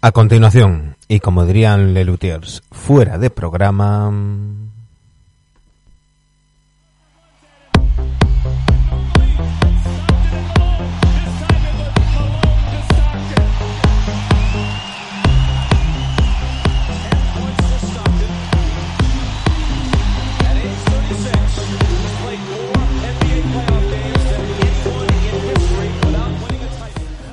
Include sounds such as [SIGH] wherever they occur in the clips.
A continuación, y como dirían Lelutiers, fuera de programa...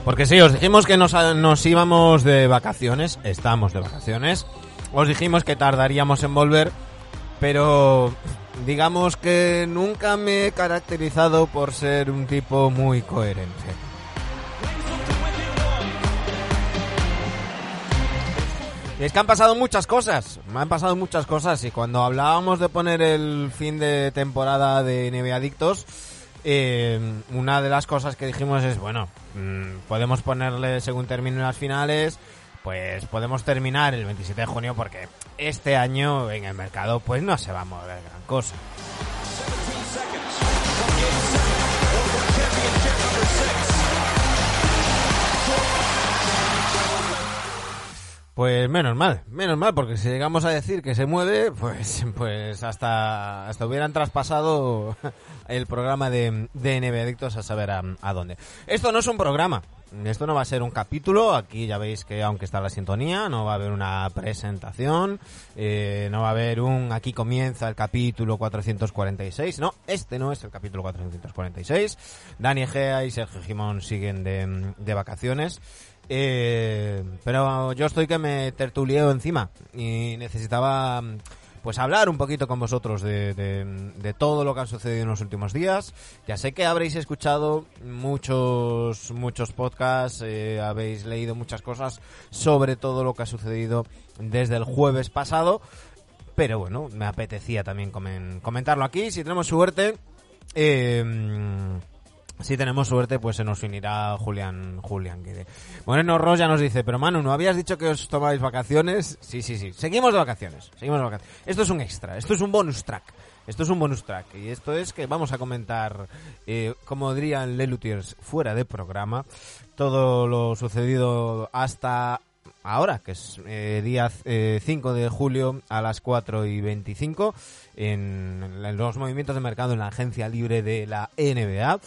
Porque sí, os dijimos que nos, íbamos de vacaciones, estamos de vacaciones. Os dijimos que tardaríamos en volver, pero digamos que nunca me he caracterizado por ser un tipo muy coherente. Y es que han pasado muchas cosas, me han pasado muchas cosas y cuando hablábamos de poner el fin de temporada de NBA Adictos, eh, una de las cosas que dijimos es, bueno, mmm, podemos ponerle según terminen las finales, pues podemos terminar el 27 de junio porque este año en el mercado pues no se va a mover gran cosa. Pues menos mal, menos mal, porque si llegamos a decir que se mueve, pues, [LAUGHS] pues hasta, hasta hubieran traspasado [LAUGHS] el programa de, de NB Adictos a saber a, a, dónde. Esto no es un programa, esto no va a ser un capítulo, aquí ya veis que aunque está la sintonía, no va a haber una presentación, eh, no va a haber un aquí comienza el capítulo 446, no, este no es el capítulo 446. Dani Egea y Sergio Gimón siguen de, de vacaciones. Eh, pero yo estoy que me tertulieo encima y necesitaba pues hablar un poquito con vosotros de, de, de, todo lo que ha sucedido en los últimos días. Ya sé que habréis escuchado muchos muchos podcasts, eh, habéis leído muchas cosas sobre todo lo que ha sucedido desde el jueves pasado, pero bueno, me apetecía también comen, comentarlo aquí. Si tenemos suerte. Eh, si tenemos suerte, pues se nos unirá Julián, Julián Guide. Moreno Ross ya nos dice, pero Manu, ¿no habías dicho que os tomáis vacaciones? Sí, sí, sí. Seguimos de vacaciones. Seguimos de vacaciones. Esto es un extra, esto es un bonus track. Esto es un bonus track. Y esto es que vamos a comentar, eh, como dirían Lelutiers, fuera de programa, todo lo sucedido hasta ahora, que es eh, día eh, 5 de julio a las 4 y 25, en, en los movimientos de mercado en la agencia libre de la NBA.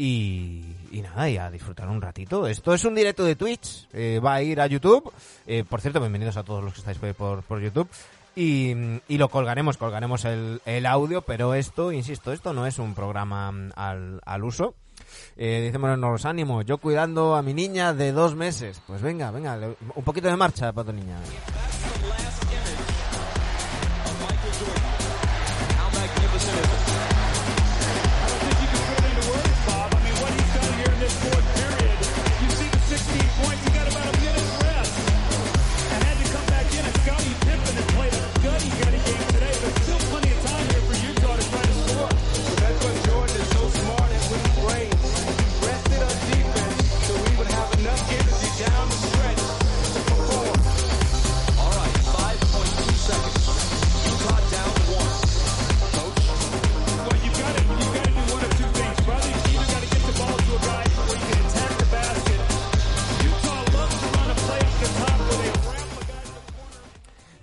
Y, y, nada, y a disfrutar un ratito. Esto es un directo de Twitch, eh, va a ir a YouTube. Eh, por cierto, bienvenidos a todos los que estáis por, por YouTube. Y, y, lo colgaremos, colgaremos el, el, audio, pero esto, insisto, esto no es un programa al, al uso. Eh, dice los ánimos, yo cuidando a mi niña de dos meses. Pues venga, venga, un poquito de marcha para tu niña.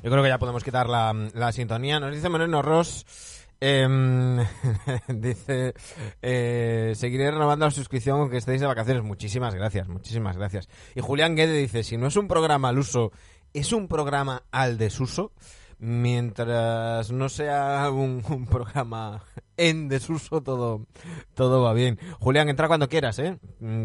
Yo creo que ya podemos quitar la, la sintonía. Nos dice Moreno Ross. Eh, [LAUGHS] dice, eh, seguiré renovando la suscripción aunque estéis de vacaciones. Muchísimas gracias, muchísimas gracias. Y Julián Guede dice, si no es un programa al uso, es un programa al desuso. Mientras no sea un, programa en desuso, todo, todo va bien. Julián, entra cuando quieras, ¿eh?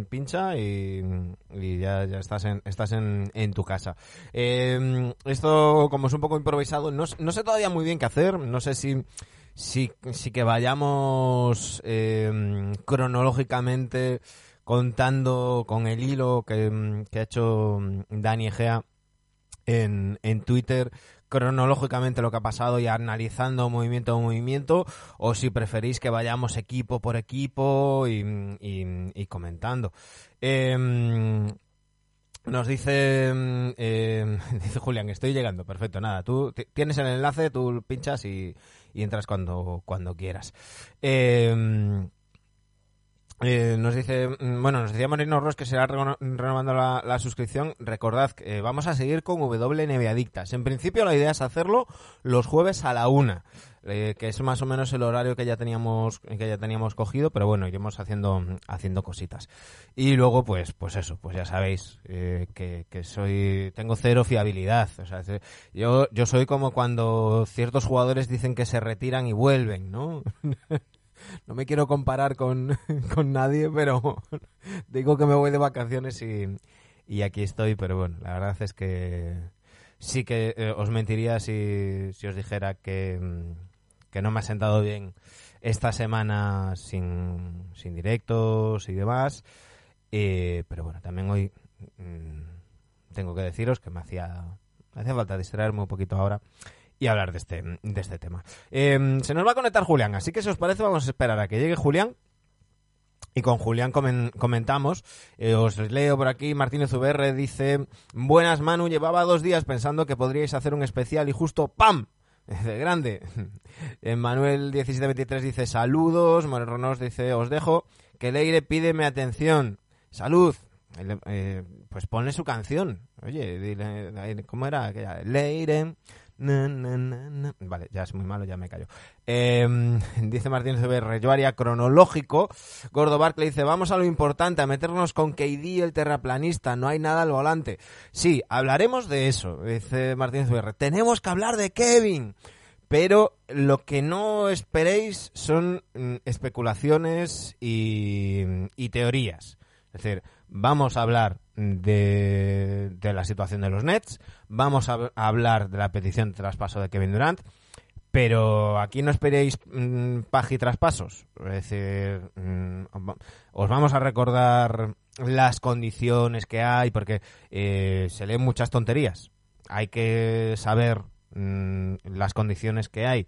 Pincha y, y ya, ya, estás, en, estás en, en tu casa. Eh, esto, como es un poco improvisado, no, no sé todavía muy bien qué hacer. No sé si sí, sí que vayamos eh, cronológicamente contando con el hilo que, que ha hecho Dani Egea en, en Twitter cronológicamente lo que ha pasado y analizando movimiento a movimiento o si preferís que vayamos equipo por equipo y, comentando. Eh, nos dice, eh, [LAUGHS] dice Julián, estoy llegando, perfecto, nada, tú tienes el enlace, tú pinchas y, entras cuando, cuando quieras. Eh, nos dice, mm, bueno, nos decía Marino Ross que será reno- renovando la, suscripción. Recordad que eh, vamos a seguir con WNB Adictas. En principio la idea es hacerlo los jueves a la una, eh, que es más o menos el horario que ya teníamos que ya teníamos cogido, pero bueno, iremos haciendo haciendo cositas. Y luego, pues, pues eso, pues ya sabéis que, que soy tengo cero fiabilidad. O sea, yo yo soy como cuando ciertos jugadores dicen que se retiran y vuelven, ¿no? [LAUGHS] No me quiero comparar con, [LAUGHS] con nadie, pero [LAUGHS] digo que me voy de vacaciones y, y aquí estoy. Pero bueno, la verdad es que sí que eh, os mentiría si, si os dijera que, mm, que no me ha sentado bien esta semana sin, sin directos y demás. Eh, pero bueno, también hoy mm, tengo que deciros que me hacía, me hacía falta distraerme un poquito ahora y hablar de este, de este tema. Eh, se nos va a conectar Julián, así que si os parece vamos a esperar a que llegue Julián. Y con Julián comen- comentamos, eh, os leo por aquí, Martínez VR dice, buenas Manu, llevaba dos días pensando que podríais hacer un especial y justo ¡pam! [LAUGHS] De grande. [LAUGHS] Manuel 1723 dice, saludos, Morronos dice, os dejo, que Leire pídeme atención, salud. Eh, pues ponle su canción. Oye, dile, ¿cómo era? Leire. Vale, ya es muy malo, ya me callo. Eh, [LAUGHS] dice Martín CBR, yo haría cronológico. Gordo Barclay dice, vamos a lo importante, a meternos con KD, el terraplanista, no hay nada al volante. Sí, hablaremos de eso, dice Martín CBR. Tenemos que hablar de Kevin. Pero lo que no esperéis son mm, especulaciones y teorías. Es decir, vamos a hablar de, de la situación de los Nets, vamos a, hablar de la petición de traspaso de Kevin Durant, pero aquí no esperéis mm, paja y traspasos. Es decir, mm, os vamos a recordar las condiciones que hay, porque eh, se leen muchas tonterías. Hay que saber mm, las condiciones que hay.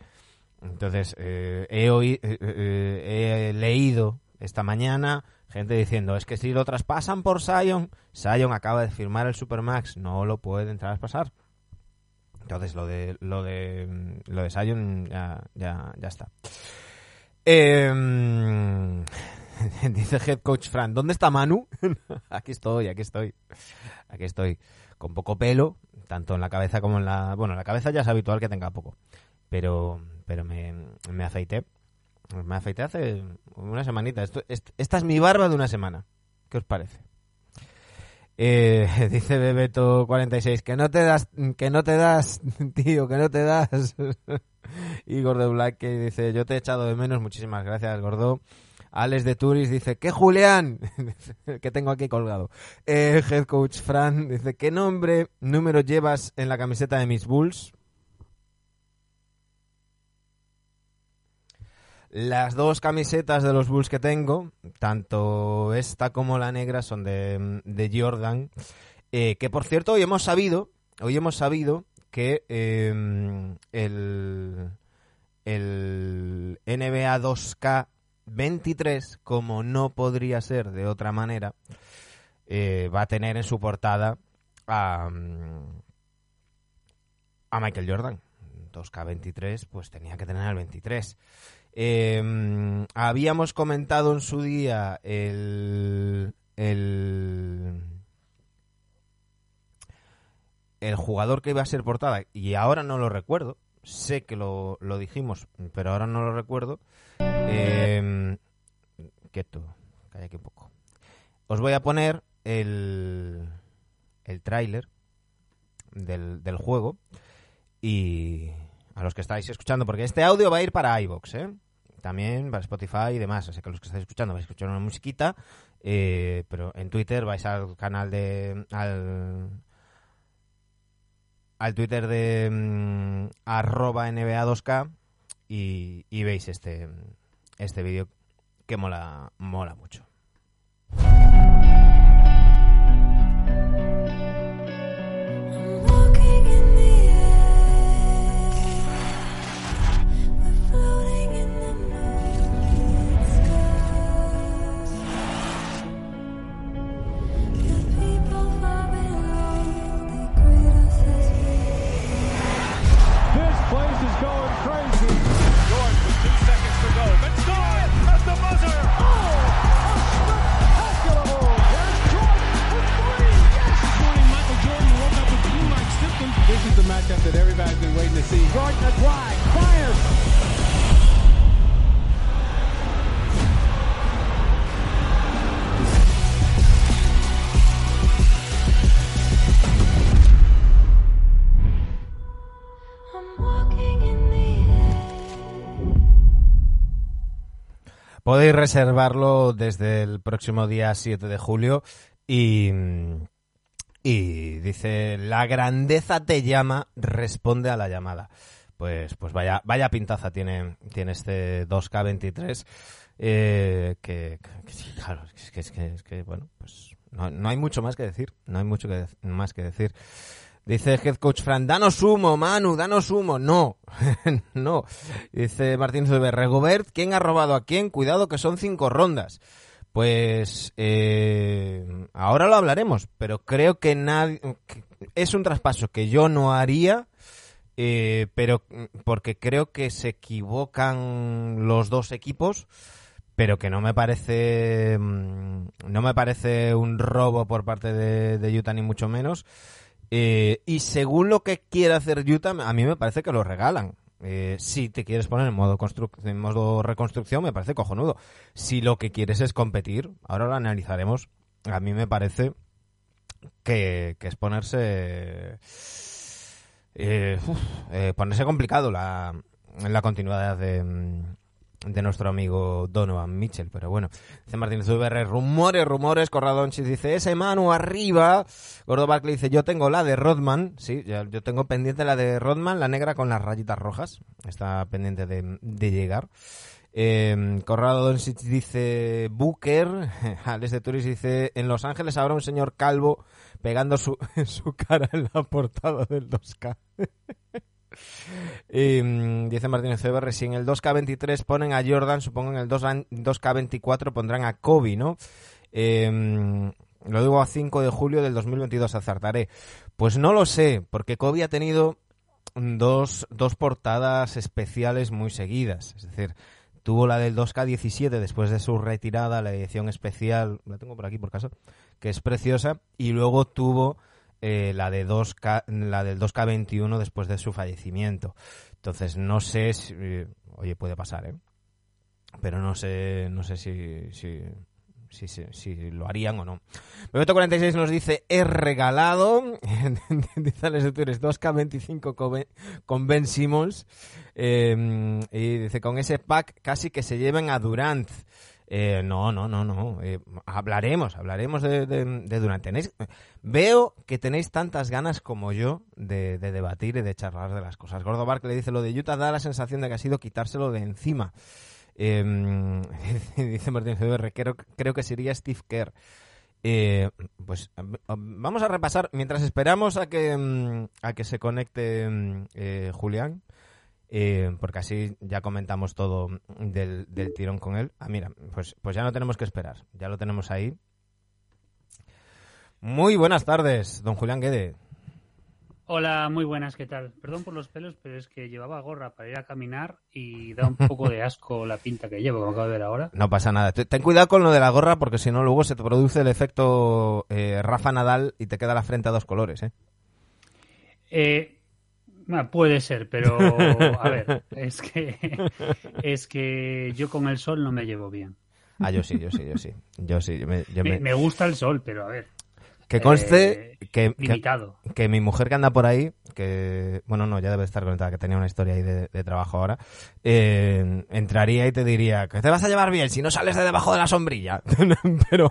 Entonces, eh, he, oí- eh, eh, he leído esta mañana gente diciendo, es que si lo traspasan por Sion, Sion acaba de firmar el Supermax, no lo pueden traspasar. Entonces, lo de lo de lo de Sion ya, ya, ya está. Em, [LAUGHS] dice Head Coach Fran, ¿dónde está Manu? [LAUGHS] aquí estoy, aquí estoy. Aquí estoy. Con poco pelo, tanto en la cabeza como en la... Bueno, en la cabeza ya es habitual que tenga poco. Pero, pero me, me afeité. Me afeité hace una semanita. Esto, est- esta es mi barba de una semana. ¿Qué os parece? Eh, [LAUGHS] dice Bebeto46 que no te das, que no te das, [LAUGHS] tío, que no te das. [LAUGHS] y Gordo Black que dice yo te he echado de menos, muchísimas gracias Gordo. Alex de Turis dice que Julián, que tengo aquí colgado. Eh, Head Coach Fran dice qué nombre, número llevas en la camiseta de mis Bulls. Las dos camisetas de los Bulls que tengo, tanto esta como la negra, son de, de Jordan. Eh, que por cierto, hoy hemos sabido, hoy hemos sabido que eh, el, el NBA 2K 23, como no podría ser de otra manera, eh, va a tener en su portada a, a Michael Jordan. 2K23, pues tenía que tener el 23. Eh, habíamos comentado en su día el, el, el jugador que iba a ser portada, y ahora no lo recuerdo. Sé que lo, lo dijimos, pero ahora no lo recuerdo. Eh, quieto, calla aquí un poco. Os voy a poner el, el tráiler del, del juego y a los que estáis escuchando, porque este audio va a ir para iVoox, ¿eh? También para Spotify y demás. Así que los que estáis escuchando vais a escuchar una musiquita, eh, pero en Twitter vais al canal de... al, al Twitter de mm, arroba NBA2K y, veis este, este vídeo que mola, mola mucho. Reservarlo desde el próximo día 7 de julio y, y dice, la grandeza te llama, responde a la llamada. Pues, pues vaya, vaya pintaza tiene, tiene este 2K23. eh, que, que claro, que, es que, es que, bueno, pues no, no hay mucho más que decir. No hay mucho que, más que decir. Dice Head Coach Fran, danos humo, Manu, danos humo. No, [LAUGHS] no. Dice Martín Zuber, Regobert, ¿quién ha robado a quién? Cuidado que son cinco rondas. Pues eh, ahora lo hablaremos, pero creo que nadie es un traspaso que yo no haría, eh, pero porque creo que se equivocan los dos equipos, pero que no me parece mm, no me parece un robo por parte de, de Utah ni mucho menos. Eh, y según lo que quiere hacer Utah, a mí me parece que lo regalan. Eh, si te quieres poner en modo, en reconstrucción, me parece cojonudo. Si lo que quieres es competir, ahora lo analizaremos. A mí me parece que, es ponerse. eh, eh, ponerse complicado la, la continuidad de, de nuestro amigo Donovan Mitchell. Pero bueno, dice Martínez VR, rumores, rumores. Corradonchis dice, ese Manu arriba. Gordo Barkley dice, yo tengo la de Rodman. Sí, yo tengo pendiente la de Rodman, la negra con las rayitas rojas. Está pendiente de, de llegar. Eh, Corrado Doncic dice Booker, [LAUGHS] Alex de Turis dice en Los Ángeles habrá un señor calvo pegando su, [LAUGHS] su cara en la portada del 2K. [LAUGHS] Y, mm, dice Martínez CBR, si en el 2K23 ponen a Jordan, supongo en el 2, 2K24 pondrán a Kobe, ¿no? Eh, lo digo a 5 de julio del 2022, acertaré. Pues no lo sé, porque Kobe ha tenido dos, dos portadas especiales muy seguidas. Es decir, tuvo la del 2K17 después de su retirada, la edición especial, la tengo por aquí por caso, que es preciosa, y luego tuvo eh, la de 2K, la del 2K21 después de su fallecimiento. Entonces no sé si, eh, oye, puede pasar, ¿eh? Pero no sé, no sé si, si, si, si, si lo harían o no. Bebeto46 nos dice, es regalado. [LAUGHS] dice Alex de Tures, 2K25 con con Ben Simmons. Eh, y dice, con ese pack casi que se lleven a Durant. Eh, no, no, no, no. Eh, hablaremos, hablaremos de, de, Durant. Tenéis, veo que tenéis tantas ganas como yo de, de debatir y de charlar de las cosas. Gordo Bark le dice, lo de Utah da la sensación de que ha sido quitárselo de encima. Eh, [LAUGHS] dice Martín GBR, creo, creo que sería Steve Kerr. Eh, pues vamos a repasar, mientras esperamos a que, a que se conecte eh, Julián, eh, porque así ya comentamos todo del, del tirón con él. Ah, mira, pues, pues ya no tenemos que esperar, ya lo tenemos ahí. Muy buenas tardes, don Julián Guede. Hola, muy buenas, ¿qué tal? Perdón por los pelos, pero es que llevaba gorra para ir a caminar y da un poco de asco la pinta que llevo, como acabo de ver ahora. No pasa nada. Te- Ten cuidado con lo de la gorra porque si no luego se te produce el efecto eh, Rafa Nadal y te queda la frente a dos colores, ¿eh? Eh, bueno, puede ser, pero a ver, [LAUGHS] es que es que yo con el sol no me llevo bien. Ah, yo sí, yo sí, yo sí. Yo sí, yo me- yo Me, me- me gusta el sol, pero a ver, Que conste eh, que, que, limitado. que mi mujer que anda por ahí, que, bueno, no, ya debe estar conectada, que tenía una historia ahí de, de trabajo ahora, eh, entraría y te diría que te vas a llevar bien si no sales de debajo de la sombrilla. [LAUGHS] pero,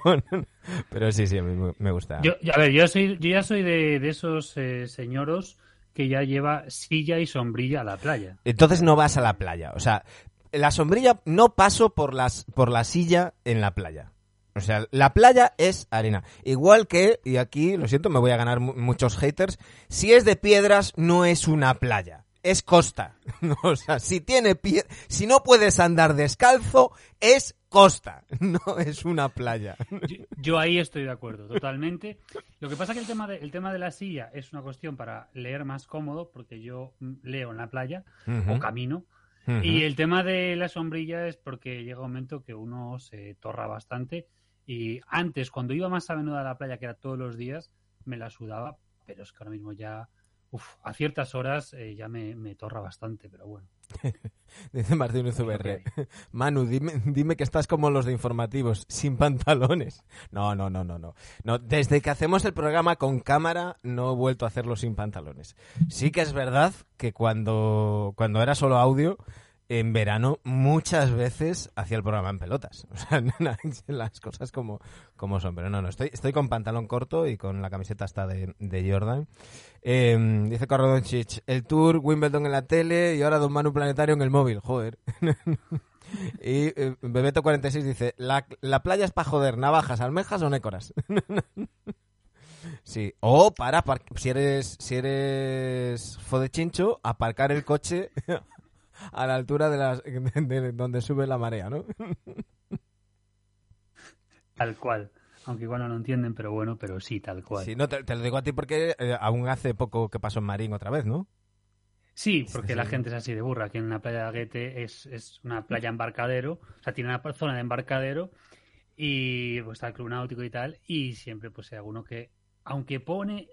pero sí, sí, me- me gusta. Yo, a ver, yo soy, yo ya soy de, de esos eh, señoros que ya lleva silla y sombrilla a la playa. Entonces no vas a la playa. O sea, la sombrilla no paso por las por la silla en la playa. O sea, la playa es arena. Igual que, y aquí, lo siento, me voy a ganar mu- muchos haters, si es de piedras, no es una playa. Es costa. [LAUGHS] O sea, si tiene pie, si no puedes andar descalzo, es costa. [LAUGHS] No es una playa. [LAUGHS] Yo, yo ahí estoy de acuerdo, totalmente. Lo que pasa que el tema de, el tema de la silla es una cuestión para leer más cómodo, porque yo leo en la playa o camino. Y el tema de la sombrilla es porque llega un momento que uno se torra bastante. Y antes, cuando iba más a menudo a la playa, que era todos los días, me la sudaba, pero es que ahora mismo ya uf, a ciertas horas eh, ya me, me torra bastante, pero bueno. [LAUGHS] Dice Martín UZBR. [LAUGHS] Manu, dime, dime que estás como los de informativos, sin pantalones. No, no, no, no, no. No, desde que hacemos el programa con cámara no he vuelto a hacerlo sin pantalones. Sí que es verdad que cuando, cuando era solo audio, en verano muchas veces hacía el programa en pelotas. [LAUGHS] O sea, las cosas como, como son. Pero no, no, estoy, estoy con pantalón corto y con la camiseta hasta de, Jordan. Eh, dice Corrodonchich, el tour, Wimbledon en la tele y ahora Don Manu Planetario en el móvil. Joder. [LAUGHS] y eh, Bebeto46 dice, la, la playa es para joder, navajas, almejas o nécoras. [LAUGHS] Sí, o para, si eres si eres fodechincho, aparcar el coche a la altura de, las, [LAUGHS] de- de donde sube la marea, ¿no? Tal cual. Aunque igual no lo entienden, pero bueno, pero sí, tal cual. Sí, no, te, te lo digo a ti porque eh, aún hace poco que pasó en Marín otra vez, ¿no? Sí, porque Sí, la sí. gente es así de burra. Aquí en la playa de Aguete es, es una playa embarcadero, o sea, tiene una zona de embarcadero y pues está el club náutico y tal, y siempre pues hay alguno que, aunque pone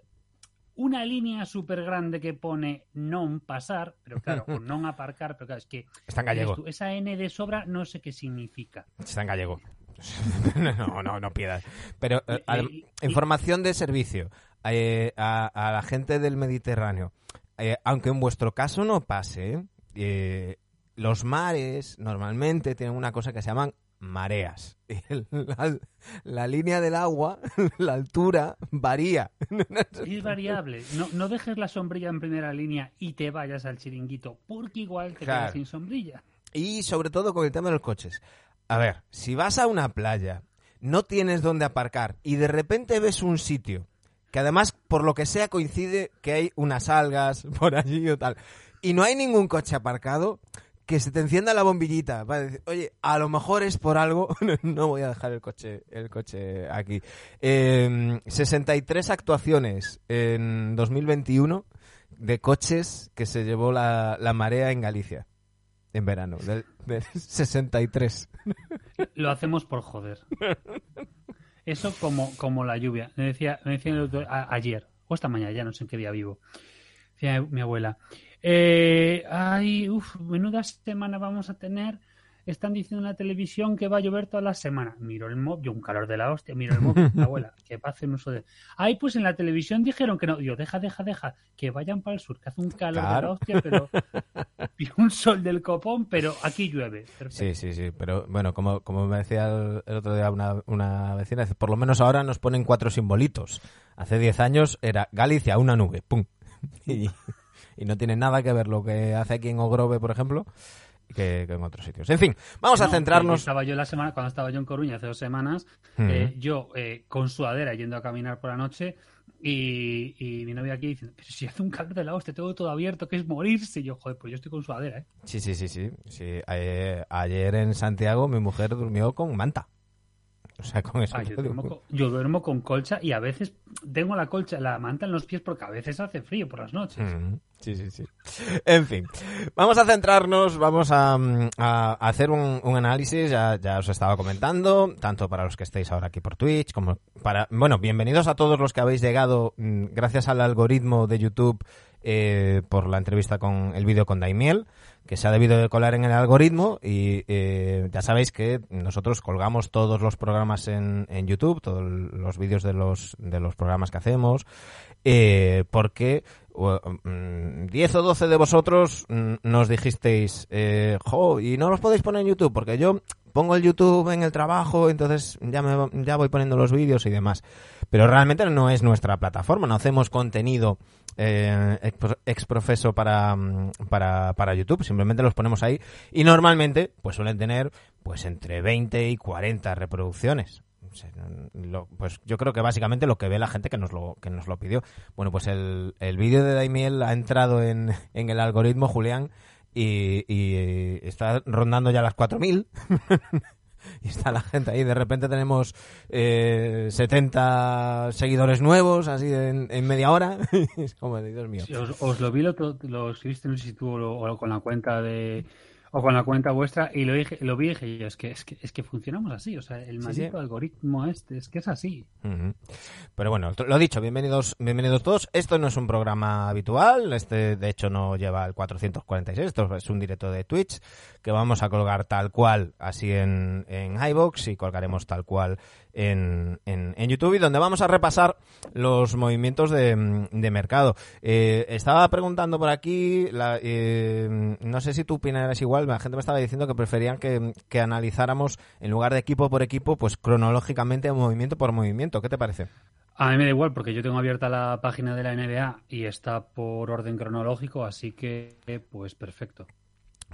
una línea súper grande que pone non pasar, pero claro, o [LAUGHS] non aparcar, pero claro, es que Está en gallego. tú, esa N de sobra no sé qué significa. Está en gallego. [LAUGHS] no, no, no pidas. Pero eh, información de servicio eh, a, a la gente del Mediterráneo. Eh, aunque en vuestro caso no pase, los mares normalmente tienen una cosa que se llaman mareas. [LAUGHS] La línea del agua, [LAUGHS] la altura, varía. Es variable. No, no dejes la sombrilla en primera línea y te vayas al chiringuito, porque igual te Claro. quedas sin sombrilla. Y sobre todo con el tema de los coches. A ver, si vas a una playa, no tienes dónde aparcar y de repente ves un sitio que además, por lo que sea, coincide que hay unas algas [LAUGHS] por allí o tal, y no hay ningún coche aparcado, que se te encienda la bombillita decir, oye, a lo mejor es por algo, [LAUGHS] no voy a dejar el coche, el coche aquí. Eh, 63 actuaciones en 2021 de coches que se llevó la, la marea en Galicia en verano, del, del [LAUGHS] 63. Lo hacemos por joder. Eso como, como la lluvia. Me decía, me decía el a- ayer, o esta mañana, ya no sé en qué día vivo. Decía mi abuela. Eh, ay, uff, menuda semana vamos a tener. Están diciendo en la televisión que va a llover toda la semana. Miro el móvil, yo un calor de la hostia, miro el móvil, abuela, que pase un uso de. Ay, pues en la televisión dijeron que no. Yo, deja, deja, deja, que vayan para el sur, que hace un calor de la hostia, pero. y un sol del copón, pero aquí llueve. Perfecto. Sí, sí, sí, pero bueno, como, como me decía el, el otro día una, una vecina, dice, por lo menos ahora nos ponen cuatro simbolitos. Hace 10 años era Galicia, una nube, ¡pum! [LAUGHS] Y, y no tiene nada que ver lo que hace aquí en Ogrove, por ejemplo, que, que en otros sitios. En fin, vamos a No, centrarnos... Estaba yo la semana, cuando estaba yo en Coruña hace dos semanas, eh, yo eh, con sudadera yendo a caminar por la noche y, y mi novia aquí diciendo, pero si hace un calor de la hostia, tengo todo abierto, que es morirse. Y yo, joder, pues yo estoy con sudadera, ¿eh? Sí, sí, sí, sí. sí. Eh, ayer en Santiago mi mujer durmió con manta. O sea, con eso. Ah, yo, duermo con, yo duermo con colcha y a veces tengo la colcha, la manta en los pies porque a veces hace frío por las noches. Mm, Sí, sí, sí. En fin, vamos a centrarnos, vamos a, mm, a hacer un, un análisis, ya, ya os estaba comentando, tanto para los que estéis ahora aquí por Twitch, como para... Bueno, bienvenidos a todos los que habéis llegado mm, gracias al algoritmo de YouTube eh, por la entrevista con el vídeo con Daimiel, que se ha debido de colar en el algoritmo y eh, ya sabéis que nosotros colgamos todos los programas en, en YouTube, todos los vídeos de los, de los programas que hacemos, eh, porque o, mm, 10 o 12 de vosotros mm, nos dijisteis, eh, jo, y no los podéis poner en YouTube, porque yo pongo el YouTube en el trabajo, entonces ya, me, ya voy poniendo los vídeos y demás. Pero realmente no es nuestra plataforma, no hacemos contenido eh, ex- exprofeso para, mm, para, para YouTube, simplemente los ponemos ahí y normalmente pues suelen tener pues entre 20 y 40 reproducciones. Sea, lo- pues yo creo que básicamente lo que ve la gente que nos lo, que nos lo pidió. Bueno, pues el, el vídeo de Daimiel ha entrado en, en el algoritmo, Julián, y, y está rondando ya las 4.000. [LAUGHS] [LAUGHS] y está la gente ahí. De repente tenemos eh, 70 seguidores nuevos, así en, en media hora. [LAUGHS] es como, Dios mío. Sí, os, os lo vi, lo, lo escribiste, no sé si tú o, con la cuenta de o con la cuenta vuestra y lo, dije, lo vi y dije es que, es que, es que funcionamos así, o sea, el maldito sí. algoritmo este, es que es así. Pero bueno, lo dicho, bienvenidos, bienvenidos todos. Esto no es un programa habitual, este de hecho no lleva el 446, esto es un directo de Twitch que vamos a colgar tal cual así en, en iVoox y colgaremos tal cual en, en, en YouTube y donde vamos a repasar los movimientos de, de mercado. Eh, estaba preguntando por aquí, eh, no sé si tú opinarás igual, la gente me estaba diciendo que preferían que, que analizáramos en lugar de equipo por equipo, pues cronológicamente movimiento por movimiento. ¿Qué te parece? A mí me da igual porque yo tengo abierta la página de la NBA y está por orden cronológico, así que pues perfecto.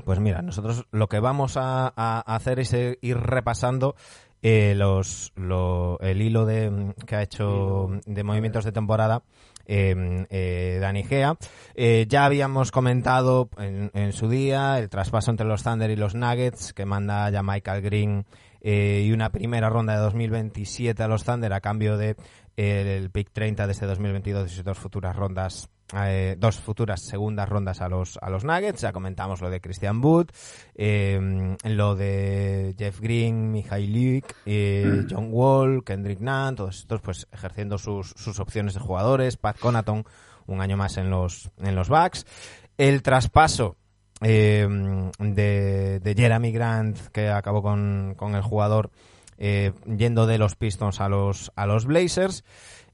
Pues mira, nosotros lo que vamos a, a hacer es ir repasando eh, los, lo- el hilo de, que ha hecho de movimientos de temporada eh, eh, Dani Gea. Eh, ya habíamos comentado en, en su día el traspaso entre los Thunder y los Nuggets que manda ya Michael Green eh, y una primera ronda de 2027 a los Thunder a cambio de eh, el pick 30 de este 2022 y dos futuras rondas eh, dos futuras segundas rondas a los a los Nuggets. Ya comentamos lo de Christian Wood eh, lo de Jeff Green Mijail Luke eh, John Wall Kendrick Nunn todos estos pues ejerciendo sus, sus opciones de jugadores. Pat Conaton un año más en los en los Bucks. El traspaso eh, de, de Jeremy Grant que acabó con, con el jugador eh, yendo de los Pistons a los a los Blazers.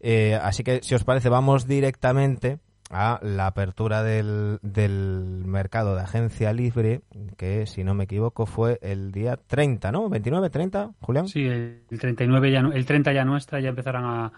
Eh, así que si os parece vamos directamente a la apertura del, del mercado de agencia libre que si no me equivoco fue el día 30 ¿no? 29 30 Julián Sí, el, el 39 ya el 30 ya nuestra, ya empezarán a, a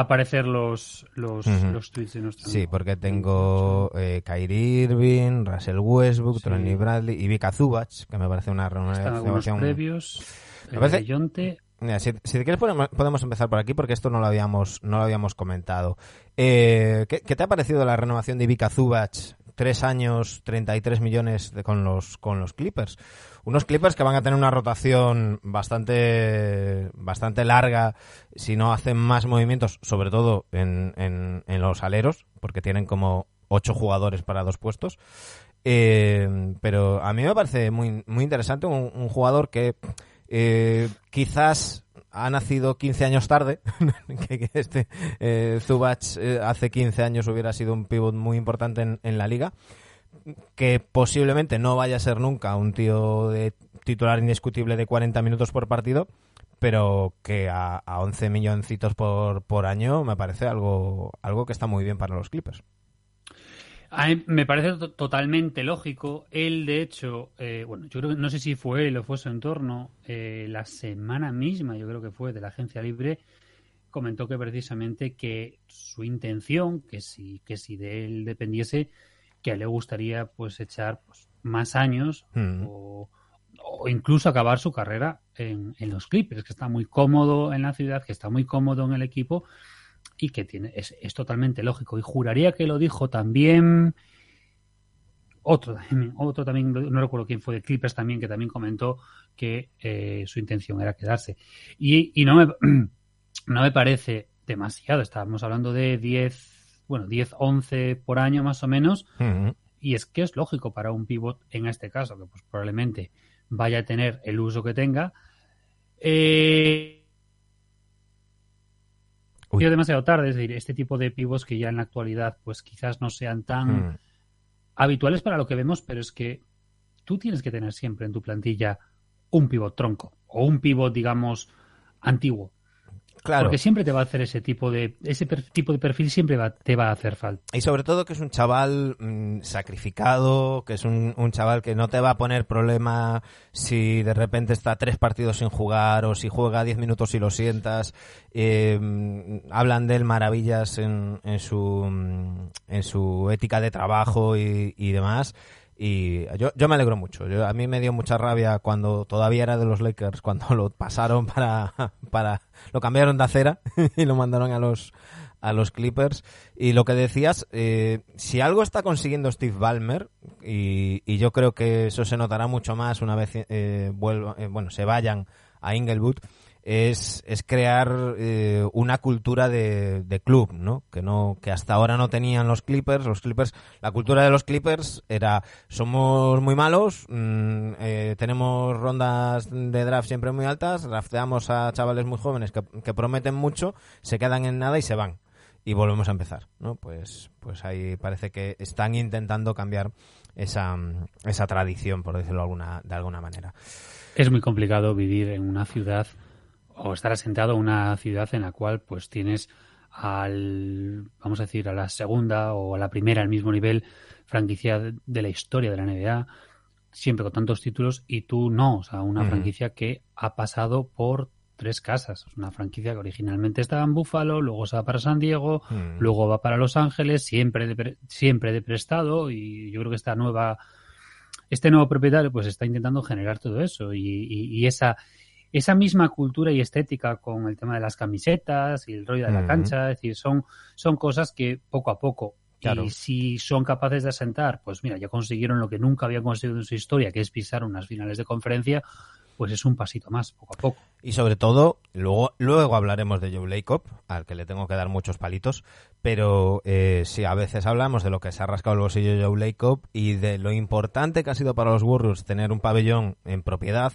aparecer los, los, Ujú. los tweets de nuestro Sí, porque tengo eh, Kyrie Irving, Russell Westbrook, Sí. Tony Bradley y Vika Zubac, que me parece una renovación. previos. Me parece- Yonte, Si, si te quieres podemos, empezar por aquí porque esto no lo habíamos no lo habíamos comentado. Eh, ¿qué, qué te ha parecido la renovación de Vika Zubac? Tres años, 33 millones con los con los Clippers. Unos Clippers que van a tener una rotación bastante bastante larga si no hacen más movimientos, sobre todo en, en, en los aleros, porque tienen como ocho jugadores para dos puestos. Eh, pero a mí me parece muy, muy interesante un, un jugador que eh, quizás ha nacido 15 años tarde, [LAUGHS] que, este eh, Zubac eh, hace 15 años hubiera sido un pivot muy importante en, en la liga, que posiblemente no vaya a ser nunca un tío de titular indiscutible de 40 minutos por partido, pero que a, a 11 milloncitos por, por año me parece algo, algo que está muy bien para los Clippers. A mí me parece to- totalmente lógico. Él, de hecho, eh, bueno, yo creo que no sé si fue él o fue su entorno, eh, la semana misma, yo creo que fue de la agencia libre, comentó que precisamente que su intención, que si, que si de él dependiese, que a él le gustaría pues echar pues, más años Mm. o, o incluso acabar su carrera en, en los Clippers, que está muy cómodo en la ciudad, que está muy cómodo en el equipo y que tiene es, es totalmente lógico. Y juraría que lo dijo también otro, también- otro también, no recuerdo quién fue de Clippers también, que también comentó que eh, su intención era quedarse. Y, y no, me, [CLEARS THROAT] no me parece demasiado, estábamos hablando de 10, bueno, 10, 11 por año más o menos, y es que es lógico para un pivot en este caso, que pues probablemente vaya a tener el uso que tenga. Eh, Uy. demasiado tarde, es decir, este tipo de pivots que ya en la actualidad pues quizás no sean tan Mm. habituales para lo que vemos, pero es que tú tienes que tener siempre en tu plantilla un pivot tronco o un pivot, digamos, antiguo. Claro. Porque siempre te va a hacer ese tipo de ese per- tipo de perfil siempre va- te va a hacer falta. Y sobre todo que es un chaval mm, sacrificado, que es un, un chaval que no te va a poner problema si de repente está tres partidos sin jugar o si juega diez minutos y lo sientas. Eh, mm, hablan de él maravillas en, en, su, mm, en su ética de trabajo y, y demás. Y yo, yo me alegro mucho. Yo- a mí me dio mucha rabia cuando todavía era de los Lakers, [LAUGHS] cuando lo pasaron para, para lo cambiaron de acera [LAUGHS] y lo mandaron a los a los Clippers. Y lo que decías, eh, si algo está consiguiendo Steve Ballmer, y, y yo creo que eso se notará mucho más una vez eh, vuelva, eh, bueno, se vayan a Inglewood, es, es crear eh, una cultura de, de club, ¿no? Que no que hasta ahora no tenían los Clippers. Los Clippers, la cultura de los Clippers era somos muy malos, mm, eh, tenemos rondas de draft siempre muy altas, drafteamos a chavales muy jóvenes que, que prometen mucho, se quedan en nada y se van y volvemos a empezar, ¿no? Pues, pues ahí parece que están intentando cambiar esa, esa tradición, por decirlo alguna, de alguna manera. Es muy complicado vivir en una ciudad o estar asentado en una ciudad en la cual pues tienes al, vamos a decir, a la segunda o a la primera al mismo nivel franquicia de la historia de la NBA, siempre con tantos títulos y tú no, o sea, una franquicia que ha pasado por tres casas, Es una franquicia que originalmente estaba en Buffalo, luego se va para San Diego, Mm. luego va para Los Ángeles, siempre de, pre- siempre de prestado y yo creo que esta nueva este nuevo propietario pues está intentando generar todo eso. Y, y- y esa esa misma cultura y estética con el tema de las camisetas y el rollo de la cancha, es decir, son, son cosas que poco a poco Claro. y si son capaces de asentar, pues mira, ya consiguieron lo que nunca habían conseguido en su historia, que es pisar unas finales de conferencia, pues es un pasito más, poco a poco. Y sobre todo, luego, luego hablaremos de Joe Lacob, al que le tengo que dar muchos palitos, pero eh, sí, a veces hablamos de lo que se ha rascado el bolsillo Joe Lacob y de lo importante que ha sido para los Warriors tener un pabellón en propiedad,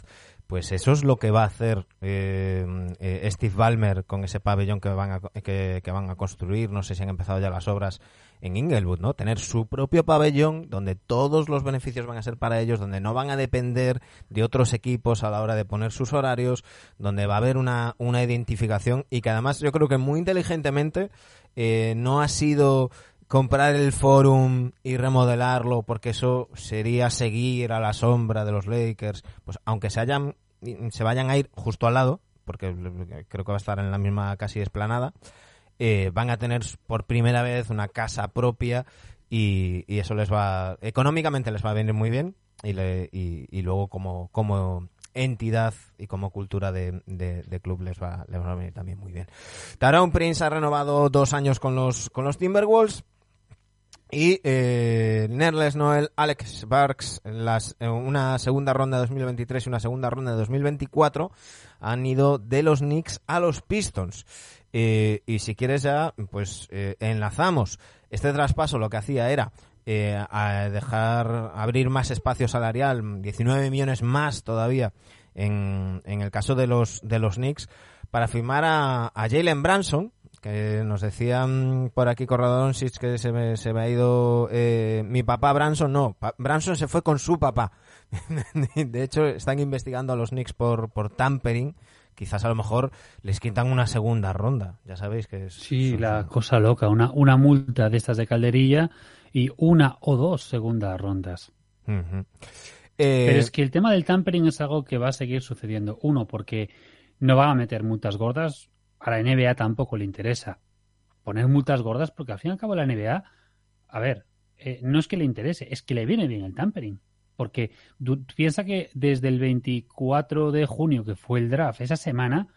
pues eso es lo que va a hacer eh, eh, Steve Ballmer con ese pabellón que van, a, que, que van a construir, no sé si han empezado ya las obras en Inglewood, ¿no? Tener su propio pabellón donde todos los beneficios van a ser para ellos, donde no van a depender de otros equipos a la hora de poner sus horarios, donde va a haber una, una identificación y que además yo creo que muy inteligentemente eh, no ha sido comprar el forum y remodelarlo porque eso sería seguir a la sombra de los Lakers, pues aunque se hayan se vayan a ir justo al lado, porque creo que va a estar en la misma casi esplanada, eh, van a tener por primera vez una casa propia y, eso les va económicamente les va a venir muy bien y, le- y, y luego como como entidad y como cultura de, de- de club les va, les va a venir también muy bien. Tyrone Prince ha renovado dos años con los con los Timberwolves y eh, Nerles Noel, Alex Barks, en las, una segunda ronda de 2023 y una segunda ronda de 2024 han ido de los Knicks a los Pistons. Eh, y si quieres ya, pues eh, enlazamos. Este traspaso lo que hacía era eh, dejar abrir más espacio salarial, 19 millones más todavía en, en el caso de los de los Knicks para firmar a, a Jalen Branson que nos decían por aquí Corradonsis que se me, se me ha ido eh, mi papá Branson no Pa- Branson se fue con su papá [LAUGHS] de hecho están investigando a los Knicks por por tampering quizás a lo mejor les quitan una segunda ronda ya sabéis que es Sí, la cosa loca, una, una multa de estas de calderilla y una o dos segundas rondas. Ujú. Eh, Pero es que el tema del tampering es algo que va a seguir sucediendo. Uno, porque no van a meter multas gordas. A la NBA tampoco le interesa poner multas gordas porque al fin y al cabo la NBA, a ver, eh, no es que le interese, es que le viene bien el tampering. Porque tú piensa que desde el 24 de junio, que fue el draft, esa semana,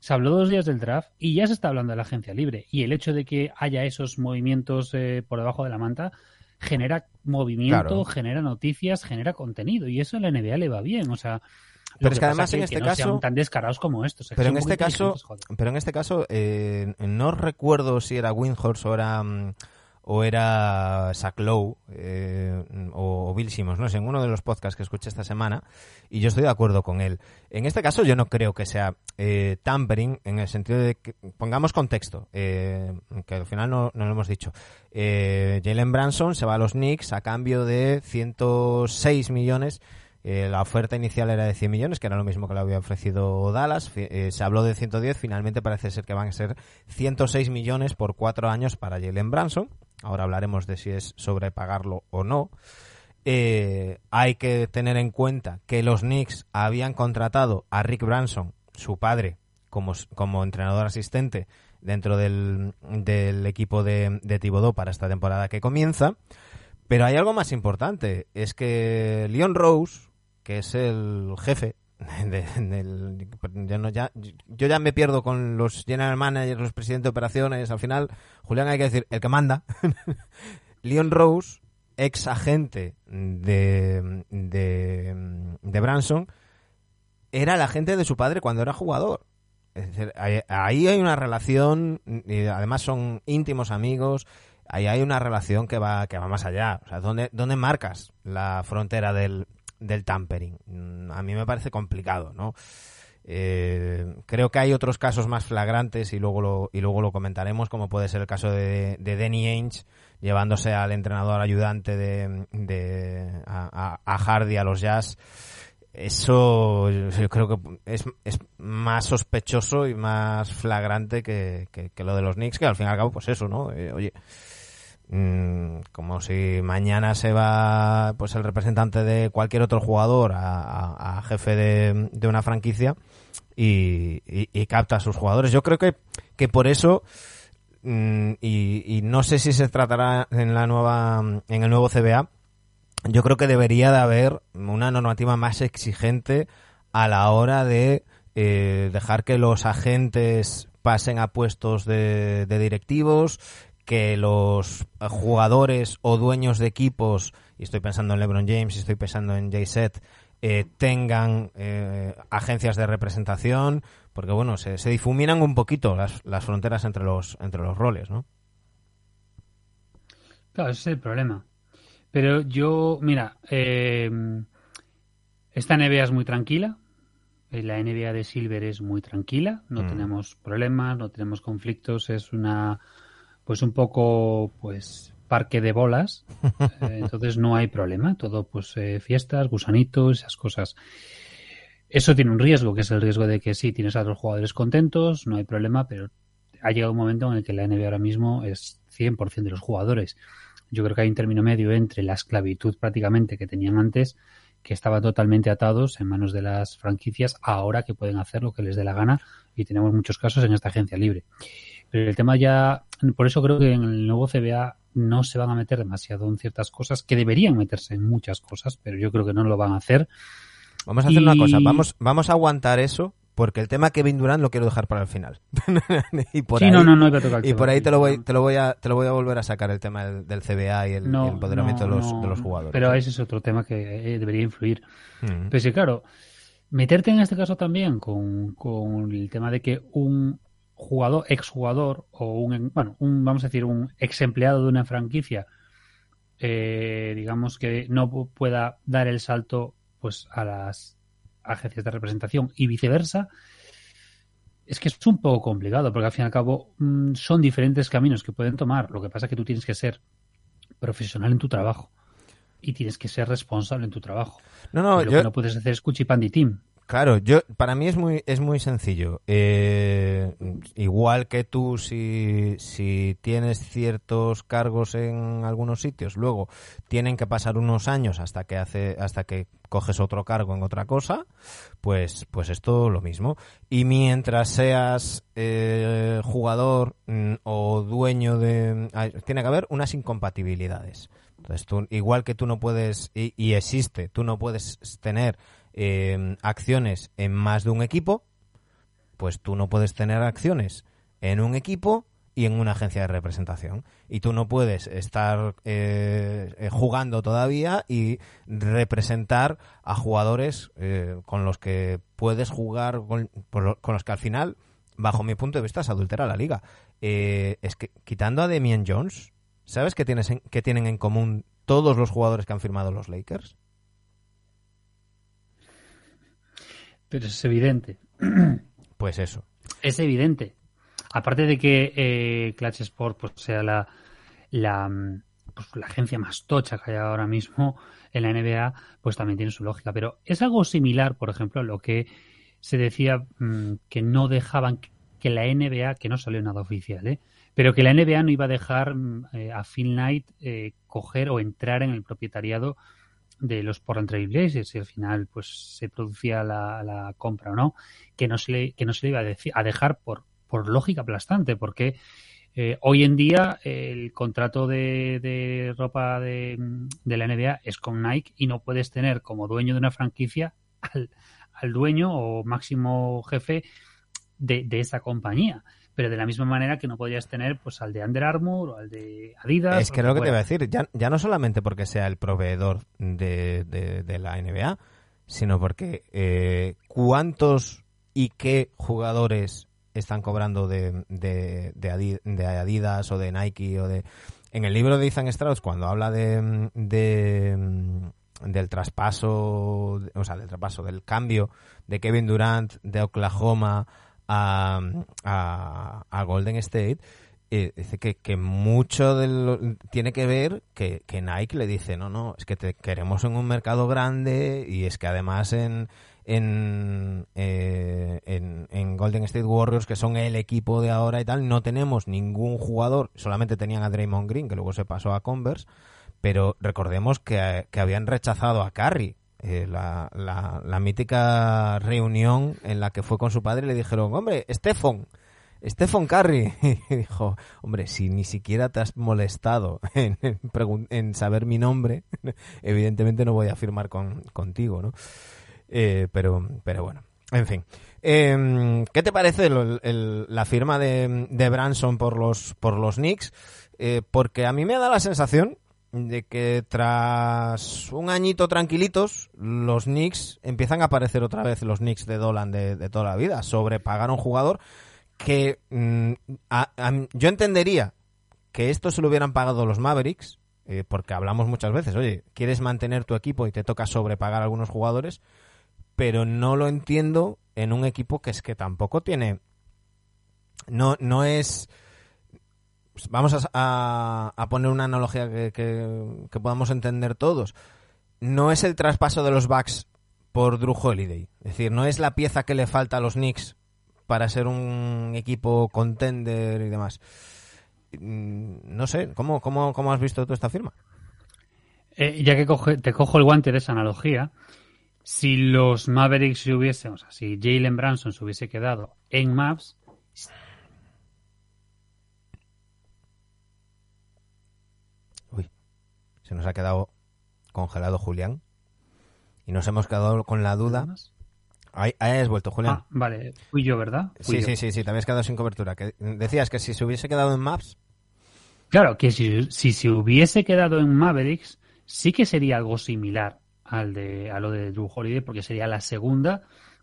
se habló dos días del draft y ya se está hablando de la agencia libre. Y el hecho de que haya esos movimientos eh, por debajo de la manta genera movimiento, Claro. genera noticias, genera contenido. Y eso a la NBA le va bien. O sea, Pero es que además en que este no caso- sean tan descarados como estos. pero en este caso pero en este caso eh, no recuerdo si era Windhorst o era mm, o era Zach Lowe eh, o, o Bill Simmons, no sé, en uno de los podcasts que escuché esta semana, y yo estoy de acuerdo con él. En este caso yo no creo que sea eh, tampering en el sentido de que, pongamos contexto, eh, que al final no, no lo hemos dicho. Eh, Jalen Branson se va a los Knicks a cambio de 106 millones eh, la oferta inicial era de 100 millones, que era lo mismo que le había ofrecido Dallas. Eh, se habló de 110, finalmente parece ser que van a ser 106 millones por cuatro años para Jalen Branson. Ahora hablaremos de si es sobrepagarlo o no. Eh, hay que tener en cuenta que los Knicks habían contratado a Rick Branson, su padre, como, como entrenador asistente dentro del, del equipo de, de Thibodeau para esta temporada que comienza. Pero hay algo más importante, es que Leon Rose, que es el jefe [LAUGHS] de- yo ya me pierdo con los general managers, los presidentes de operaciones, al final, Julián hay que decir, el que manda. [LAUGHS] Leon Rose, ex agente de, de, de Branson, era el agente de su padre cuando era jugador. Es decir, ahí, hay una relación, además son íntimos amigos, ahí hay una relación que va, que va más allá. O sea, ¿dónde, dónde marcas la frontera del, del tampering? Mm, A mí me parece complicado, ¿no? Eh, creo que hay otros casos más flagrantes y luego lo, y luego lo comentaremos, como puede ser el caso de, de Danny Ainge llevándose al entrenador ayudante de, de a, a- Hardy a los Jazz. Eso yo creo que es, es más sospechoso y más flagrante que, que- que lo de los Knicks, que al fin y al cabo, pues eso, ¿no? Eh, oye, como si mañana se va pues el representante de cualquier otro jugador a, jefe de, una franquicia y capta a sus jugadores. Yo creo que, que por eso mm, y, y no sé si se tratará en la nueva en el nuevo CBA yo creo que debería de haber una normativa más exigente a la hora de eh, dejar que los agentes pasen a puestos de, de directivos, que los jugadores o dueños de equipos, y estoy pensando en LeBron James, y estoy pensando en Jay Set, eh, tengan eh, agencias de representación, porque bueno, se, se difuminan un poquito las, las fronteras entre los, entre los roles, ¿no? Claro, ese es el problema. Pero yo, mira, eh, esta NBA es muy tranquila. eh, La NBA de Silver es muy tranquila. No Mm. tenemos problemas, no tenemos conflictos. Es una, pues un poco, pues parque de bolas. [LAUGHS] Eh, entonces no hay problema. Todo, pues eh, fiestas, gusanitos, esas cosas. Eso tiene un riesgo, que es el riesgo de que sí, tienes a los jugadores contentos, no hay problema, pero ha llegado un momento en el que la NBA ahora mismo es 100% de los jugadores. Yo creo que hay un término medio entre la esclavitud prácticamente que tenían antes, que estaban totalmente atados en manos de las franquicias, ahora que pueden hacer lo que les dé la gana y tenemos muchos casos en esta agencia libre. Pero el tema ya, por eso creo que en el nuevo CBA no se van a meter demasiado en ciertas cosas, que deberían meterse en muchas cosas, pero yo creo que no lo van a hacer. Vamos a hacer una cosa, vamos, vamos a aguantar eso, porque el tema Kevin Durant lo quiero dejar para el final. [LAUGHS] y por sí, ahí, no, no, no tocar y por ahí te lo voy, te lo voy a, te lo voy a volver a sacar el tema del, del CBA y el, No, y el empoderamiento no, de, los, de los jugadores. Pero ese es otro tema que eh, debería influir. Mm. Pero sí, claro, meterte en este caso también con, con el tema de que un jugador, exjugador, o un, bueno, un, vamos a decir, un ex empleado de una franquicia, eh, digamos que no pu- pueda dar el salto pues a las agencias de representación y viceversa, es que es un poco complicado, porque al fin y al cabo mm, son diferentes caminos que pueden tomar. Lo que pasa es que tú tienes que ser profesional en tu trabajo y tienes que ser responsable en tu trabajo. No, no, Y lo yo, que no puedes hacer es cuchipandi team. Claro, yo para mí es muy es muy sencillo. Eh, igual que tú, si, si tienes ciertos cargos en algunos sitios, luego tienen que pasar unos años hasta que hace hasta que coges otro cargo en otra cosa, pues pues esto lo mismo. Y mientras seas eh, jugador mm, o dueño de, hay- tiene que haber unas incompatibilidades. Entonces, tú, igual que tú no puedes, y, y existe, tú no puedes tener eh, acciones en más de un equipo, pues tú no puedes tener acciones en un equipo y en una agencia de representación. Y tú no puedes estar eh, eh, jugando todavía y representar a jugadores eh, con los que puedes jugar, con los que al final, bajo mi punto de vista, se adultera la liga. Eh, es que quitando a Demian Jones, ¿sabes qué, tienes en- qué tienen en común todos los jugadores que han firmado los Lakers? Pero es evidente. [CLEARS THROAT] Pues eso. Es evidente. Aparte de que eh, Clutch Sport pues, sea la, la, mm, pues, la agencia más tocha que hay ahora mismo en la NBA, pues también tiene su lógica. Pero es algo similar, por ejemplo, a lo que se decía mm, que no dejaban que la NBA, que no salió nada oficial, ¿eh? pero que la NBA no iba a dejar mm, eh, a Phil Knight eh, coger o entrar en el propietariado de los Portland Trail Blazers y al final pues se producía la, la compra o no que no se le, que no se le iba a, deci- a dejar por, por lógica aplastante porque eh, hoy en día el contrato de, de ropa de, de la NBA es con Nike y no puedes tener como dueño de una franquicia al, al dueño o máximo jefe de, de esa compañía pero de la misma manera que no podrías tener pues al de Under Armour o al de Adidas Es que es lo que te fuera. iba a decir, ya, ya no solamente porque sea el proveedor de, de- de la NBA, sino porque eh, cuántos y qué jugadores están cobrando de, de, de Adidas o de Nike o de... En el libro de Ethan Strauss, cuando habla de, de- del traspaso, o sea, del traspaso, del cambio de Kevin Durant de Oklahoma a, a, Golden State, eh, dice que, que mucho de lo- tiene que ver que, que Nike le dice, no, no, es que te queremos en un mercado grande y es que además en, en, eh, en, en Golden State Warriors, que son el equipo de ahora y tal, no tenemos ningún jugador, solamente tenían a Draymond Green, que luego se pasó a Converse, pero recordemos que, que habían rechazado a Curry. Eh, la, la, la mítica reunión en la que fue con su padre y le dijeron, hombre, Stephen, Stephen Curry [LAUGHS] y dijo, hombre, si ni siquiera te has molestado en, en saber mi nombre, [LAUGHS] evidentemente no voy a firmar con, contigo, ¿no? Eh, pero, pero bueno, en fin. Eh, ¿Qué te parece el- el- la firma de, de Branson por los, por los Knicks? Eh, porque a mí me da la sensación de que tras un añito tranquilitos, los Knicks empiezan a aparecer otra vez los Knicks de Dolan de, de toda la vida. Sobrepagar a un jugador que mm, yo entendería que esto se lo hubieran pagado los Mavericks, eh, porque hablamos muchas veces, oye, quieres mantener tu equipo y te toca sobrepagar a algunos jugadores, pero no lo entiendo en un equipo que es que tampoco tiene, no, no es, vamos a, a- poner una analogía que, que- podamos entender todos, no es el traspaso de los Bucks por Drew Holiday, es decir, no es la pieza que le falta a los Knicks para ser un equipo contender y demás. Mm, No sé, ¿cómo, cómo, cómo has visto tú esta firma? Eh, ya que te cojo el guante de esa analogía, si los Mavericks se hubiesen, o sea, si Jalen Branson se hubiese quedado en Maps, se nos ha quedado congelado Julián. Y nos hemos quedado con la duda. Ahí, ahí has vuelto, Julián. Ah, vale, fui yo, ¿verdad? Fui sí, yo. sí, sí, sí, te habías quedado sin cobertura. Que decías que si se hubiese quedado en Maps, Claro, que si, si se hubiese quedado en Mavericks, sí que sería algo similar al de, a lo de Drew Holiday, porque sería la segunda,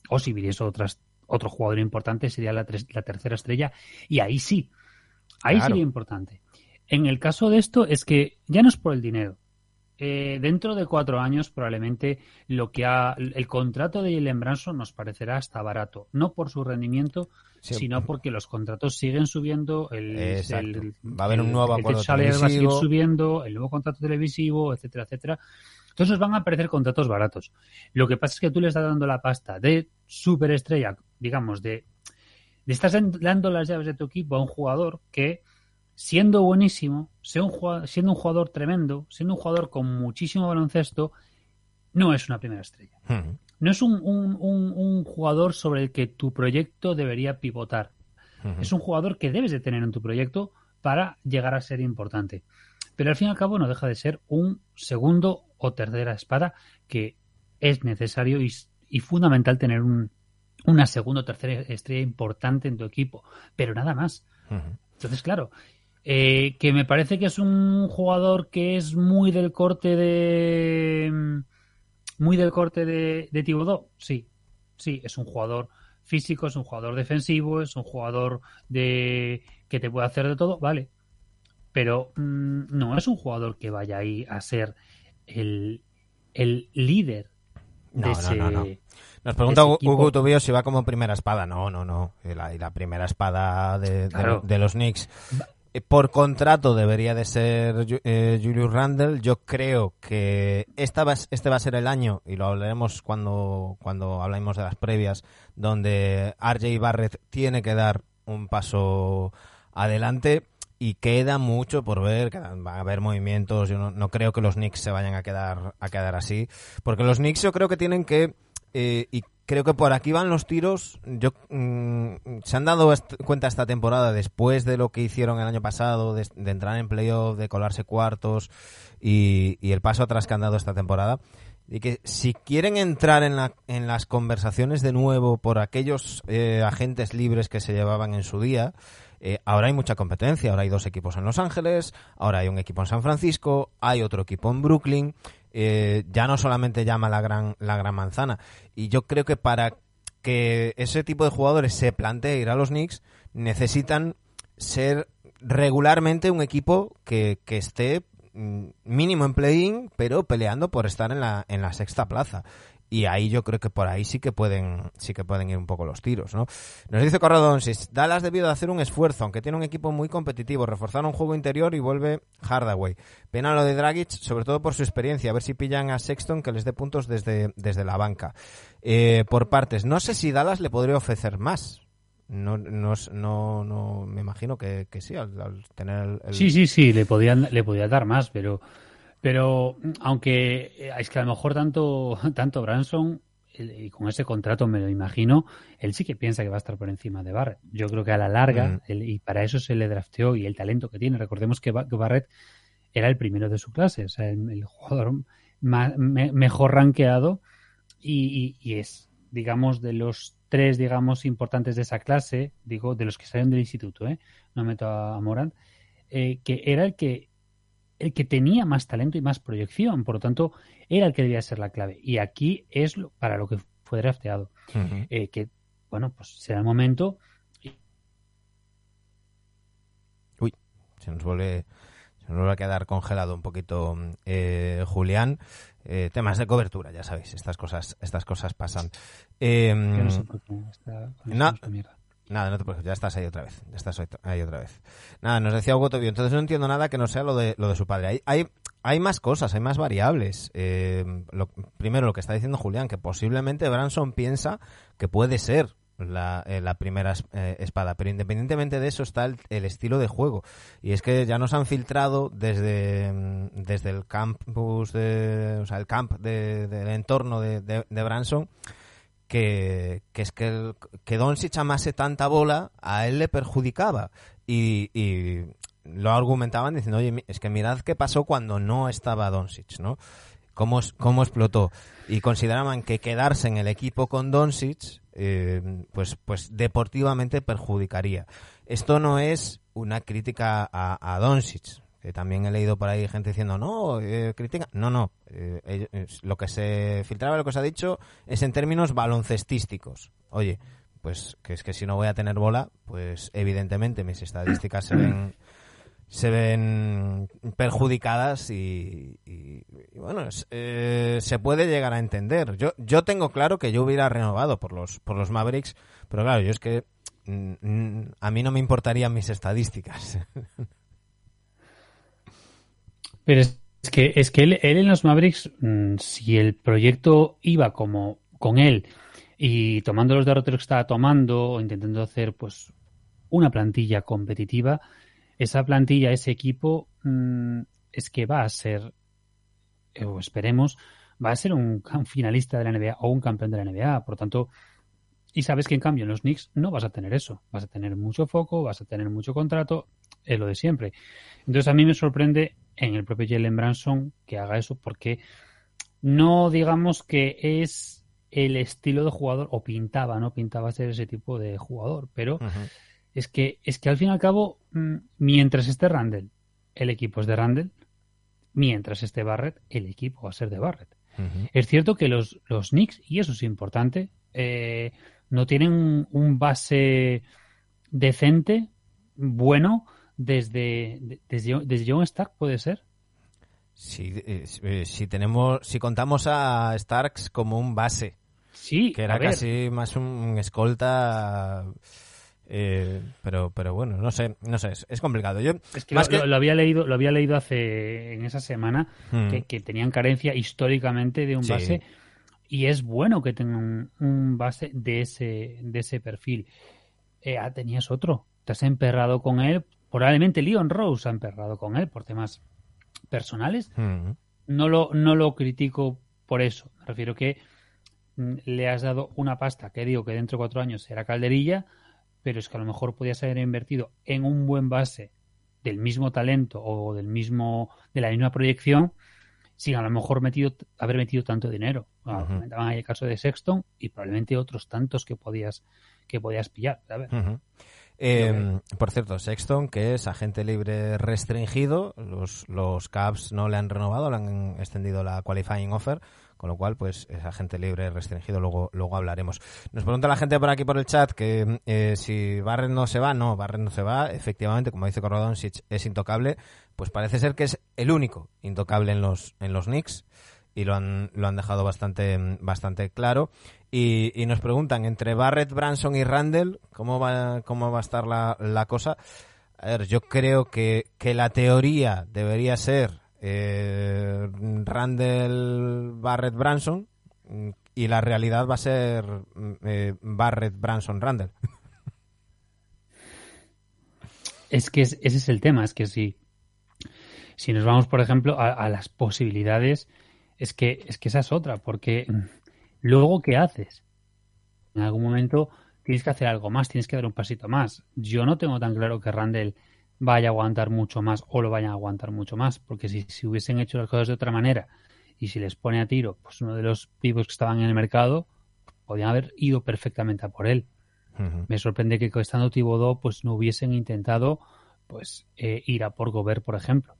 o si viniese otras, otro jugador importante, sería la, tres- la tercera estrella, y ahí sí, ahí Claro. sería importante. En el caso de esto es que ya no es por el dinero. Eh, dentro de cuatro años probablemente lo que ha el contrato de Jalen Branson nos parecerá hasta barato, no por su rendimiento, Sí. sino porque los contratos siguen subiendo, el, el- Va a haber un el- nuevo el acuerdo salario va a seguir subiendo, el nuevo contrato televisivo, etcétera, etcétera. Entonces nos van a aparecer contratos baratos. Lo que pasa es que tú le estás dando la pasta de superestrella, digamos, de, le estás dando las llaves de tu equipo a un jugador que, siendo buenísimo, sea un jua- siendo un jugador tremendo, siendo un jugador con muchísimo baloncesto, no es una primera estrella. hmm, No es un, un- un- un jugador sobre el que tu proyecto debería pivotar. hmm, Es un jugador que debes de tener en tu proyecto para llegar a ser importante. Pero al fin y al cabo no deja de ser un segundo o tercera espada que es necesario y, y fundamental tener un- una segunda o tercera estrella importante en tu equipo. Pero nada más. hmm. Entonces, claro, eh, que me parece que es un jugador que es muy del corte de. mm, Muy del corte de, de Thibodeau. Sí, sí, es un jugador físico, es un jugador defensivo, es un jugador de que te puede hacer de todo, vale. Pero mm, no es un jugador que vaya ahí a ser el, el líder de No, no, ese. no, no. Nos pregunta. Hugo Tobío si va como primera espada. No, no, no. Y la, y la primera espada de, de- Claro. de los Knicks. Eh, Por contrato debería de ser eh, Julius Randle. Yo creo que esta va, este va a ser el año, y lo hablaremos cuando, cuando hablemos de las previas, donde RJ Barrett tiene que dar un paso adelante y queda mucho por ver, va a haber movimientos, yo no, no creo que los Knicks se vayan a quedar, a quedar así, porque los Knicks yo creo que tienen que, eh, y creo que por aquí van los tiros, yo mm, se han dado est- cuenta esta temporada después de lo que hicieron el año pasado, de, de entrar en playoff, de colarse cuartos y, el paso atrás que han dado esta temporada, y que si quieren entrar en, la, en las conversaciones de nuevo por aquellos eh, agentes libres que se llevaban en su día, eh, ahora hay mucha competencia, ahora hay dos equipos en Los Ángeles, ahora hay un equipo en San Francisco, hay otro equipo en Brooklyn, eh, ya no solamente llama la gran, la gran manzana. Y yo creo que para que ese tipo de jugadores se plantee ir a los Knicks, necesitan ser regularmente un equipo que, que esté mm, mínimo en play-in, pero peleando por estar en la, en la sexta plaza. Y ahí yo creo que por ahí sí que pueden, sí que pueden ir un poco los tiros, ¿no? Nos dice Corrado Doncic, Dallas debido de hacer un esfuerzo, aunque tiene un equipo muy competitivo, reforzar un juego interior y vuelve Hardaway. Pena lo de Dragic, sobre todo por su experiencia, a ver si pillan a Sexton que les dé puntos desde, desde la banca. Eh, por partes, no sé si Dallas le podría ofrecer más. No, no, no, no me imagino que, sí, tener Sí, sí, sí, le podían, le podía dar más, pero, pero aunque eh, es que a lo mejor tanto, [LAUGHS] tanto Branson y con ese contrato me lo imagino, él sí que piensa que va a estar por encima de Barrett. Yo creo que a la larga, Mm. él- y para eso se le drafteó y el talento que tiene. Recordemos que, Ba- que Barrett era el primero de su clase, o sea, el, el jugador me- mejor rankeado y, y- y es, digamos, de los tres, digamos, importantes de esa clase, digo, de los que salieron del instituto, ¿eh? no meto a, a Morant, eh, que era el que el que tenía más talento y más proyección, por lo tanto, era el que debía ser la clave. Y aquí es lo- para lo que fue drafteado. Eh, que, bueno, pues será el momento. Se nos vuelve, se nos vuelve a quedar congelado un poquito eh, Julián. Eh, temas de cobertura, ya sabéis, estas cosas, estas cosas pasan. Eh, Yo no sé por qué está con no. esta mierda. Nada, no ya estás ahí otra vez. Ya estás ahí otra vez. Nada, nos decía Hugo Tobio, entonces no entiendo nada que no sea lo de, lo de su padre. Hay, hay, hay más cosas, hay más variables. Eh, lo- primero, lo que está diciendo Julián, que posiblemente Branson piensa que puede ser la, eh, la primera eh, espada, pero independientemente de eso está el, el estilo de juego. Y es que ya nos han filtrado desde, mm, desde el campus, de, o sea, el camp de- del entorno de, de Branson, que, que es que, que Doncic amase tanta bola a él le perjudicaba. Y, y lo argumentaban diciendo oye es que mirad qué pasó cuando no estaba Doncic no cómo, cómo explotó y consideraban que quedarse en el equipo con Doncic eh, pues pues deportivamente perjudicaría. Esto no es una crítica a, a Doncic que también he leído por ahí gente diciendo no eh, critica no no eh, es- lo que se filtraba lo que se ha dicho es en términos baloncestísticos. Oye pues que es que si no voy a tener bola pues evidentemente mis estadísticas se ven se ven perjudicadas y, bueno eh, se puede llegar a entender. Yo yo tengo claro que yo hubiera renovado por los por los Mavericks pero claro yo es que mm, mm, a mí no me importarían mis estadísticas [LAUGHS] Pero es que, es que él, él en los Mavericks, mm, si el proyecto iba como con él y tomando los derroteros que estaba tomando o intentando hacer pues una plantilla competitiva, esa plantilla, ese equipo, mm, es que va a ser, o esperemos, va a ser un, cam- finalista de la NBA o un campeón de la NBA. Por tanto, y sabes que en cambio en los Knicks no vas a tener eso. Vas a tener mucho foco, vas a tener mucho contrato, es lo de siempre. Entonces a mí me sorprende en el propio Jalen Branson que haga eso porque no digamos que es el estilo de jugador o pintaba, no pintaba ser ese tipo de jugador, pero es que es que al fin y al cabo mm, mientras esté Randall, el equipo es de Randall, mientras esté Barrett, el equipo va a ser de Barrett. Es cierto que los, los Knicks, y eso es importante, eh, no tienen un base decente, bueno, desde, de- desde, desde John Stack, puede ser. Si, eh, si- tenemos si contamos a Starks como un base Sí, que era casi más un escolta eh, pero pero bueno no sé no sé es, es complicado yo es que más lo, que- lo- lo había leído, lo había leído hace en esa semana Hmm. que, que tenían carencia históricamente de un Sí. base y es bueno que tengan un, un base de ese de ese perfil. Eh, ah, tenías otro, te has emperrado con él, probablemente Leon Rose ha emperrado con él por temas personales. Mm, No lo no lo critico por eso, me refiero que mm, le has dado una pasta que digo que dentro de cuatro años será calderilla, pero es que a lo mejor podías haber invertido en un buen base del mismo talento o del mismo de la misma proyección sin a lo mejor metido haber metido tanto dinero. Ujú. Comentaban ahí el caso de Sexton y probablemente otros tantos que podías que podías pillar. Eh, por cierto, Sexton, que es agente libre restringido, los, los Cavs no le han renovado, le han extendido la qualifying offer, con lo cual, pues, es agente libre restringido, luego, luego hablaremos. Nos pregunta la gente por aquí por el chat que eh, si Barrett no se va, no, Barrett no se va, efectivamente, como dice Corrodonsic, es intocable, pues parece ser que es el único intocable en los, en los Knicks y lo han, lo han dejado bastante, bastante claro. Y, y nos preguntan, entre Barrett, Branson y Randall, ¿cómo va, cómo va a estar la, la cosa? A ver, yo creo que, que la teoría debería ser eh, Randall, Barrett, Branson mm, y la realidad va a ser mm, eh, Barrett, Branson, Randall. Es que es- ese es el tema, es que si, si nos vamos, por ejemplo, a, a las posibilidades, es que, es que esa es otra, porque mm, luego, ¿qué haces? En algún momento tienes que hacer algo más, tienes que dar un pasito más. Yo no tengo tan claro que Randall vaya a aguantar mucho más o lo vayan a aguantar mucho más, porque si, si hubiesen hecho las cosas de otra manera y si les pone a tiro pues uno de los pibos que estaban en el mercado, podían haber ido perfectamente a por él. Me sorprende que estando Thibodeau pues no hubiesen intentado pues eh, ir a por Gobert, por ejemplo.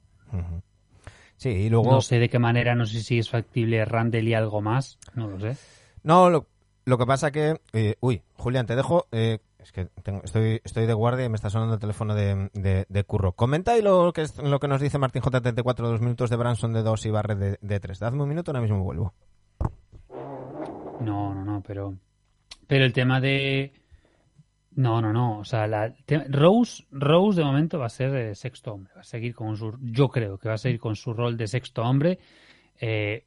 Sí, y luego... No sé de qué manera, no sé si es factible Randall y algo más, no lo sé. No, lo, lo que pasa que... eh, uy, Julián, te dejo... eh, es que tengo- estoy, estoy de guardia y me está sonando el teléfono de, de, de Curro. Comenta y lo que, es- lo que nos dice Martín J34, dos minutos de Branson de 2 y Barret de, de 3. Dadme un minuto, ahora mismo vuelvo. No, no, no, pero pero el tema de no, no, no, o sea, la te- Rose Rose de momento va a ser eh, sexto hombre, va a seguir con su yo creo que va a seguir con su rol de sexto hombre eh,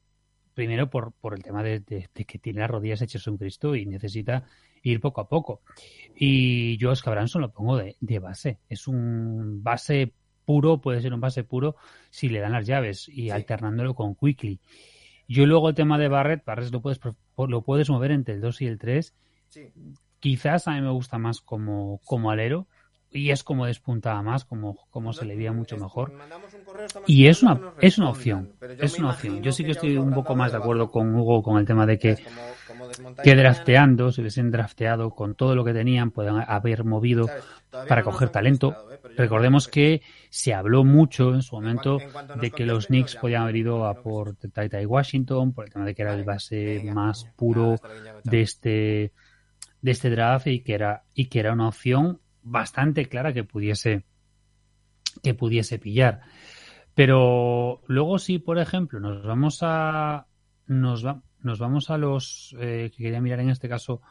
primero por, por el tema de, de- de que tiene las rodillas hechas un Cristo y necesita ir poco a poco. Y yo a Oscar Branson lo pongo de, de base. Es un base puro, puede ser un base puro si le dan las llaves y alternándolo con Quickly. Yo luego el tema de Barrett, Barrett lo puedes, lo puedes mover entre el 2 y el 3. Quizás a mí me gusta más como, como alero y es como despuntaba más, como, como se le veía mucho mejor. Y es una, es una opción, es una opción. Yo sí que estoy un poco más de acuerdo con Hugo con el tema de que, que drafteando, si hubiesen drafteado con todo lo que tenían, pueden haber movido para coger talento. Recordemos que se habló mucho en su momento de que los Knicks podían haber ido a por Taita y Washington, por el tema de que era el base más puro de este de este draft y que era y que era una opción bastante clara que pudiese que pudiese pillar. Pero luego si, por ejemplo, nos vamos a nos va, nos vamos a los eh, que quería mirar en este caso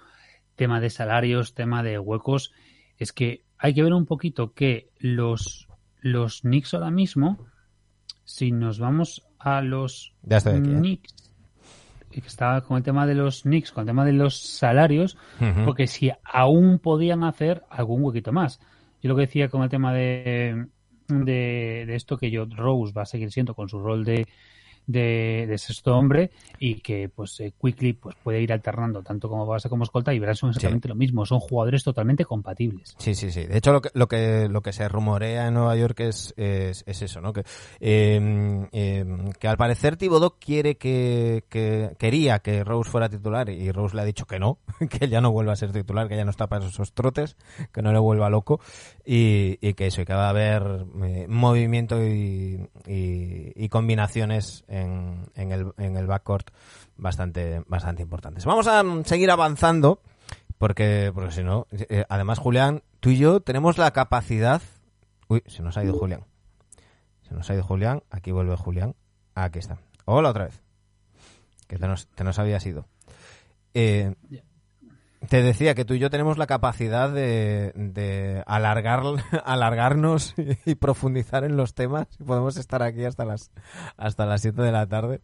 tema de salarios, tema de huecos, es que hay que ver un poquito que los los Knicks ahora mismo si nos vamos a los ¿eh? Knicks que estaba con el tema de los Knicks, con el tema de los salarios, porque si aún podían hacer algún huequito más. Yo lo que decía con el tema de, de, de esto, que yo, Rose va a seguir siendo con su rol de, de, de sexto hombre y que pues eh, Quickly pues puede ir alternando tanto como base como escolta y Branson exactamente lo mismo. Son jugadores totalmente compatibles. Sí, sí, sí. De hecho, lo que, lo que, lo que se rumorea en Nueva York es, es, es eso, ¿no? Que, eh, eh, que al parecer Thibodeau quiere que, que, quería que Rose fuera titular y Rose le ha dicho que no, [LAUGHS] que ya no vuelva a ser titular, que ya no está para esos trotes, que no le vuelva loco y, y que eso, y que va a haber eh, movimiento y, y, y combinaciones en, en, el, en el backcourt bastante, bastante importantes. Vamos a mm, seguir avanzando. Porque, porque si no, eh, además, Julián, tú y yo tenemos la capacidad. Uy, se nos ha ido Julián. Se nos ha ido Julián. Aquí vuelve Julián. Aquí está. Hola otra vez. Que te nos, te nos habías ido. Eh, te decía que tú y yo tenemos la capacidad de, de alargar, [LAUGHS] alargarnos y profundizar en los temas. Podemos estar aquí hasta las hasta las 7 de la tarde.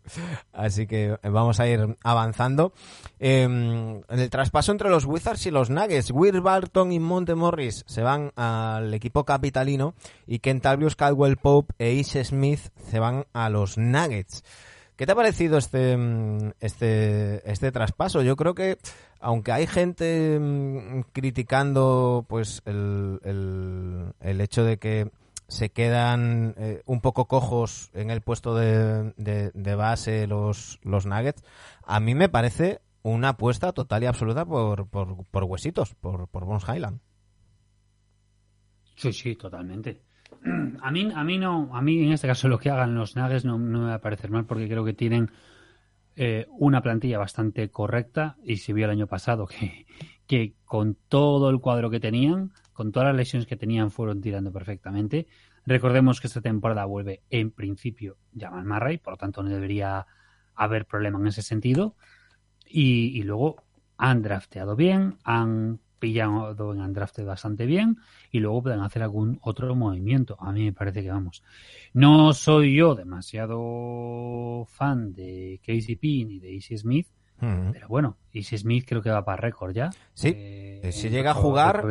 Así que vamos a ir avanzando. En el traspaso entre los Wizards y los Nuggets, Will Barton y Monte Morris se van al equipo capitalino y Kentavious Caldwell Pope e Ish Smith se van a los Nuggets. ¿Qué te ha parecido este, mm, este, este traspaso? Yo creo que, aunque hay gente mm, criticando pues el, el, hecho de que se quedan eh, un poco cojos en el puesto de, de- de base los, los Nuggets, a mí me parece una apuesta total y absoluta por, por, por huesitos, por, por Bones Highland. Sí, sí, totalmente. [CLEARS THROAT] A mí, a mí no, a mí en este caso lo que hagan los Nuggets no, me va a parecer mal porque creo que tienen eh, una plantilla bastante correcta y se vio el año pasado [LAUGHS] que, con todo el cuadro que tenían, con todas las lesiones que tenían, fueron tirando perfectamente. Recordemos que esta temporada vuelve en principio Jamal Murray, por lo tanto no debería haber problema en ese sentido. Y, y luego han drafteado bien, han pillado en han drafteado bastante bien y luego pueden hacer algún otro movimiento. A mí me parece que vamos. No soy yo demasiado fan de KCP ni de Easy Smith, Mm. pero bueno, Easy Smith creo que va para récord ya. Sí, Eh, eh, si llega a jugar.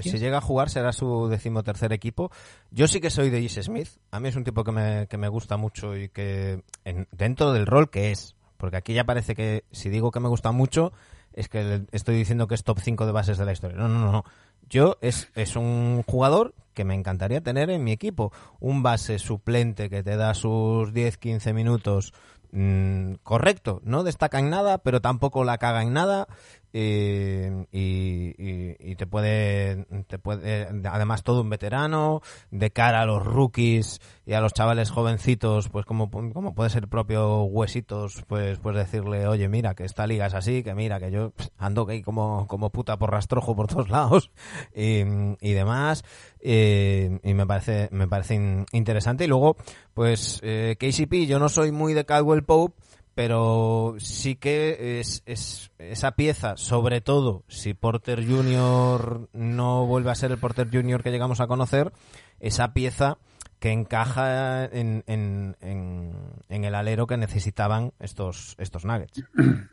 Si llega a jugar será su decimotercer equipo. Yo sí que soy de Ish Smith. A mí es un tipo que me, que me gusta mucho y que en- dentro del rol que es. Porque aquí ya parece que si digo que me gusta mucho es que le- estoy diciendo que es top 5 de bases de la historia. No, no, no. Yo es, es un jugador que me encantaría tener en mi equipo. Un base suplente que te da sus 10-15 minutos mm, correcto. No destaca en nada, pero tampoco la caga en nada. Y, y- te puede, te puede, además todo un veterano, de cara a los rookies y a los chavales jovencitos, pues como, como puede ser propio Huesitos, pues, pues decirle, oye, mira, que esta liga es así, que mira, que yo ando ahí como, como puta por rastrojo por todos lados [LAUGHS] y, y demás. eh, y me parece, me parece in- interesante. Y luego, pues, eh, KCP, yo no soy muy de Caldwell Pope, pero sí que es, es esa pieza, sobre todo si Porter Jr. no vuelve a ser el Porter Jr. que llegamos a conocer, esa pieza que encaja en, en, en, en el alero que necesitaban estos, estos Nuggets. [CLEARS THROAT]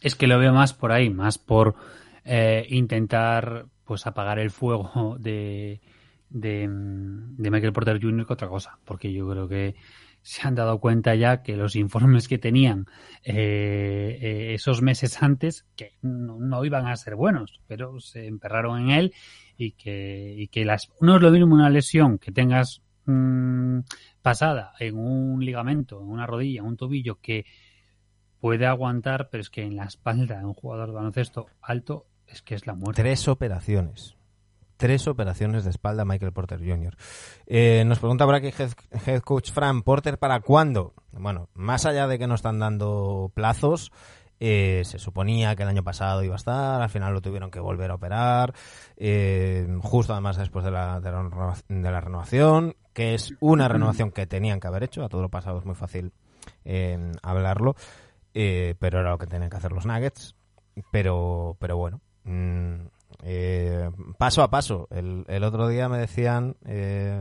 Es que lo veo más por ahí, más por eh, intentar pues apagar el fuego de, de, de Michael Porter Jr. que otra cosa, porque yo creo que se han dado cuenta ya que los informes que tenían eh, eh, esos meses antes que no, no iban a ser buenos, pero se emperraron en él y que, y que las, no es lo mismo una lesión que tengas mm, pasada en un ligamento, en una rodilla, en un tobillo que puede aguantar, pero es que en la espalda de un jugador de baloncesto alto es que es la muerte. Tres operaciones. Tres operaciones de espalda Michael Porter Jr. Eh, nos pregunta por aquí head, head coach Fran, ¿Porter para cuándo? Bueno, más allá de que no están dando plazos, eh, se suponía que el año pasado iba a estar, al final lo tuvieron que volver a operar, eh, justo además después de la, de, la, renova- de la renovación, que es una renovación que tenían que haber hecho, a todo lo pasado es muy fácil eh, hablarlo, eh, pero era lo que tenían que hacer los Nuggets, pero, pero bueno. mm, eh, paso a paso. El, el otro día me decían, eh,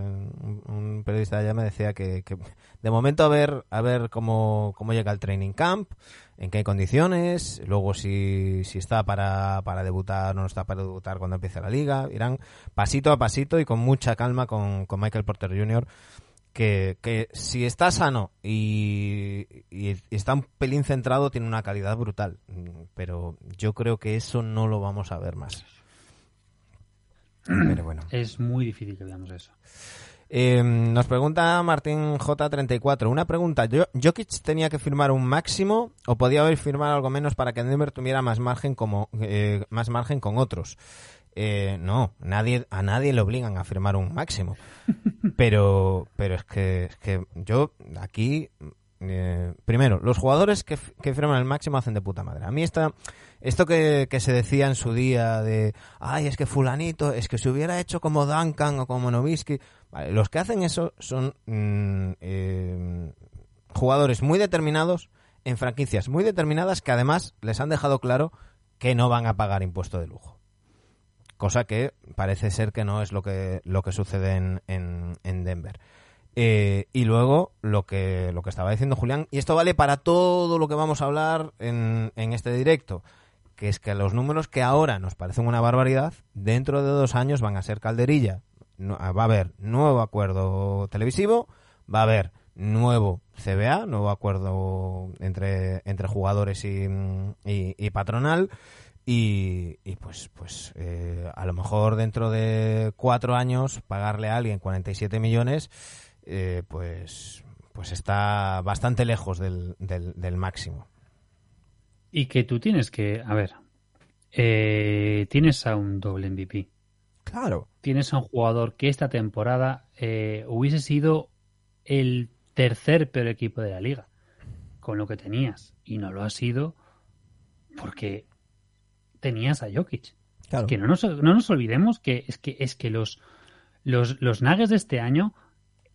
un, periodista allá me decía que, de momento a ver, a ver cómo, cómo llega el training camp, en qué condiciones, luego si, si está para, para debutar o no está para debutar cuando empiece la liga. Irán pasito a pasito y con mucha calma con, con Michael Porter Jr. Que, que si está sano y, está un pelín centrado, tiene una calidad brutal. Pero yo creo que eso no lo vamos a ver más. Pero bueno. Es muy difícil que veamos eso. Eh, nos pregunta Martín J34. Una pregunta. ¿Yo- ¿Jokic tenía que firmar un máximo o podía haber firmado algo menos para que Denver tuviera más margen como eh, más margen con otros? Eh, no, nadie a nadie le obligan a firmar un máximo. [LAUGHS] Pero pero es que, es que yo aquí eh, primero los jugadores que, firman el máximo hacen de puta madre. A mí esta esto que, que se decía en su día de, ay, es que fulanito, es que se hubiera hecho como Duncan o como Novisky. Vale, los que hacen eso son mm, eh, jugadores muy determinados en franquicias muy determinadas que además les han dejado claro que no van a pagar impuesto de lujo. Cosa que parece ser que no es lo que, lo que sucede en, en, en Denver. Eh, y luego lo que, lo que estaba diciendo Julián, y esto vale para todo lo que vamos a hablar en, en este directo, que es que los números que ahora nos parecen una barbaridad, dentro de dos años van a ser calderilla. No- va a haber nuevo acuerdo televisivo, va a haber nuevo CBA, nuevo acuerdo entre, entre jugadores y, y- y patronal. Y, y pues, pues eh, a lo mejor dentro de cuatro años pagarle a alguien 47 millones, eh, pues, pues está bastante lejos del, del, del máximo. Y que tú tienes que, a ver, eh, tienes a un doble MVP. Claro. tienes a un jugador que esta temporada eh, hubiese sido el tercer peor equipo de la liga con lo que tenías y no lo ha sido porque tenías a Jokic. Claro. Que no nos, no nos olvidemos que es que es que los, los, los Nuggets de este año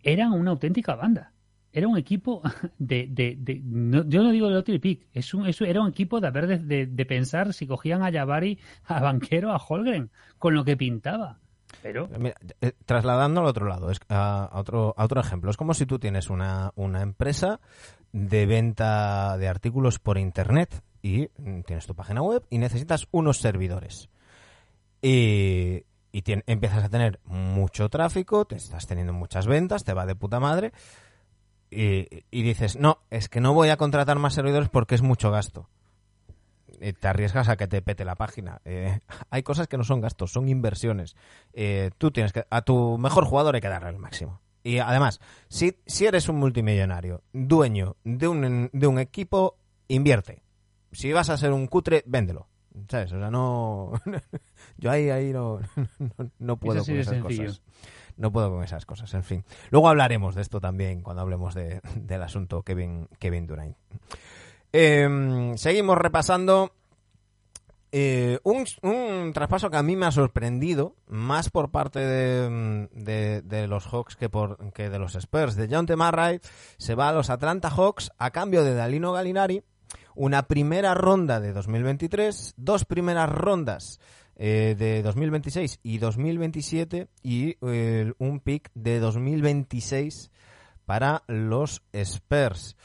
eran una auténtica banda. Era un equipo [LAUGHS] de... de, de- no- yo no digo de lottery pick, es un, eso era un equipo de haber de, de- pensar si cogían a Jabari, a Banquero, a Holgren, con lo que pintaba. Pero Mira, eh, trasladando al otro lado, es, a, a otro, a otro ejemplo, es como si tú tienes una, una empresa de venta de artículos por internet y mm, tienes tu página web y necesitas unos servidores. Y, y empiezas a tener mucho tráfico, te estás teniendo muchas ventas, te va de puta madre. Y, dices, no, es que no voy a contratar más servidores porque es mucho gasto. Te arriesgas a que te pete la página. Eh, [LAUGHS] hay cosas que no son gastos, son inversiones. Eh, tú tienes que, a tu mejor jugador hay que darle el máximo. Y además, si, si eres un multimillonario, dueño de un, de un equipo, invierte. Si vas a ser un cutre, véndelo. ¿Sabes? O sea, no. [LAUGHS] Yo ahí, ahí no, [LAUGHS] no, no puedo con esas sencillo. cosas. No puedo con esas cosas, en fin. Luego hablaremos de esto también cuando hablemos de- [LAUGHS] del asunto Kevin, Kevin Durant. Eh, seguimos repasando eh, un, un traspaso que a mí me ha sorprendido, más por parte de, de- de los Hawks que, por, que de los Spurs. De John Murray se va a los Atlanta Hawks a cambio de Dalino Galinari, una primera ronda de 2023, dos primeras rondas eh, de 2026 y 2027 y eh, un pick de 2026 para los Spurs.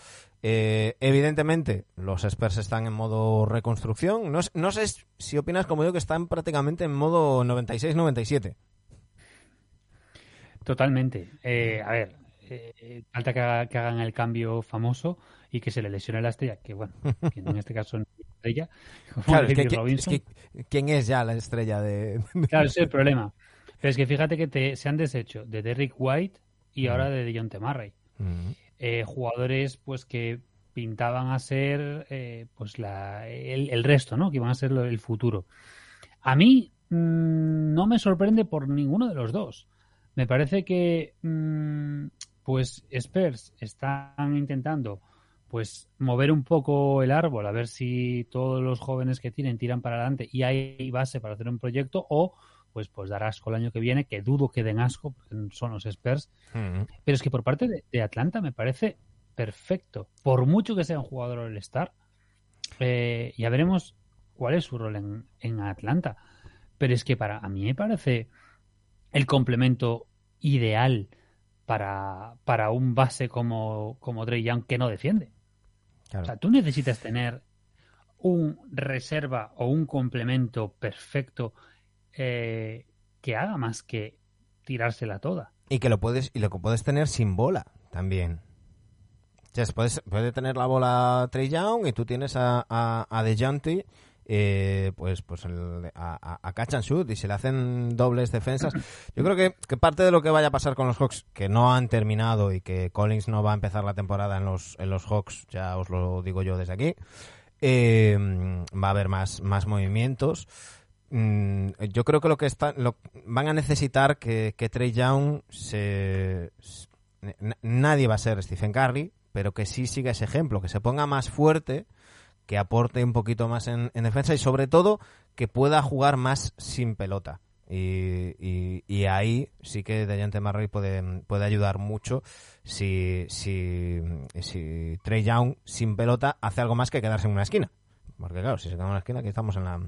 Eh, evidentemente, los Spurs están en modo reconstrucción. No, no sé si opinas como yo que están prácticamente en modo 96-97. Totalmente. Eh, a ver, eh, falta que, haga- que hagan el cambio famoso y que se le lesione la estrella, que bueno, [LAUGHS] que en este caso no es estrella, [LAUGHS] como Claro, es que, David que- Robinson. es que- ¿quién es ya la estrella de...? Claro, ese es el problema. Pero es que fíjate que te, se han deshecho de Derrick White y ahora de Dejounte Murray. Mm, Eh, jugadores pues que pintaban a ser eh, pues la, el, el resto, ¿no? Que iban a ser lo- el futuro. A mí mm, no me sorprende por ninguno de los dos. Me parece que mm, pues Spurs están intentando pues mover un poco el árbol a ver si todos los jóvenes que tienen tiran para adelante y hay base para hacer un proyecto o pues pues dar asco el año que viene que dudo que den asco porque son los Spurs mm. pero es que por parte de, de Atlanta me parece perfecto. Por mucho que sea un jugador All-Star, eh, ya veremos cuál es su rol en, en Atlanta. Pero es que para a mí me parece el complemento ideal para, para un base como, como Trey Young que no defiende. Claro. O sea, tú necesitas tener un reserva o un complemento perfecto eh, que haga más que tirársela toda. Y que lo puedes y lo que puedes tener sin bola también. O sea, puedes, puede tener la bola Trey Young y tú tienes a, a, a DeJounte, eh, pues, pues el- a, a, catch and shoot y se le hacen dobles defensas. Yo creo que, que parte de lo que vaya a pasar con los Hawks, que no han terminado y que Collins no va a empezar la temporada en los, en los Hawks, ya os lo digo yo desde aquí, eh, va a haber más, más movimientos. Mm, yo creo que lo que están lo, van a necesitar que, que Trey Young se, s- n- nadie va a ser Stephen Curry pero que sí siga ese ejemplo que se ponga más fuerte que aporte un poquito más en, en defensa y sobre todo que pueda jugar más sin pelota. Y, y, y ahí sí que Dejante Murray puede, puede ayudar mucho si, si, si Trey Young sin pelota hace algo más que quedarse en una esquina. Porque claro, si se queda en una esquina aquí estamos en la,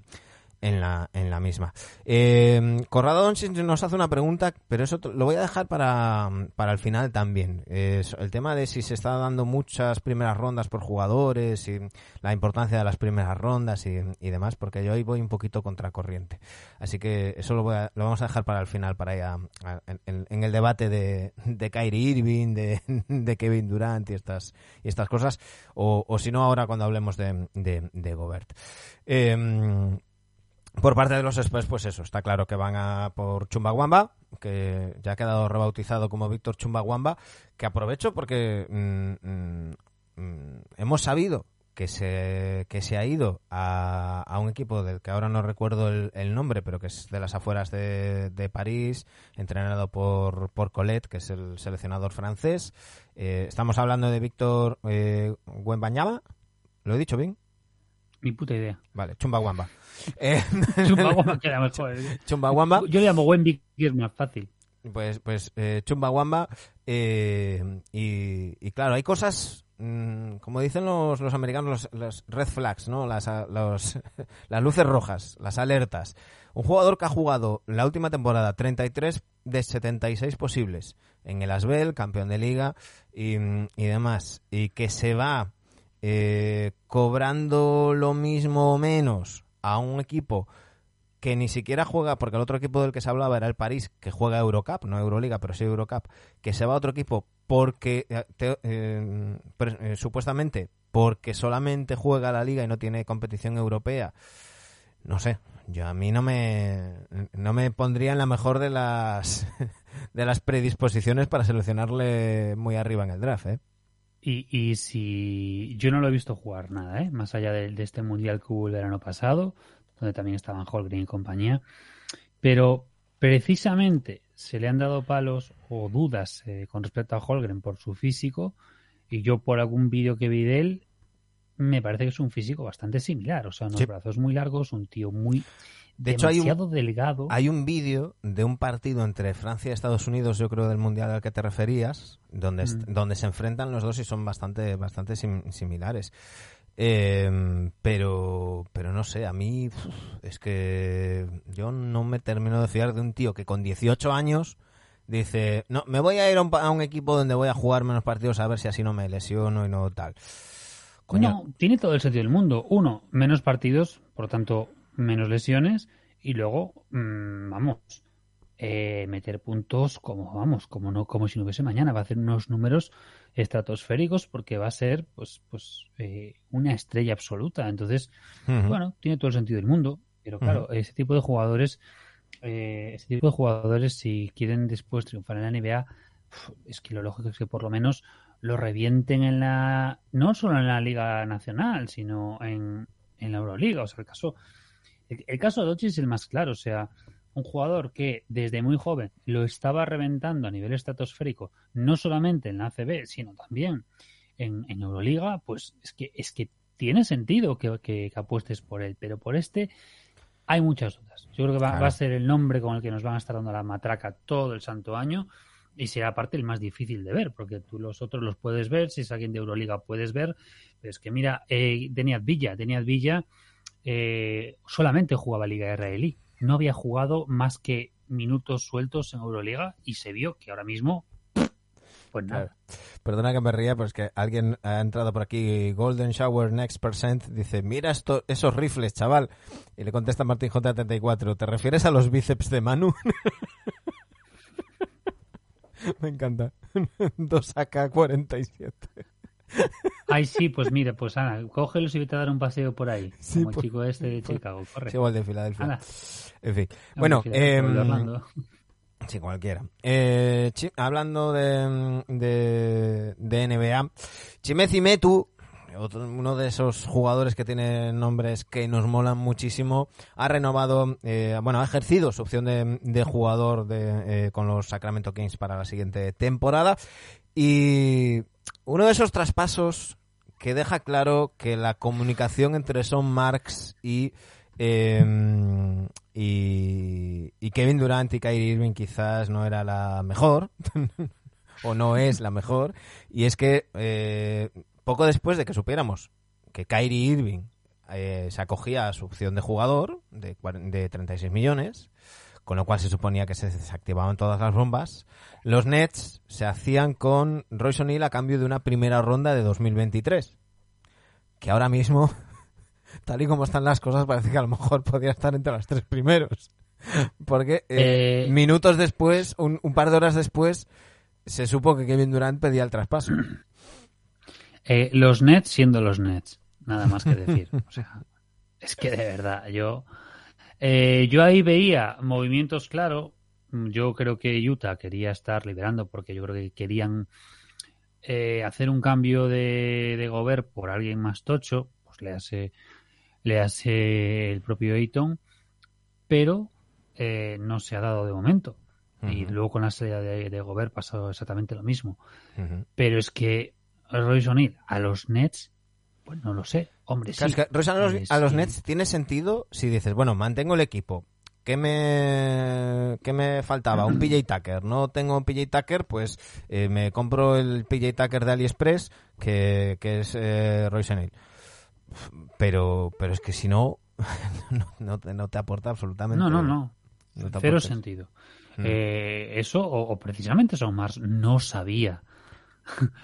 en la, en la misma. Eh, Corrado nos hace una pregunta, pero eso lo voy a dejar para, para el final también. El tema de si se está dando muchas primeras rondas por jugadores y la importancia de las primeras rondas y, demás, porque yo hoy voy un poquito contracorriente. Así que eso lo, voy a- lo vamos a dejar para el final, para ir a- en, el debate de, de Kyrie Irving, de, Kevin Durant y estas, y estas cosas, o, si no ahora cuando hablemos de, de, Gobert. Eh, por parte de los Spurs, pues eso, está claro que van a por Chumbawamba, que ya ha quedado rebautizado como Víctor Chumbawamba, que aprovecho porque mm, mm, hemos sabido que se, que se ha ido a, a un equipo del que ahora no recuerdo el, nombre, pero que es de las afueras de, de París, entrenado por, por Colette, que es el seleccionador francés. Eh, estamos hablando de Víctor eh, Wembanyama. ¿Lo he dicho bien? Ni puta idea. Vale, Chumbawamba. [LAUGHS] Eh, [LAUGHS] Chumbawamba queda mejor. ¿eh? Chumbawamba. Yo le llamo Wemby, que es más fácil. Pues, pues eh, Chumbawamba. eh, y, y claro, hay cosas, mm, como dicen los, los americanos, los, los red flags, ¿no? Las, los- [LAUGHS] las luces rojas, las alertas. Un jugador que ha jugado la última temporada 33 de 76 posibles en el Asbel, campeón de liga y, y demás. Y que se va eh, cobrando lo mismo o menos a un equipo que ni siquiera juega, porque el otro equipo del que se hablaba era el París, que juega Eurocup, no Euroliga, pero sí Eurocup, que se va a otro equipo porque, eh, eh, eh, supuestamente, porque solamente juega la liga y no tiene competición europea. No sé, yo a mí no me, no me pondría en la mejor de las, [LAUGHS] de las predisposiciones para seleccionarle muy arriba en el draft, ¿eh? Y, y si yo no lo he visto jugar nada, ¿eh? más allá de, de este mundial que hubo el verano pasado, donde también estaban Holgren y compañía, pero precisamente se le han dado palos o dudas eh, con respecto a Holgren por su físico, y yo por algún vídeo que vi de él, me parece que es un físico bastante similar, o sea, unos Sí. brazos muy largos, un tío muy De hecho, hay un- delgado. Hay un vídeo de un partido entre Francia y Estados Unidos, yo creo del mundial al que te referías, donde, Mm. donde se enfrentan los dos y son bastante, bastante sim- similares. Eh, pero, pero no sé, a mí uf, es que yo no me termino de fiar de un tío que con 18 años dice, no, me voy a ir a un, pa- a un equipo donde voy a jugar menos partidos a ver si así no me lesiono y no tal. Coño, No, tiene todo el sentido del mundo. Uno, menos partidos, por lo tanto, menos lesiones. Y luego, mm, vamos, eh, meter puntos como, vamos, como no, como si no hubiese mañana. Va a hacer unos números estratosféricos porque va a ser, pues, pues, eh, una estrella absoluta. Entonces, bueno, tiene todo el sentido del mundo. Pero claro, ese tipo de jugadores, eh, ese tipo de jugadores, si quieren después triunfar en la NBA, es que lo lógico es que por lo menos lo revienten en la, no solo en la Liga Nacional, sino en, en la Euroliga. O sea, el caso, el, el caso de Doncic es el más claro. O sea, un jugador que desde muy joven lo estaba reventando a nivel estratosférico, no solamente en la ACB, sino también en, en Euroliga, pues es que, es que tiene sentido que, que- que apuestes por él, pero por este hay muchas dudas. Yo creo que va, Claro. va a ser el nombre con el que nos van a estar dando la matraca todo el santo año y será aparte el más difícil de ver, porque tú los otros los puedes ver, si es alguien de Euroliga puedes ver, pero es que mira, eh, Deniad Villa, Deniad Villa eh, solamente jugaba Liga Israelí, no había jugado más que minutos sueltos en Euroliga y se vio que ahora mismo, pues nada. Perdona que me ría, pero es que alguien ha entrado por aquí, Golden Shower Next Percent, dice, mira esto, esos rifles, chaval. Y le contesta Martín J34, ¿te refieres a los bíceps de Manu? [LAUGHS] me encanta. [LAUGHS] 2AK47. Ay, sí, pues mira, pues Ana, cógelos y vete a dar un paseo por ahí, Sí, como por- el chico este de por- Chicago, corre. Es igual de Filadelfia. Ala. En fin. No, Bueno, Orlando. Sí, cualquiera. Eh, hablando de, de, de NBA, Metu, otro- uno de esos jugadores que tiene nombres que nos molan muchísimo, ha renovado, eh, bueno, ha ejercido su opción de, de jugador de, eh, con los Sacramento Kings para la siguiente temporada. Y uno de esos traspasos que deja claro que la comunicación entre Son Marks y, eh, y, Kevin Durant y Kyrie Irving quizás no era la mejor, [LAUGHS] o no es la mejor, y es que eh, poco después de que supiéramos que Kyrie Irving eh, se acogía a su opción de jugador de, de 36 millones, con lo cual se suponía que se desactivaban todas las bombas, los Nets se hacían con Royce O'Neal a cambio de una primera ronda de 2023, que ahora mismo, [LAUGHS] tal y como están las cosas, parece que a lo mejor podría estar entre los tres primeros. Porque eh, Eh, minutos después, un, un par de horas después, se supo que Kevin Durant pedía el traspaso. [CLEARS THROAT] Eh, los Nets siendo los Nets, nada más que decir. O sea, es que de verdad, yo, eh, yo ahí veía movimientos, claro. Yo creo que Utah quería estar liberando porque yo creo que querían eh, hacer un cambio de, de Gobert por alguien más tocho, pues le hace, le hace el propio Ayton, pero eh, no se ha dado de momento. Y luego con la salida de, de Gobert pasó exactamente lo mismo. Pero es que Royce O'Neal a los Nets, pues no lo sé. Hombre, sí. Royce, a los, Hombre, a los sí. Nets tiene sentido si dices, bueno, mantengo el equipo. ¿Qué me, qué me faltaba? Un PJ Tucker. No tengo un PJ Tucker, pues eh, me compro el PJ Tucker de AliExpress, que, que es eh, Royce O'Neal. Pero, pero es que si no, [LAUGHS] no, no te, no te aporta absolutamente No, no, no. no Cero sentido. Mm. Eh, eso, o, o precisamente Son Mars no sabía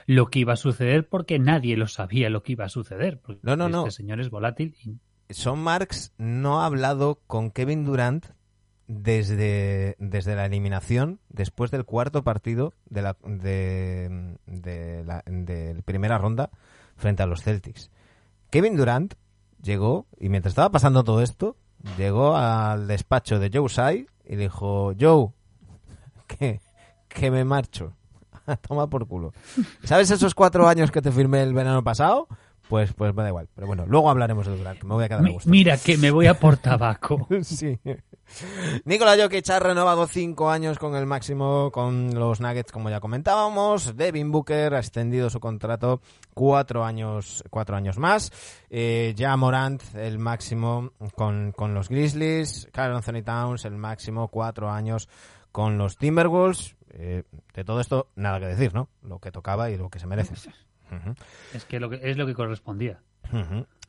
lo que iba a suceder porque nadie lo sabía lo que iba a suceder. Porque No, no, este no. señor es volátil. y- Son Marks no ha hablado con Kevin Durant desde, desde la eliminación, después del cuarto partido de la, de, de la de primera ronda frente a los Celtics. Kevin Durant llegó, y mientras estaba pasando todo esto, llegó al despacho de Joe Tsai y dijo, Joe, [LAUGHS] que, que me marcho. [LAUGHS] Toma por culo. ¿Sabes esos cuatro años que te firmé el verano pasado? Pues, pues me da igual. Pero bueno, luego hablaremos de Durant, que me voy a quedar a gusto. mira que me voy a por tabaco. [LAUGHS] Sí. Nikola Jokic ha renovado cinco años con el máximo con los Nuggets, como ya comentábamos. Devin Booker ha extendido su contrato cuatro años, cuatro años más. Eh, ya Morant, el máximo con, con los Grizzlies. Carl Anthony Towns, el máximo cuatro años con los Timberwolves. Eh, de todo esto, nada que decir, ¿no? Lo que tocaba y lo que se merece. [LAUGHS] Es que, lo que es lo que correspondía.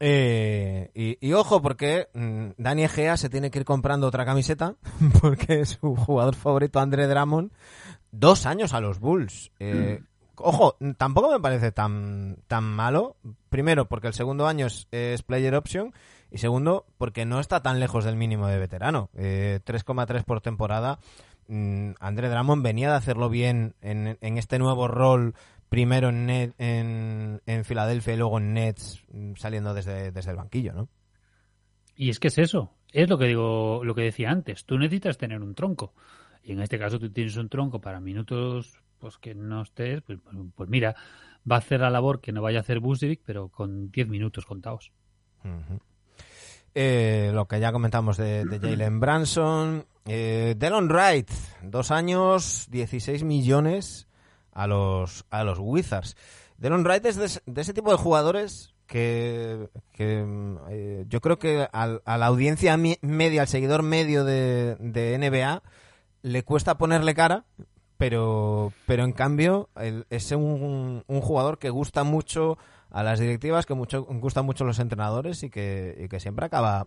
Eh, y, y ojo, porque mm, Dani Egea se tiene que ir comprando otra camiseta, [LAUGHS] porque su jugador favorito, André Drummond, dos años a los Bulls. Eh, Ojo, mm, tampoco me parece tan, tan malo. Primero, porque el segundo año es, es player option. Y segundo, porque no está tan lejos del mínimo de veterano. Eh, 3,3 por temporada. Mm, André Drummond venía de hacerlo bien en, en este nuevo rol primero en, Net- en, en Filadelfia y luego en Nets mm, saliendo desde, desde el banquillo, ¿no? Y es que es eso. Es lo que digo, lo que decía antes. Tú necesitas tener un tronco. Y en este caso tú tienes un tronco para minutos pues que no estés, pues, pues- mira, va a hacer la labor que no vaya a hacer Busevic, pero con 10 minutos contados. Ujú. Eh, lo que ya comentamos de, Jalen Branson. Eh, Delon Wright, dos años, 16 millones a los, a los Wizards. Delon Wright es de, ese- tipo de jugadores que, que, eh, yo creo que al- a la audiencia media, al seguidor medio de, de NBA, le cuesta ponerle cara, pero, pero en cambio es un jugador que gusta mucho a las directivas, que mucho, gusta mucho los entrenadores y que, y que siempre acaba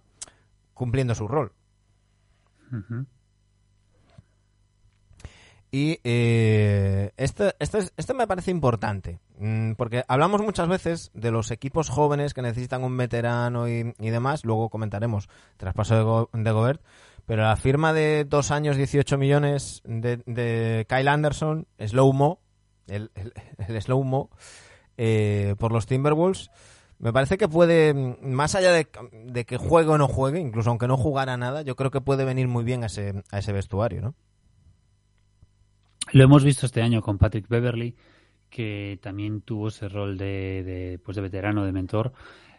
cumpliendo su rol. Y eh, este, este, es- este me parece importante, mm, porque hablamos muchas veces de los equipos jóvenes que necesitan un veterano y, y demás, luego comentaremos traspaso de, Go- de Gobert, pero la firma de dos años 18 millones de, de Kyle Anderson, Slow Mo, el, el, el Slow Mo, eh, por los Timberwolves, me parece que puede, más allá de, de que juegue o no juegue, incluso aunque no jugara nada, yo creo que puede venir muy bien a ese, a ese vestuario, ¿no? Lo hemos visto este año con Patrick Beverly, que también tuvo ese rol de, de, pues de veterano, de mentor,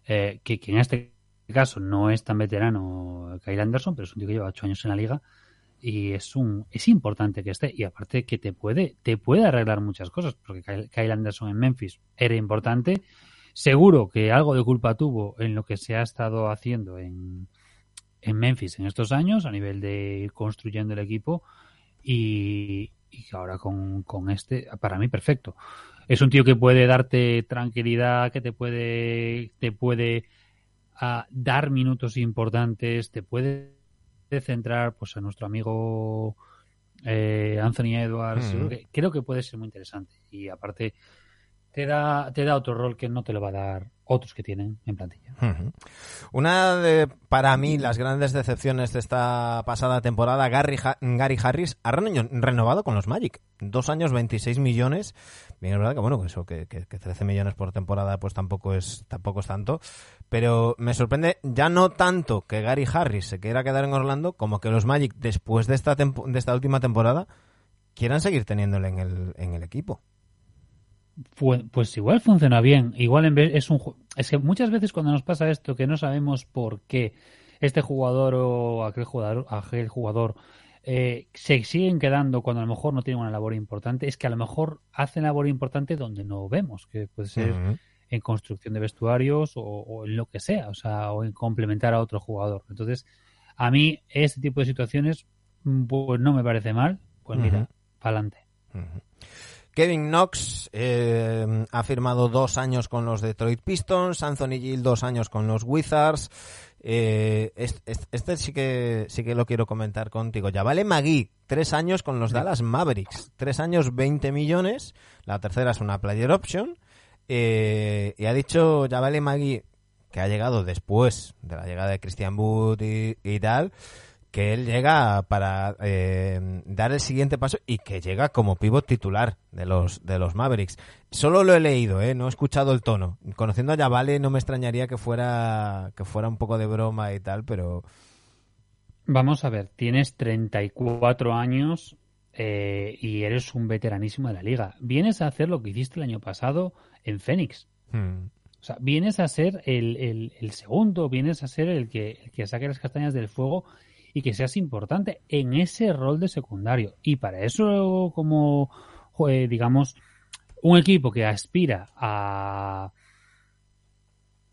eh, que, que en este caso no es tan veterano Kyle Anderson, pero es un tío que lleva ocho años en la liga y es un es importante que esté y aparte que te puede te puede arreglar muchas cosas porque Kyle, Anderson en Memphis era importante seguro que algo de culpa tuvo en lo que se ha estado haciendo en, en Memphis en estos años a nivel de construyendo el equipo y, y ahora con, con este, para mí perfecto. Es un tío que puede darte tranquilidad, que te puede, te puede ah, dar minutos importantes, te puede centrar pues a nuestro amigo eh, Anthony Edwards. Mm. Creo, que, creo que puede ser muy interesante. Y aparte te da, te da otro rol que no te lo va a dar otros que tienen en plantilla. Una de, para mí, las grandes decepciones de esta pasada temporada, Gary, Gary Harris ha reno- renovado con los Magic. Dos años, 26 millones. Bien, es verdad que, bueno, eso, que, que- que 13 millones por temporada, pues tampoco es, tampoco es tanto. Pero me sorprende ya no tanto que Gary Harris se quiera quedar en Orlando, como que los Magic, después de esta, de esta última temporada, quieran seguir teniéndole en el, en el equipo. Fu- Pues igual funciona bien. Igual en vez es un es que muchas veces cuando nos pasa esto que no sabemos por qué este jugador o aquel jugador, aquel jugador eh, se siguen quedando cuando a lo mejor no tienen una labor importante, es que a lo mejor hacen labor importante donde no vemos, que puede ser en construcción de vestuarios o, o en lo que sea, o sea, o en complementar a otro jugador. Entonces, a mí este tipo de situaciones, pues no me parece mal. Pues mira, para adelante. Kevin Knox eh, ha firmado dos años con los Detroit Pistons, Anthony Gill dos años con los Wizards. Eh, es- es- este, sí que sí que lo quiero comentar contigo. Ya vale Magui, tres años con los Dallas Mavericks, tres años 20 millones. La tercera es una player option. Eh, y ha dicho ya vale Magui que ha llegado después de la llegada de Christian Wood y, y tal que él llega para eh, dar el siguiente paso y que llega como pivot titular de los de los Mavericks. Solo lo he leído, ¿eh? no he escuchado el tono. Conociendo a Yavale no me extrañaría que fuera que fuera un poco de broma y tal, pero Vamos a ver, tienes 34 años eh, y eres un veteranísimo de la liga. Vienes a hacer lo que hiciste el año pasado en Phoenix. hmm, O sea, vienes a ser el, el- el segundo, vienes a ser el que, el que saque las castañas del fuego y que seas importante en ese rol de secundario. Y para eso, como, digamos, un equipo que aspira a,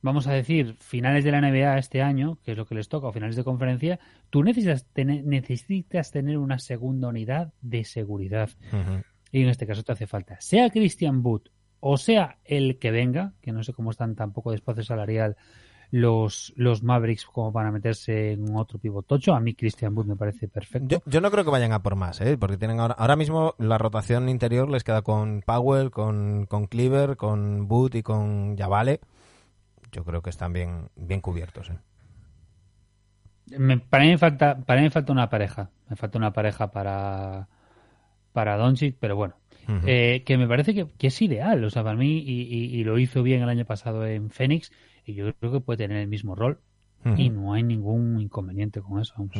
vamos a decir, finales de la NBA este año, que es lo que les toca, o finales de conferencia, tú necesitas tener, necesitas tener una segunda unidad de seguridad. Y en este caso te hace falta, sea Christian Wood o sea el que venga, que no sé cómo están tampoco de espacio salarial los, los Mavericks como para meterse en otro pivotocho. A mí Christian Wood me parece perfecto. Yo, yo no creo que vayan a por más, ¿eh? porque tienen ahora, ahora mismo la rotación interior les queda con Powell, con, con Cleaver, con Boot y con Yavale. Yo creo que están bien, bien cubiertos. ¿eh? Me- para, mí me falta, para mí me falta una pareja. Me falta una pareja para, para Doncic, pero bueno. Eh, que me parece que, que es ideal, o sea, para mí, y, y- y lo hizo bien el año pasado en Phoenix, y yo creo que puede tener el mismo rol, y no hay ningún inconveniente con eso. vamos.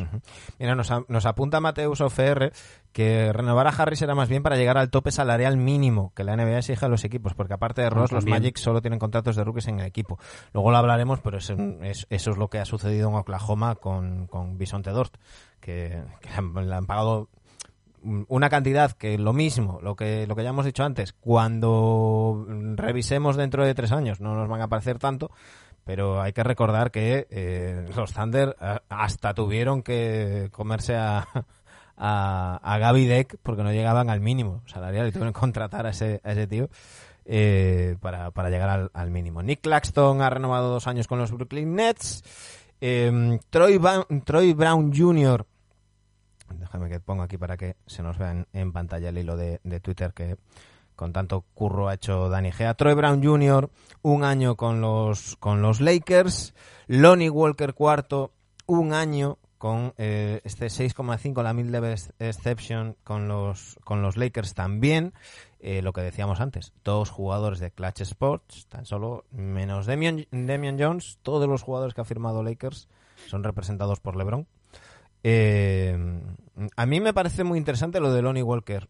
Mira, nos, a- nos apunta Mateus OFR que renovar a Harris era más bien para llegar al tope salarial mínimo que la NBA exige a los equipos, porque aparte de Ross, los. Magic solo tienen contratos de rookies en el equipo. Luego lo hablaremos, pero es es- eso es lo que ha sucedido en Oklahoma con, con Bisonte Dort, que, que le, han, le han pagado una cantidad que lo mismo, lo que, lo que ya hemos dicho antes, cuando revisemos dentro de tres años no nos van a parecer tanto, pero hay que recordar que eh, los Thunder a- hasta tuvieron que comerse a, [LAUGHS] a, a Gaby Deck porque no llegaban al mínimo salarial y tuvieron que contratar a ese, a ese tío eh, para, para llegar al, mínimo. Nick Claxton ha renovado dos años con los Brooklyn Nets. Eh, Troy, Troy Brown Jr. Déjame que pongo aquí para que se nos vea en, pantalla el hilo de, de Twitter que con tanto curro ha hecho Danny Gea. Troy Brown Jr. un año con los con los Lakers. Lonnie Walker cuarto un año con eh, este 6,5 la mil level exception con los con los Lakers también. Eh, lo que decíamos antes, dos jugadores de Clutch Sports, tan solo menos Damian Jones, todos los jugadores que ha firmado Lakers son representados por LeBron. Eh, a mí me parece muy interesante lo de Lonnie Walker.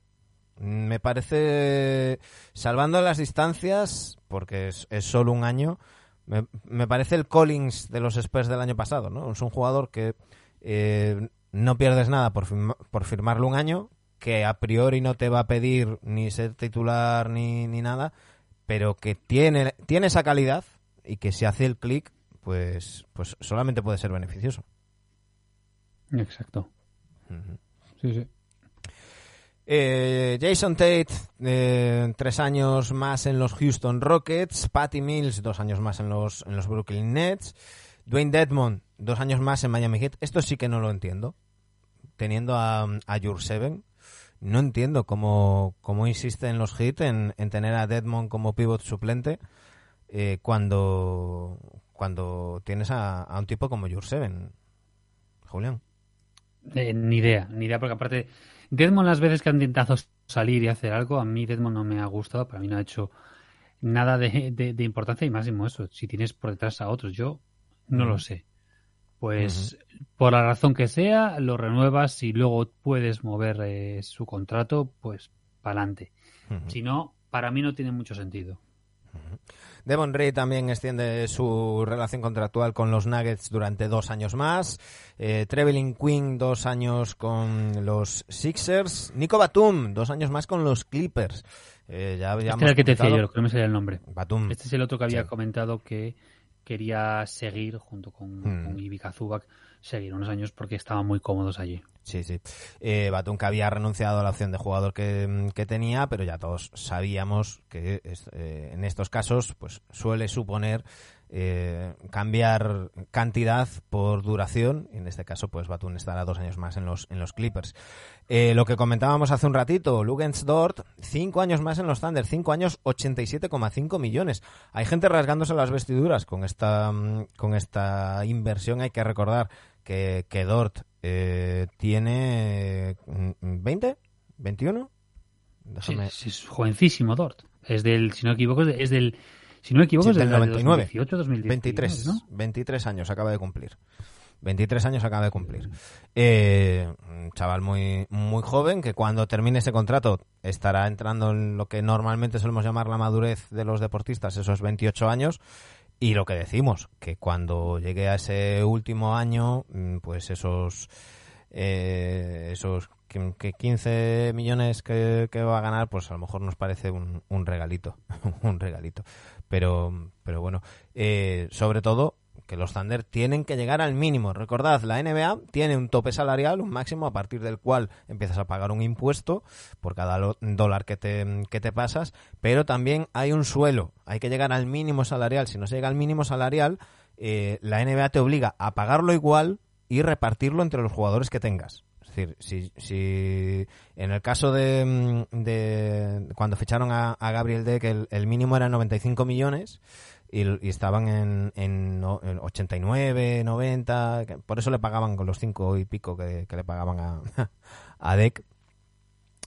Me parece, salvando las distancias, porque es, es solo un año, me, me parece el Collins de los Spurs del año pasado, ¿no? Es un jugador que eh, no pierdes nada por, por firmarlo un año, que a priori no te va a pedir ni ser titular ni, ni nada, pero que tiene, tiene esa calidad y que si hace el clic, pues, pues solamente puede ser beneficioso. Exacto. Sí, sí. Eh, Jason Tate, eh, tres años más en los Houston Rockets. Patty Mills, dos años más en los, en los Brooklyn Nets. Dwayne Dedmon, dos años más en Miami Heat. Esto sí que no lo entiendo. Teniendo a, a Seven, no entiendo cómo, cómo insiste en los Heat en, en tener a Dedmon como pivot suplente eh, cuando, cuando tienes a, a un tipo como Seven. Julián. Eh, ni idea, ni idea, porque aparte, Deadmond las veces que ha intentado salir y hacer algo, a mí Deadmond no me ha gustado, para mí no ha hecho nada de, de- de importancia y máximo eso, si tienes por detrás a otros, yo no lo sé. Pues por la razón que sea, lo renuevas y luego puedes mover eh, su contrato, pues para adelante. Si no, para mí no tiene mucho sentido. Devon Reed también extiende su relación contractual con los Nuggets durante dos años más. Eh, Trevelin Quinn, dos años con los Sixers. Nico Batum, dos años más con los Clippers. Eh, ya, ya Este era el que te decía yo, que no me salía el nombre. Batum. Este es el otro que había Sí. comentado que quería seguir junto con, Hmm. con Zubac, seguir unos años porque estaban muy cómodos allí. Sí, sí. Eh, Batum que había renunciado a la opción de jugador que, que tenía, pero ya todos sabíamos que eh, en estos casos pues suele suponer eh, cambiar cantidad por duración. En este caso, pues Batum estará dos años más en los, en los Clippers. Eh, lo que comentábamos hace un ratito, Dort, cinco años más en los Thunder, cinco años, 87,5 millones. Hay gente rasgándose las vestiduras con esta, mm, con esta inversión. Hay que recordar que, que Dort eh, tiene mm, 20, 21. Sí, es jovencísimo Dort. Es del, si no me equivoco, es del, si no me equivoco, Sí, es del, del 99. 2018, 2019, 23, ¿no? 23 años acaba de cumplir. 23 años acaba de cumplir. Eh, un chaval muy, muy joven que cuando termine ese contrato estará entrando en lo que normalmente solemos llamar la madurez de los deportistas, esos 28 años. Y lo que decimos, que cuando llegue a ese último año, mm, pues esos, eh, esos que que 15 millones que, que va a ganar, pues a lo mejor nos parece un, un regalito, [LAUGHS] un regalito. Pero, pero bueno, eh, sobre todo que los Thunder tienen que llegar al mínimo. Recordad, la NBA tiene un tope salarial, un máximo a partir del cual empiezas a pagar un impuesto por cada dólar que te, que te pasas, pero también hay un suelo, hay que llegar al mínimo salarial. Si no se llega al mínimo salarial, eh, la NBA te obliga a pagarlo igual y repartirlo entre los jugadores que tengas. Es decir, si, si en el caso de, mm, cuando ficharon a, Gabriel Deck el, mínimo era 95 millones y, estaban en, en, no- en 89, 90, que por eso le pagaban con los 5 y pico que, le pagaban a, [LAUGHS] Deck.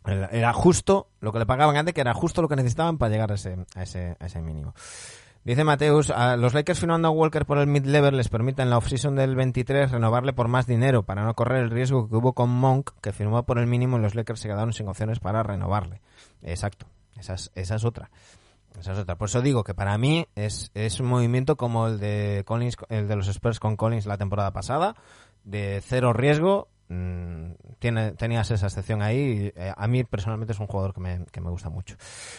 Era justo lo que le pagaban a Deck, era justo lo que necesitaban para llegar a ese, a ese, a ese mínimo. Dice Mateus, a los Lakers firmando a Walker por el mid-level les permite en la offseason del 23 renovarle por más dinero para no correr el riesgo que hubo con Monk, que firmó por el mínimo y los Lakers se quedaron sin opciones para renovarle. Exacto, esa es, esa es otra. Esa es otra. Por eso digo que para mí es, es un movimiento como el de Collins, el de los Spurs con Collins la temporada pasada, de cero riesgo. Mm, Tiene, tenías esa excepción ahí. eh, a mí personalmente es un jugador que me, que me gusta mucho.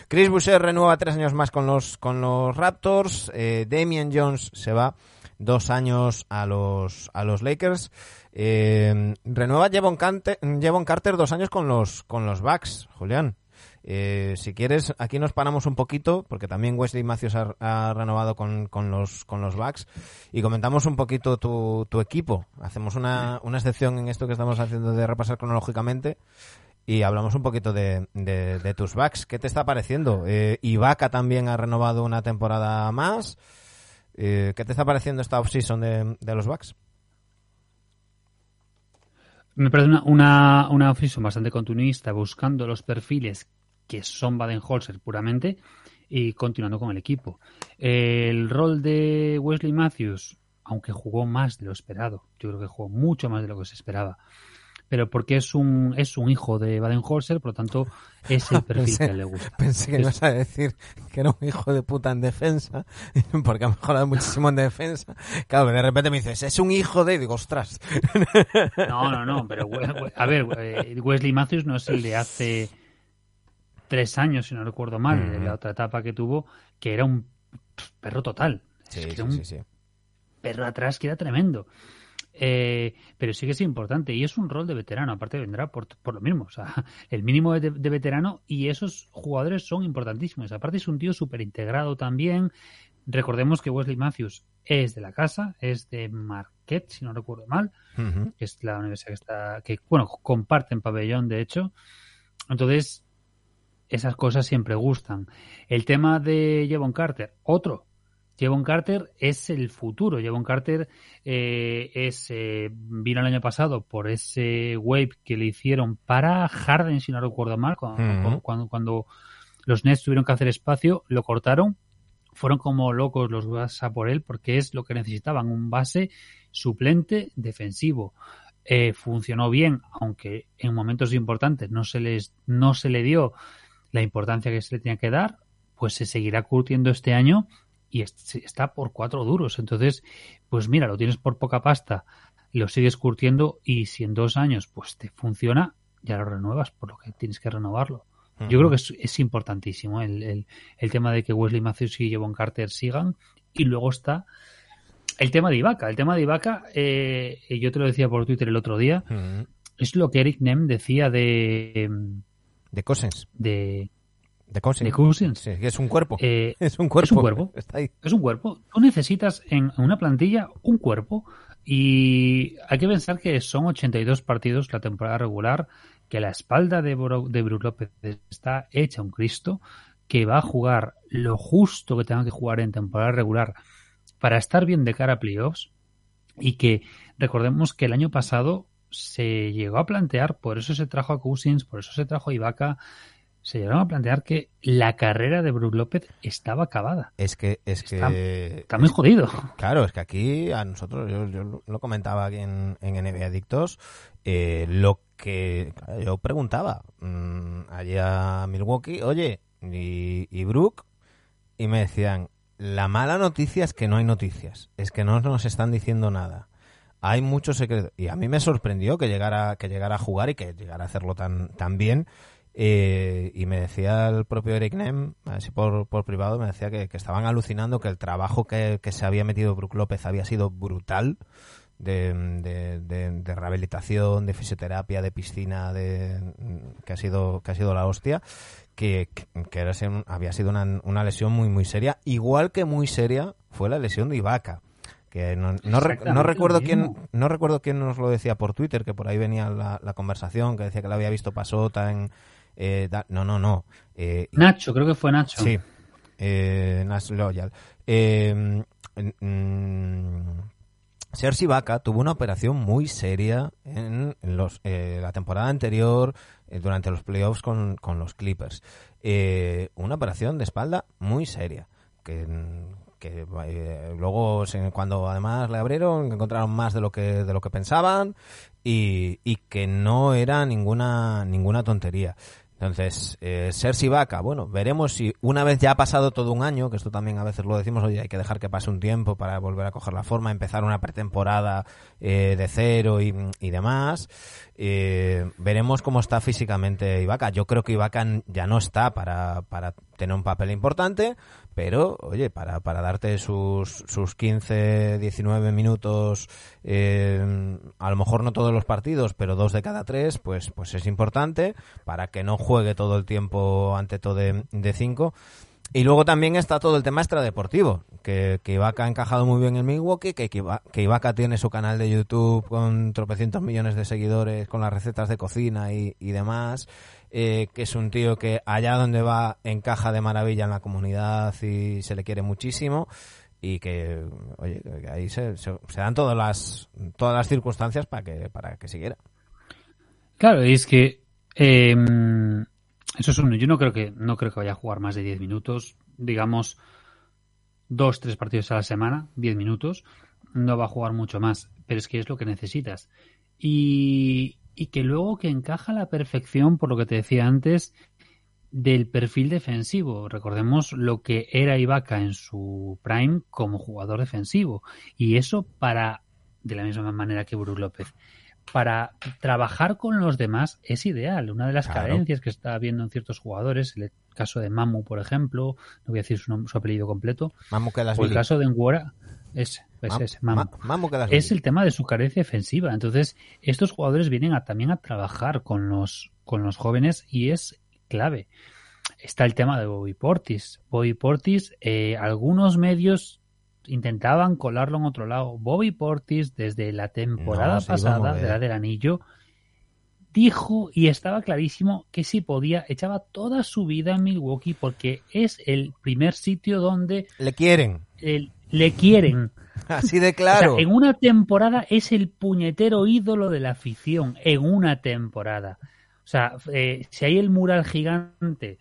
Chris Boucher renueva tres años más con los, con los Raptors. Eh, Damian Jones se va dos años a los, a los Lakers. Eh, renueva Jevon Carter, Jevon Carter dos años con los, con los Bucks, Julián. Eh, si quieres, aquí nos paramos un poquito, porque también Wesley Matthews ha, renovado con, con los, con los Bucks, y comentamos un poquito tu, equipo. Hacemos una, una excepción en esto que estamos haciendo de repasar cronológicamente, y hablamos un poquito de, tus Bucks. ¿Qué te está pareciendo? Eh, también ha renovado una temporada más. Eh, ¿Qué te está pareciendo esta offseason de, de los Bucks? Me parece una, una, una bastante continuista, buscando los perfiles que son Baden-Holzer puramente y continuando con el equipo. El rol de Wesley Matthews, aunque jugó más de lo esperado, yo creo que jugó mucho más de lo que se esperaba, pero porque es un, es un hijo de Baden-Holzer, por lo tanto es el [LAUGHS] perfil que le gusta. Pensé que Es- ibas a decir que era un hijo de puta en defensa, [LAUGHS] porque ha mejorado muchísimo en defensa. Claro, de repente me dices, es un hijo de... y Digo, ostras. No, no, no, pero a ver, eh, Wesley Matthews no es el de hace tres años, si no recuerdo mal, de la otra etapa que tuvo, que era un perro total. Sí, Es que sí, era un sí, perro atrás que era tremendo. Eh, pero sí que es importante y es un rol de veterano, aparte vendrá por, por lo mismo, o sea, [LAUGHS] el mínimo de, de veterano y esos jugadores son importantísimos. Aparte es un tío súper integrado también. Recordemos que Wesley Matthews es de la casa, es de Marquette, si no recuerdo mal, que es la universidad que está, que bueno, comparten pabellón de hecho. Entonces, esas cosas siempre gustan. El tema de Jevon Carter, otro. Jevon Carter es el futuro. Jevon Carter eh, es eh, vino el año pasado por ese wave que le hicieron para Harden, si no recuerdo mal, cuando, cuando, cuando los Nets tuvieron que hacer espacio, lo cortaron. Fueron como locos los a por él porque es lo que necesitaban, un base suplente defensivo. Eh, funcionó bien, aunque en momentos importantes no se les no se le dio la importancia que se le tenía que dar, pues se seguirá curtiendo este año y es- está por cuatro duros. Entonces, pues mira, lo tienes por poca pasta, lo sigues curtiendo y si en dos años pues te funciona, ya lo renuevas, por lo que tienes que renovarlo. Yo creo que es, es importantísimo el, el- el tema de que Wesley Matthews y Jevon Carter sigan. Y luego está el tema de Ibaka. El tema de Ibaka, eh, yo te lo decía por Twitter el otro día, es lo que Eric Nem decía de, De Cousins. de, De Cousins. de Cousins. Sí, que es un cuerpo. Eh, [LAUGHS] es un cuerpo. es un cuerpo. [LAUGHS] Está ahí. es un cuerpo. Tú necesitas en una plantilla un cuerpo y hay que pensar que son 82 partidos la temporada regular, que la espalda de, Bro- de Brook López está hecha un Cristo, que va a jugar lo justo que tenga que jugar en temporada regular para estar bien de cara a playoffs y que recordemos que el año pasado se llegó a plantear, por eso se trajo a Cousins, por eso se trajo a Ibaka, se llegaron a plantear que la carrera de Brook López estaba acabada. Es que, es Está- que. Está muy jodido. Claro, es que aquí a nosotros, yo, yo lo- comentaba aquí en, en NBA Adictos, eh, lo que yo preguntaba mm, allí a Milwaukee, oye, y, y Brook, y me decían, la mala noticia es que no hay noticias, es que no nos están diciendo nada. Hay mucho secreto. Y a mí me sorprendió que llegara, que llegara a jugar y que llegara a hacerlo tan, tan bien. Eh, y me decía el propio Eric Nem, así por, por privado, me decía que, estaban alucinando que el trabajo que, que se había metido Brook López había sido brutal. De, de, de- de rehabilitación, de fisioterapia, de piscina, de que ha sido que ha sido la hostia, que, que, era había sido una, una lesión muy muy seria, igual que muy seria fue la lesión de Ibaka, que no, no, rec- recuerdo quién no recuerdo quién nos lo decía por Twitter, que por ahí venía la, la conversación, que decía que la había visto Pasota en eh, da- no no no eh, Nacho, creo que fue Nacho. Sí, eh, Nash Loyal. Eh, mm, Serge Ibaka tuvo una operación muy seria en los, eh, la temporada anterior, eh, durante los playoffs con, con los Clippers. Una operación de espalda muy seria, que, que eh, luego cuando además le abrieron encontraron más de lo que de lo que pensaban y, y que no era ninguna ninguna tontería. Entonces, eh, Serge Ibaka, bueno, veremos si una vez ya ha pasado todo un año, que esto también a veces lo decimos, oye, hay que dejar que pase un tiempo para volver a coger la forma, empezar una pretemporada eh, de cero y, y demás. Eh, veremos cómo está físicamente Ibaka. Yo creo que Ibaka ya no está para, para tener un papel importante, pero, oye, para, para darte sus, sus 15, 19 minutos, eh, a lo mejor no todos los partidos, pero dos de cada tres, pues, pues es importante para que no juegue todo el tiempo ante todo de, de cinco. Y luego también está todo el tema extradeportivo, que, que Ibaka ha encajado muy bien en Milwaukee, que, que Iba- que Ibaka tiene su canal de YouTube con tropecientos millones de seguidores, con las recetas de cocina y, y demás, eh, que es un tío que allá donde va encaja de maravilla en la comunidad y se le quiere muchísimo y que, oye, ahí se, se- dan todas las, todas las circunstancias para que, para que siguiera. Claro, y es que eh, eso es uno. Yo no creo que no creo que vaya a jugar más de 10 minutos. Digamos, dos, tres partidos a la semana, 10 minutos. No va a jugar mucho más, pero es que es lo que necesitas. Y, y que luego que encaja a la perfección, por lo que te decía antes, del perfil defensivo. Recordemos lo que era Ibaka en su prime como jugador defensivo. Y eso para, de la misma manera que Brook López, para trabajar con los demás es ideal. Una de las Claro. carencias que está habiendo en ciertos jugadores, el caso de Mamu, por ejemplo, no voy a decir su, nom- su apellido completo, Mamu o el caso de Nguora, ese, pues ese, Es el tema de su carencia defensiva. Entonces, estos jugadores vienen a, también a trabajar con los, con los jóvenes y es clave. Está el tema de Bobby Portis. Bobby Portis, eh, algunos medios intentaban colarlo en otro lado. Bobby Portis, desde la temporada No, pasada de la del anillo, dijo y estaba clarísimo que si podía, echaba toda su vida en Milwaukee porque es el primer sitio donde Le quieren. el- le quieren. Así de claro. O sea, en una temporada es el puñetero ídolo de la afición. En una temporada. O sea, eh, si hay el mural gigante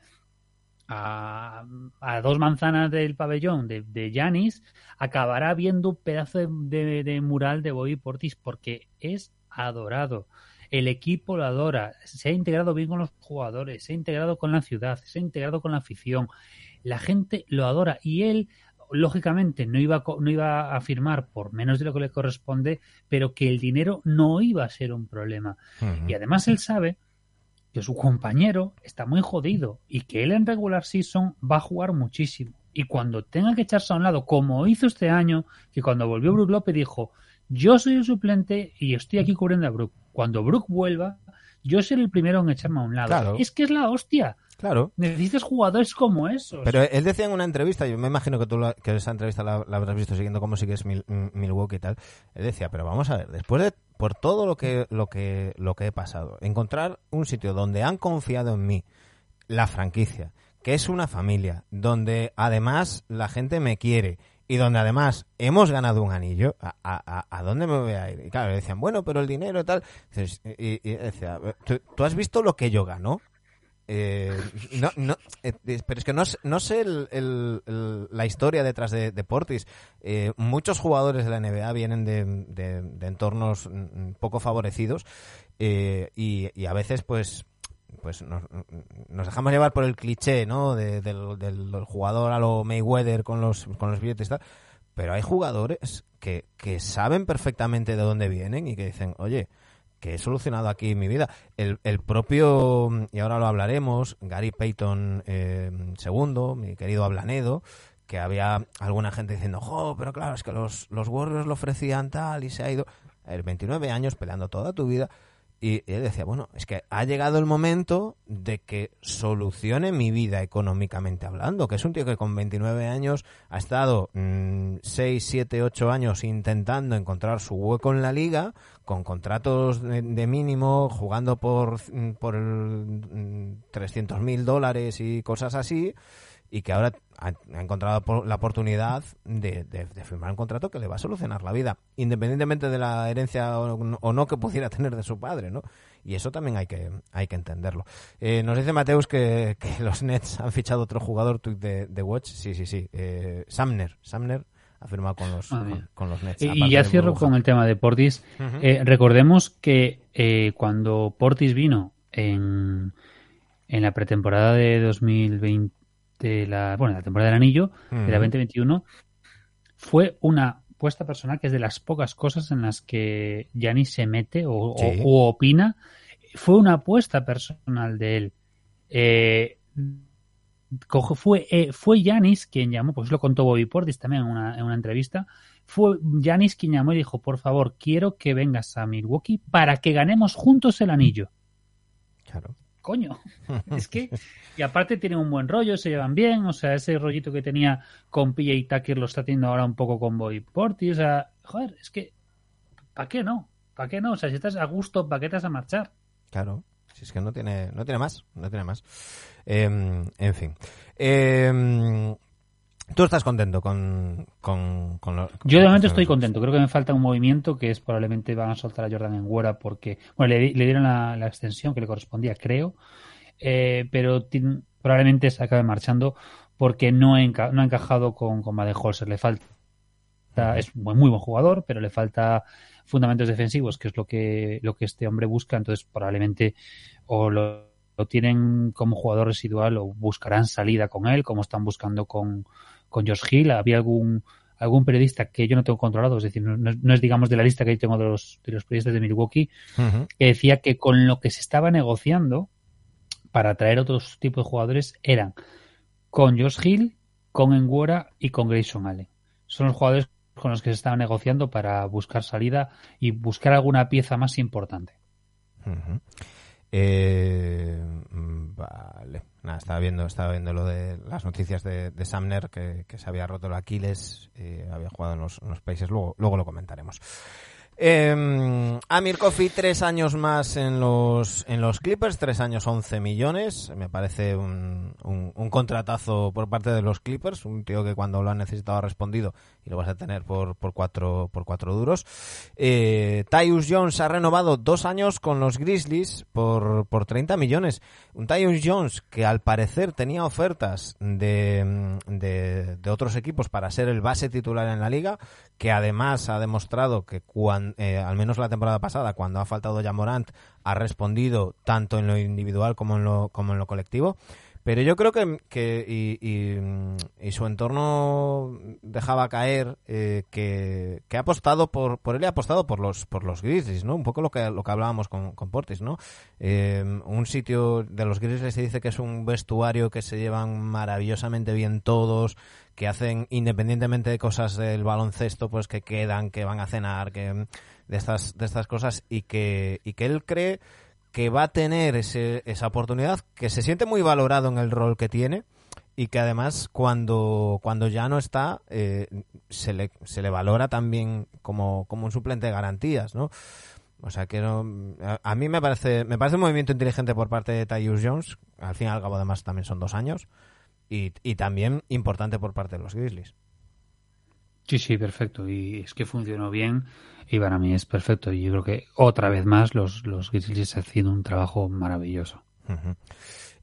a, a dos manzanas del pabellón de, Giannis, acabará viendo un pedazo de, de- de mural de Bobby Portis porque es adorado. El equipo lo adora, se ha integrado bien con los jugadores, se ha integrado con la ciudad, se ha integrado con la afición. La gente lo adora y él, lógicamente, no iba, no iba a firmar por menos de lo que le corresponde, pero que el dinero no iba a ser un problema. Y además él sabe que su compañero está muy jodido y que él en regular season va a jugar muchísimo. Y cuando tenga que echarse a un lado, como hizo este año, que cuando volvió Brook López dijo, yo soy el suplente y estoy aquí cubriendo a Brook. Cuando Brook vuelva, yo seré el primero en echarme a un lado. Claro. Es que es la hostia. Claro. Necesitas jugadores como esos. Pero él decía en una entrevista, yo me imagino que tú la- que esa entrevista la, la habrás visto siguiendo cómo sigues Mil- Milwaukee y tal. Él decía, pero vamos a ver, después de por todo lo que lo que lo que he pasado, encontrar un sitio donde han confiado en mí, la franquicia, que es una familia, donde además la gente me quiere y donde además hemos ganado un anillo, ¿a, a, dónde me voy a ir? Y claro, decían, bueno, pero el dinero y tal. Y decía, ¿tú, tú has visto lo que yo gano? Eh, no, no, eh, pero es que no, no sé el- la historia detrás de, Portis. Eh, muchos jugadores de la NBA vienen de, entornos mm, poco favorecidos eh, y, a veces pues pues nos, nos dejamos llevar por el cliché ¿no? De- del, del- jugador a lo Mayweather con los, billetes y tal. Pero hay jugadores que saben perfectamente de dónde vienen y que dicen, oye, que he solucionado aquí mi vida. El, el propio, y ahora lo hablaremos, Gary Payton eh, segundo, mi querido Ablanedo, que había alguna gente diciendo, jo, pero claro, es que los, los Warriors lo ofrecían tal y se ha ido. El 29 años peleando toda tu vida. Y él decía, bueno, es que ha llegado el momento de que solucione mi vida económicamente hablando, que es un tío que con 29 años ha estado 6, 7, 8 años intentando encontrar su hueco en la liga, con contratos de, de mínimo, jugando por, mm, por 300 mil dólares y cosas así, y que ahora ha, ha encontrado la oportunidad de, de- de firmar un contrato que le va a solucionar la vida, independientemente de la herencia o, o no que pudiera [LAUGHS] tener de su padre, ¿no? Y eso también hay que, hay que entenderlo. Eh, nos dice Mateus que, que los Nets han fichado otro jugador de, de Watch. Sí, sí, sí. Eh, Samner. Samner ha firmado con los, con, con los Nets. Y, ya cierro con el tema de Portis. Eh, recordemos que eh, cuando Portis vino en, en la pretemporada de 2020, la, bueno, la temporada del anillo, de la Ujú. 2021, fue una puesta personal que es de las pocas cosas en las que Giannis se mete o, o- Sí. o opina. Fue una apuesta personal de él. Eh, fue eh, fue Giannis quien llamó, pues lo contó Bobby Portis también en una, en una entrevista. Fue Giannis quien llamó y dijo: Por favor, quiero que vengas a Milwaukee para que ganemos juntos el anillo. Claro. Coño, [LAUGHS] es que. Y aparte tienen un buen rollo, se llevan bien. O sea, ese rollito que tenía con PJ Tucker lo está teniendo ahora un poco con Bobby Portis. O sea, joder, es que. ¿Para qué no? ¿Para qué no? O sea, si estás a gusto, ¿para qué te vas a marchar? Claro. Si es que no tiene, no tiene más. No tiene más. Eh, en fin. Eh, Tú estás contento con, con, con lo- con Yo de momento estoy contento. Creo que me falta un movimiento que es probablemente van a soltar a Jordan en Guera porque, bueno, le, le dieron la, la extensión que le correspondía, creo, eh, pero tin- probablemente se acabe marchando porque no, enca- no ha encajado con, con Baden-Holzer. Le falta, es buen- muy buen jugador, pero le falta fundamentos defensivos, que es lo que, lo que este hombre busca. Entonces, probablemente o lo, lo tienen como jugador residual o buscarán salida con él, como están buscando con, con Josh Hill. Había algún algún periodista que yo no tengo controlado, es decir, no, no es- digamos de la lista que yo tengo de los, de los periodistas de Milwaukee, que decía que con lo que se estaba negociando para traer otros tipos de jugadores eran con Josh Hill, con Enguera y con Grayson Allen. Son los jugadores con los que se estaba negociando para buscar salida y buscar alguna pieza más importante. Eh, Nada, estaba viendo, estaba viendo lo de las noticias de, de Samner, que, se había roto el Aquiles, y había jugado en los, en los países, luego, luego lo comentaremos. Eh, Amir Kofi, tres años más en los, en los Clippers, tres años 11 millones. Me parece un, un, contratazo por parte de los Clippers, un tío que cuando lo han necesitado ha respondido y lo vas a tener por, por, cuatro, por cuatro duros. Eh, Tyus Jones ha renovado dos años con los Grizzlies por, por 30 millones. Un Tyus Jones que al parecer tenía ofertas de, de, de otros equipos para ser el base titular en la liga, que además ha demostrado que cuan- cuan- eh, al menos la temporada pasada, cuando ha faltado ya Morant, ha respondido tanto en lo individual como en lo, como en lo colectivo. Pero yo creo que, que y, y, su entorno dejaba caer eh, que, que ha apostado por, por él y ha apostado por los por los Grizzlies, ¿no? Un poco lo que lo que hablábamos con, con Portis, ¿no? Eh, un sitio de los Grizzlies se dice que es un vestuario que se llevan maravillosamente bien todos, que hacen independientemente de cosas del baloncesto, pues que quedan, que van a cenar, que de estas de estas cosas y que y que él cree que va a tener ese, esa oportunidad, que se siente muy valorado en el rol que tiene y que además cuando, cuando ya no está eh, se, le, se le valora también como, como un suplente de garantías, ¿no? O sea que no, a, a mí me parece me parece un movimiento inteligente por parte de Tyus Jones, al fin y al cabo además también son dos años, y, y también importante por parte de los Grizzlies. Sí, sí, perfecto. Y es que funcionó bien y para mí es perfecto. Y yo creo que otra vez más los, los Grizzlies haciendo un trabajo maravilloso.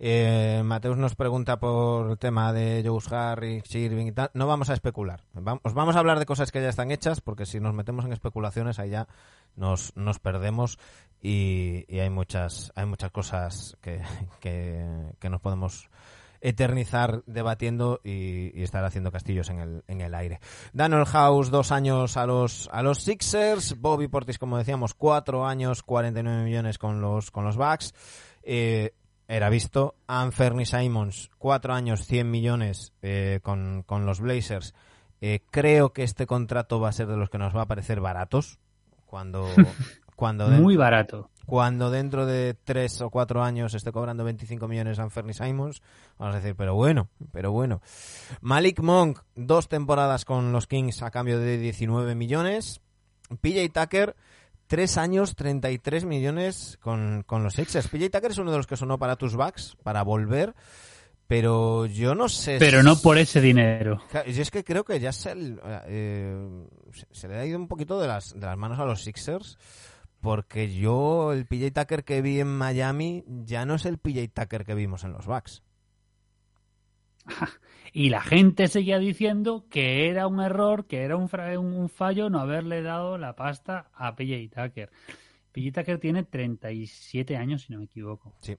Eh, Mateus nos pregunta por el tema de Joe Harris, Irving y tal. No vamos a especular. Os vamos a hablar de cosas que ya están hechas, porque si nos metemos en especulaciones ahí ya nos, nos perdemos y, y hay muchas hay muchas cosas que, que, que nos podemos eternizar debatiendo y, y estar haciendo castillos en el, en el aire. Daniel House, dos años a los, a los Sixers. Bobby Portis, como decíamos, cuatro años, 49 millones con los, con los Bucks. Eh, era visto. Anferny Simons, cuatro años, 100 millones eh, con, con los Blazers. Eh, creo que este contrato va a ser de los que nos va a parecer baratos. Cuando, [LAUGHS] cuando, Muy barato. Cuando dentro de tres o cuatro años esté cobrando 25 millones Anferny Simons, vamos a decir, pero bueno, pero bueno. Malik Monk, dos temporadas con los Kings a cambio de 19 millones. PJ Tucker, tres años, 33 millones con, con los Sixers. PJ Tucker es uno de los que sonó para tus backs, para volver, pero yo no sé Pero si- no por ese dinero. Yo es que creo que ya se, eh, se le ha ido un poquito de las, de las manos a los Sixers. Porque yo, el PJ Tucker que vi en Miami, ya no es el PJ Tucker que vimos en los Bucks. [LAUGHS] Y la gente seguía diciendo que era un error, que era un, un fallo no haberle dado la pasta a PJ Tucker. PJ Tucker tiene 37 años, si no me equivoco. Sí.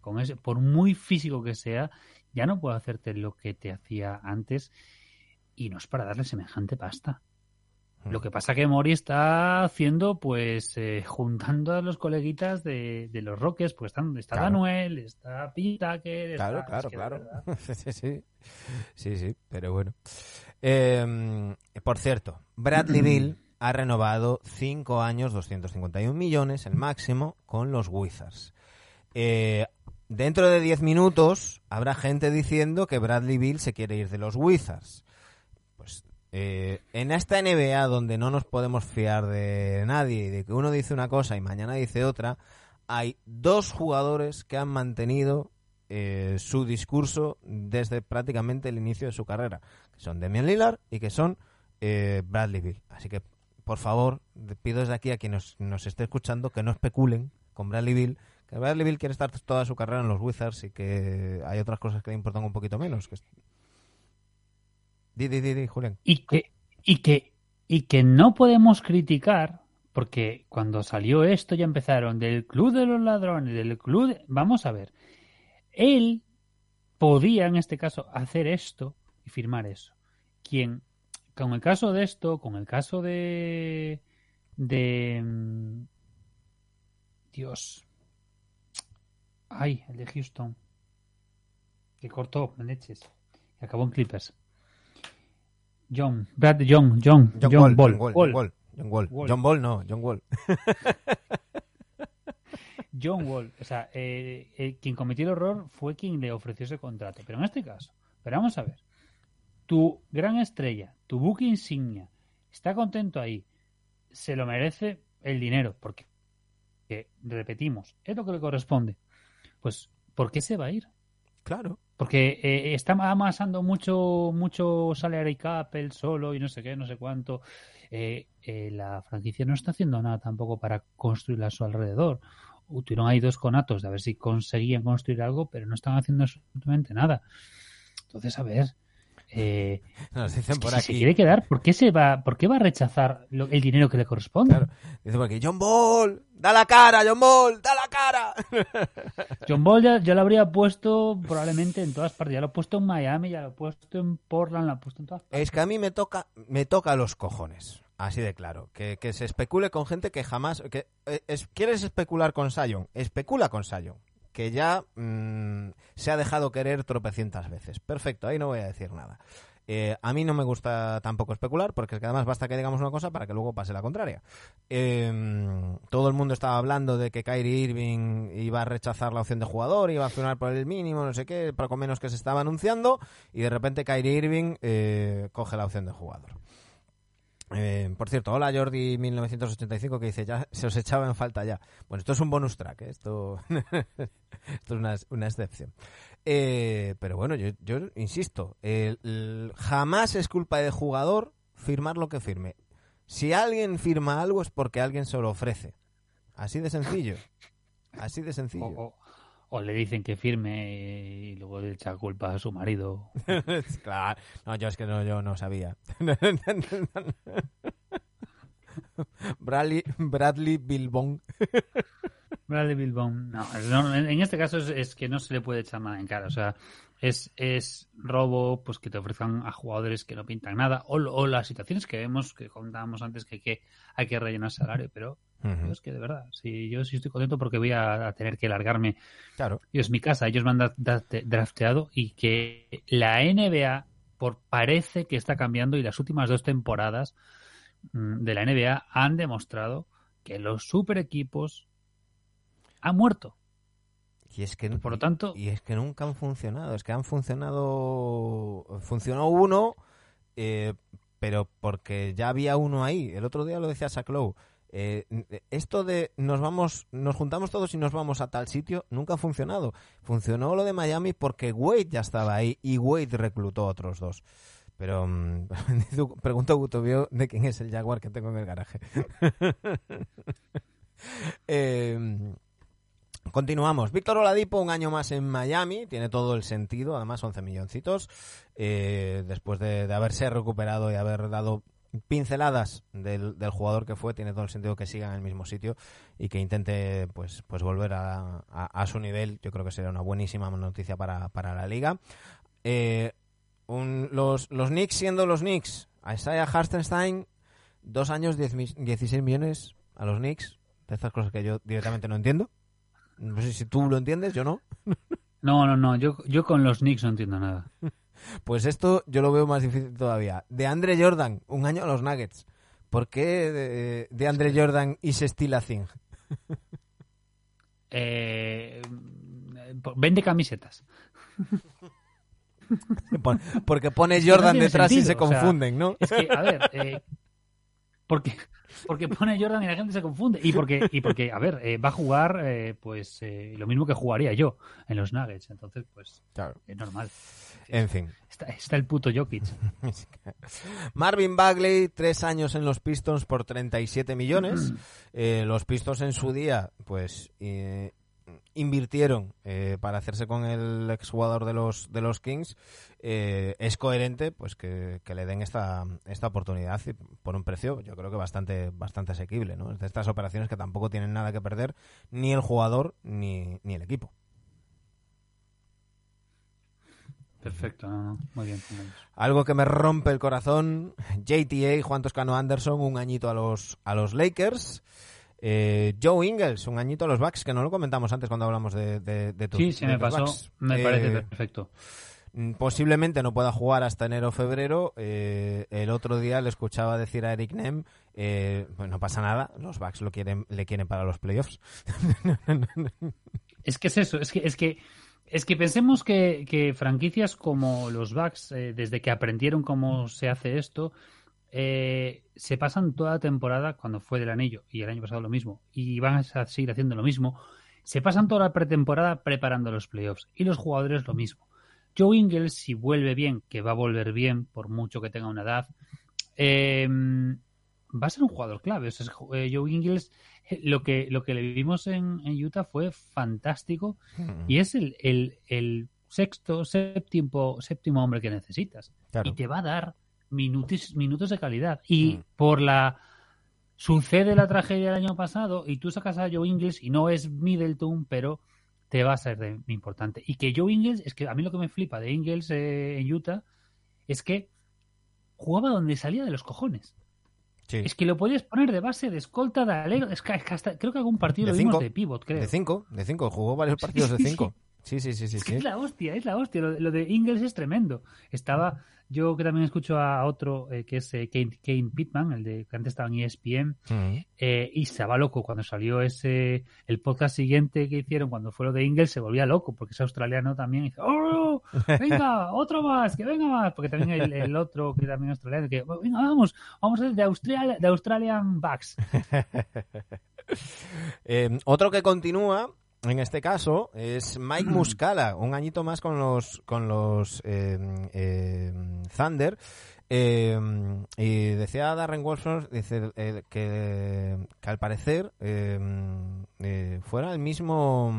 Con ese, por muy físico que sea, ya no puede hacerte lo que te hacía antes y no es para darle semejante pasta. Lo que pasa que Mori está haciendo, pues, eh, juntando a los coleguitas de, de los Rockets, pues están, está Claro. Daniel, está PJ Tucker, Claro, está- claro, claro. [LAUGHS] sí, sí. Sí, sí, pero bueno. Eh, por cierto, Bradley [CLEARS THROAT] Bill ha renovado 5 años, 251 millones, el máximo, con los Wizards. Eh, dentro de 10 minutos habrá gente diciendo que Bradley Bill se quiere ir de los Wizards. Eh, en esta NBA donde no nos podemos fiar de nadie y de que uno dice una cosa y mañana dice otra, hay dos jugadores que han mantenido eh, su discurso desde prácticamente el inicio de su carrera, que son Damian Lillard y que son eh, Bradley Bill. Así que, por favor, pido desde aquí a quien nos, nos esté escuchando que no especulen con Bradley Bill, que Bradley Bill quiere estar toda su carrera en los Wizards y que hay otras cosas que le importan un poquito menos. Que... y que y que y que no podemos criticar porque cuando salió esto ya empezaron del club de los ladrones del club de- vamos a ver él podía en este caso hacer esto y firmar eso. Quien con el caso de esto con el caso de de mm, Dios. Ay el de Houston que cortó leches que acabó en Clippers John, Brad John, John, John, John, Wall, Ball, John Wall, Wall. John Wall, John Wall. Wall. John Ball no, John Wall. [LAUGHS] John Wall. O sea, eh, eh, quien cometió el error fue quien le ofreció ese contrato. Pero en este caso, pero vamos a ver. Tu gran estrella, tu buque insignia, está contento ahí. Se lo merece el dinero. Porque, que, repetimos, es lo que le corresponde. Pues, ¿por qué se va a ir? Claro. Porque eh, está amasando mucho, mucho salary cap él solo y no sé qué, no sé cuánto. Eh, eh, la franquicia no está haciendo nada tampoco para construir a su alrededor. Uh, Tuvieron ahí dos conatos de a ver si conseguían construir algo, pero no están haciendo absolutamente nada. Entonces, a ver, eh, Nos dicen si se quiere quedar, ¿por qué, se va, ¿por qué va a rechazar lo- el dinero que le corresponde? Claro. Dice por aquí, John Ball, da la cara, John Ball, da la cara. [LAUGHS] John Ball ya, ya lo habría puesto probablemente en todas partes. Ya lo he puesto en Miami, ya lo he puesto en Portland, lo he puesto en todas partes. Es que a mí me toca, me toca los cojones. Así de claro. Que, que se especule con gente que jamás. Que, eh, es- ¿Quieres especular con Sion? Especula con Sion. Que ya mm, se ha dejado querer tropecientas veces. Perfecto, ahí no voy a decir nada. Eh, a mí no me gusta tampoco especular, porque es que además basta que digamos una cosa para que luego pase la contraria. Eh, todo el mundo estaba hablando de que Kyrie Irving iba a rechazar la opción de jugador, iba a firmar por el mínimo, no sé qué, poco menos que se estaba anunciando, y de repente Kyrie Irving eh, coge la opción de jugador. Eh, por cierto, hola Jordi 1985 que dice ya se os echaba en falta ya. Bueno, esto es un bonus track, ¿eh? esto, [LAUGHS] esto es una, una excepción. Eh, pero bueno, yo, insisto, jamás es culpa del jugador firmar lo que firme. Si alguien firma algo es porque alguien se lo ofrece. Así de sencillo. Así de sencillo. Le dicen que firme y luego le echa culpa a su marido. [LAUGHS] claro. No, yo es que no, yo no sabía. [LAUGHS] Bradley, Bradley Bilbon. Bradley Bilbao, no, no, en este caso es, es que no se le puede echar nada en cara. O sea, es, es robo pues que te ofrezcan a jugadores que no pintan nada. O, o las situaciones que vemos, que contábamos antes, que hay que, hay que rellenar salario. Pero yo es que de verdad, sí, yo sí estoy contento porque voy a, a tener que largarme. Claro. Yo es mi casa, ellos me han drafteado y que la NBA por parece que está cambiando y las últimas dos temporadas mm, de la NBA han demostrado que los super equipos han muerto. Y es que Por lo tanto- y es que nunca han funcionado. Es que han funcionado. Funcionó uno, eh, pero porque ya había uno ahí. El otro día lo decía Saclow. Eh, esto de nos vamos, nos juntamos todos y nos vamos a tal sitio nunca ha funcionado. Funcionó lo de Miami porque Wade ya estaba ahí y Wade reclutó a otros dos. Pero [LAUGHS] pregunto Gutubio de quién es el Jaguar que tengo en el garaje. [LAUGHS] eh, Continuamos. Víctor Oladipo, un año más en Miami, tiene todo el sentido, además 11 milloncitos, eh, después de, de haberse recuperado y haber dado pinceladas del, del jugador que fue, tiene todo el sentido que siga en el mismo sitio y que intente pues, pues volver a, a- a su nivel. Yo creo que sería una buenísima noticia para, para la liga. Eh, un- los, los Knicks siendo los Knicks, a Isaiah Hartenstein, dos años, 10 mi- 16 millones a los Knicks, de estas cosas que yo directamente no entiendo. No sé si tú lo entiendes, yo no. [LAUGHS] No, no, no, yo, yo con los Knicks no entiendo nada. [LAUGHS] Pues esto yo lo veo más difícil todavía. De Andre Jordan, un año a los Nuggets. ¿Por qué de, de Andre Jordan y se estila thing? [LAUGHS] Eh, vende camisetas. [LAUGHS] Porque pone no Jordan detrás y se sentido, o sea, confunden, ¿no? Es que, a ver, eh, [LAUGHS] porque, porque pone Jordan y la gente se confunde. Y porque, y porque a ver, eh, va a jugar eh, pues eh, lo mismo que jugaría yo en los Nuggets. Entonces, pues Claro. es normal. En fin. Está, está el puto Jokic. [LAUGHS] Marvin Bagley, tres años en los Pistons por 37 millones. Eh, los Pistons en su día, pues, eh, invirtieron eh, para hacerse con el exjugador de los de los Kings. Eh, es coherente, pues, que, que le den esta, esta oportunidad y por un precio, yo creo que bastante bastante asequible, ¿no? De estas operaciones que tampoco tienen nada que perder ni el jugador ni, ni el equipo. Perfecto, no, no, muy bien. muy bien. Algo que me rompe el corazón, JTA, Juan Toscano Anderson, un añito a los, a los Lakers. Eh, Joe Ingles, un añito a los Bucks, que no lo comentamos antes cuando hablamos de, de, de Sí, se de me pasó. Bucks. Me Eh, parece perfecto. mm, Posiblemente no pueda jugar hasta enero o febrero. Eh, el otro día le escuchaba decir a Eric Nem, eh, pues no pasa nada, los Bucks lo quieren, le quieren para los playoffs. Es que es eso, es que, es que, es que pensemos que, que franquicias como los Bucks, eh, desde que aprendieron cómo se hace esto, eh, se pasan toda la temporada, cuando fue del anillo, y el año pasado lo mismo, y van a seguir haciendo lo mismo, se pasan toda la pretemporada preparando los playoffs, y los jugadores lo mismo. Joe Ingles, si vuelve bien, que va a volver bien, por mucho que tenga una edad, eh, va a ser un jugador clave. O sea, es- eh, Joe Ingles, eh, lo que, lo que le vimos en, en Utah fue fantástico y es el, el, el sexto, séptimo, séptimo hombre que necesitas. Claro. Y te va a dar minutos, minutos de calidad. Y Mm. por la sucede la tragedia del año pasado y tú sacas a Joe Ingles y no es Middleton, pero te va a ser de, importante. Y que Joe Ingles, es que a mí lo que me flipa de Ingles eh, en Utah es que jugaba donde salía de los cojones. Sí. Es que lo podías poner de base, de escolta, de alero. Es que, es que hasta, creo que algún partido De lo vimos cinco. de pivot, creo. De cinco, de cinco. Jugó varios partidos de sí, cinco. Sí, sí, sí, sí. Es que sí. es la hostia, es la hostia. Lo, lo de Ingles es tremendo. Estaba, yo que también escucho a otro eh, que es eh, Kane, Kane Pittman, el de que antes estaba en ESPN, Mm. eh, y estaba loco cuando salió ese el podcast siguiente que hicieron cuando fue lo de Ingles se volvía loco porque es australiano también y dice ¡Oh! [LAUGHS] venga otro más que venga más porque también el, el otro que también es australiano que venga vamos vamos a ser de Australia de Australian Bucks [LAUGHS] Eh, otro que continúa, en este caso, es Mike [CLEARS THROAT] Muscala, un añito más con los con los eh, eh, Thunder. Eh, y decía Darren Wolfson dice, eh, que, que al parecer eh, fuera al mismo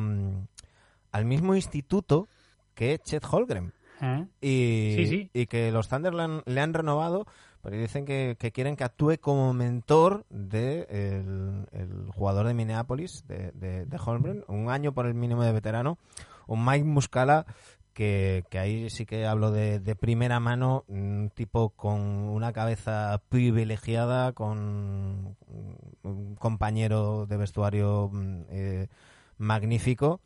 al mismo instituto que Chet Holgren. ¿Eh? Y, Sí, sí. y que los Thunder le han, le han renovado, porque dicen que, que quieren que actúe como mentor de el, el jugador de Minneapolis, de, de, de Holmgren, un año por el mínimo de veterano, un Mike Muscala, que, que ahí sí que hablo de, de primera mano, un tipo con una cabeza privilegiada, con un compañero de vestuario mm, eh, magnífico.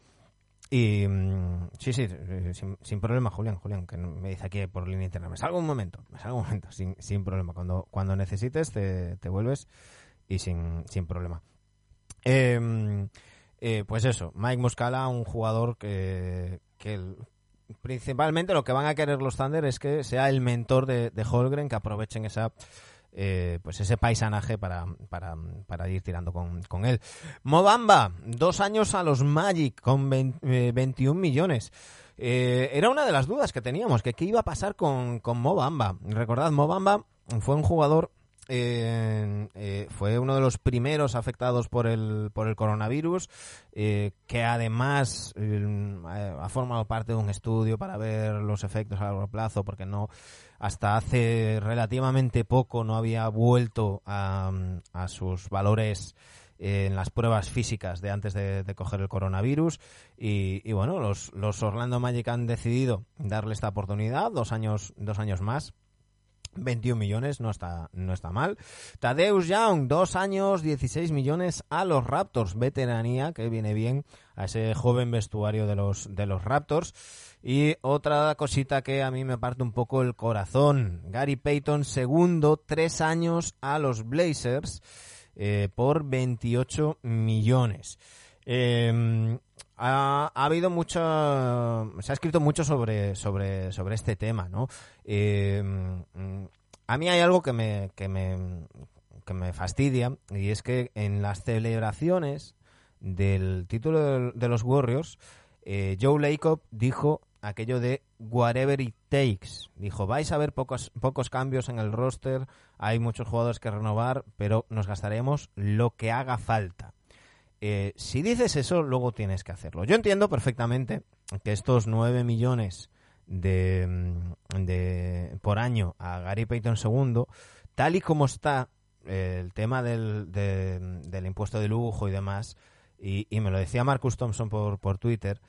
Y mm, sí, sí, eh, sin, sin problema, Julián, Julián, que me dice aquí por línea interna, me salgo un momento, me salgo un momento, [LAUGHS] sin, sin problema. Cuando, cuando necesites te, te vuelves y sin, sin problema. Eh, eh, pues eso, Mike Muscala, un jugador que, que principalmente lo que van a querer los Thunder es que sea el mentor de, de Holgren, que aprovechen esa eh, pues ese paisanaje para, para, para ir tirando con, con él. Mobamba, dos años a los Magic con 20, eh, 21 millones. Eh, era una de las dudas que teníamos, que qué iba a pasar con, con Mobamba. Recordad, Mobamba fue un jugador, eh, eh, fue uno de los primeros afectados por el, por el coronavirus, eh, que además eh, ha formado parte de un estudio para ver los efectos a largo plazo, porque no hasta hace relativamente poco no había vuelto a, a sus valores eh, en las pruebas físicas de antes de, coger el coronavirus y, y bueno los, los Orlando Magic han decidido darle esta oportunidad dos años dos años más 21 millones, no está, no está mal. Tadeusz Young, dos años, 16 millones a los Raptors. Veteranía que viene bien a ese joven vestuario de los, de los Raptors. Y otra cosita que a mí me parte un poco el corazón. Gary Payton, segundo, tres años a los Blazers eh, por 28 millones. Eh, ha, ha, habido mucho, se ha escrito mucho sobre, sobre, sobre este tema, ¿no? Eh, a mí hay algo que me, que me, que me fastidia y es que en las celebraciones del título de, de los Warriors, eh, Joe Lacob dijo aquello de whatever it takes. Dijo, vais a ver pocos, pocos cambios en el roster, hay muchos jugadores que renovar, pero nos gastaremos lo que haga falta. Eh, si dices eso, luego tienes que hacerlo. Yo entiendo perfectamente que estos 9 millones de, de, por año a Gary Payton II, tal y como está eh, el tema del, de, del, impuesto de lujo y demás, y, y, me lo decía Marcus Thompson por, por Twitter,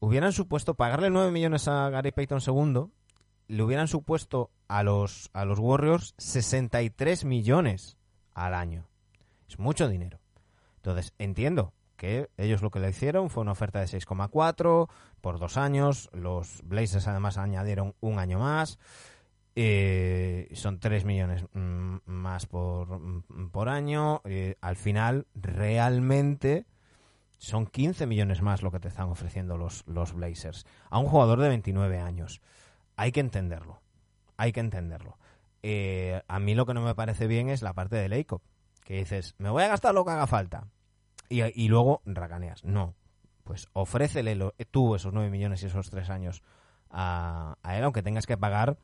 hubieran supuesto pagarle 9 millones a Gary Payton II, le hubieran supuesto a los, a los Warriors 63 millones al año. Es mucho dinero. Entonces, entiendo que ellos lo que le hicieron fue una oferta de 6,4 por dos años. Los Blazers además añadieron un año más. Eh, son 3 millones mm, más por, mm, por año. Eh, al final, realmente son 15 millones más lo que te están ofreciendo los, los Blazers. A un jugador de 29 años. Hay que entenderlo. Hay que entenderlo. Eh, a mí lo que no me parece bien es la parte de Leikop. Que dices, me voy a gastar lo que haga falta. Y, y luego racaneas. No. Pues ofrécele lo, tú esos 9 millones y esos 3 años a, a, él, aunque tengas que pagar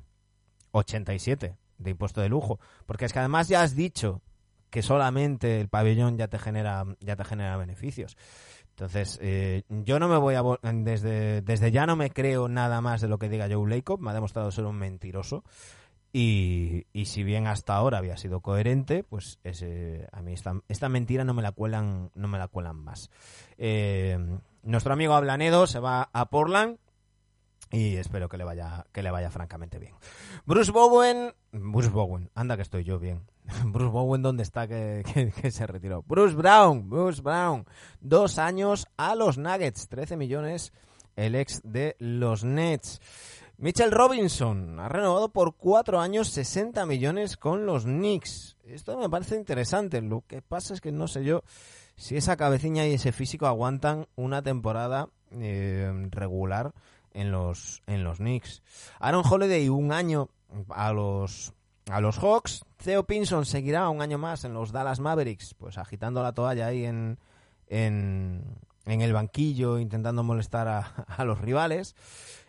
87 de impuesto de lujo. Porque es que además ya has dicho que solamente el pabellón ya te genera, ya te genera beneficios. Entonces, eh, yo no me voy a... Desde, desde ya no me creo nada más de lo que diga Joe Lacob. Me ha demostrado ser un mentiroso. Y, y si bien hasta ahora había sido coherente, pues ese, a mí esta, esta mentira no me la cuelan, no me la cuelan más. Eh, nuestro amigo Ablanedo se va a Portland y espero que le vaya, que le vaya francamente bien. Bruce Bowen, Bruce Bowen, anda que estoy yo bien. [LAUGHS] Bruce Bowen, ¿dónde está que, se retiró? Bruce Brown, Bruce Brown, dos años a los Nuggets, 13 millones el ex de los Nets. Mitchell Robinson ha renovado por cuatro años 60 millones con los Knicks. Esto me parece interesante. Lo que pasa es que no sé yo si esa cabecilla y ese físico aguantan una temporada eh, regular en los en los Knicks. Aaron Holiday un año a los a los Hawks. Theo Pinson seguirá un año más en los Dallas Mavericks, pues agitando la toalla ahí en en, en el banquillo intentando molestar a, [LAUGHS] a los rivales.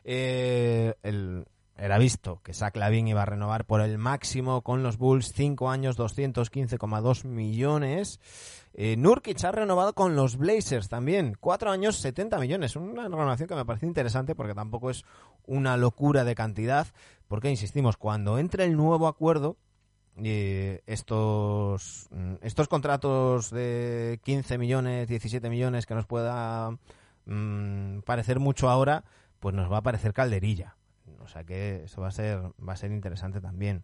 Eh, el- era visto que Zach Lavin iba a renovar por el máximo con los Bulls, 5 años, 215,2 millones. Eh, Nurkic ha renovado con los Blazers también, 4 años, 70 millones. Una renovación que me parece interesante porque tampoco es una locura de cantidad, porque insistimos, cuando entre el nuevo acuerdo, eh, estos, mm, estos contratos de 15 millones, 17 millones que nos pueda mm, parecer mucho ahora, pues nos va a parecer calderilla. O sea que eso va a ser, va a ser interesante también.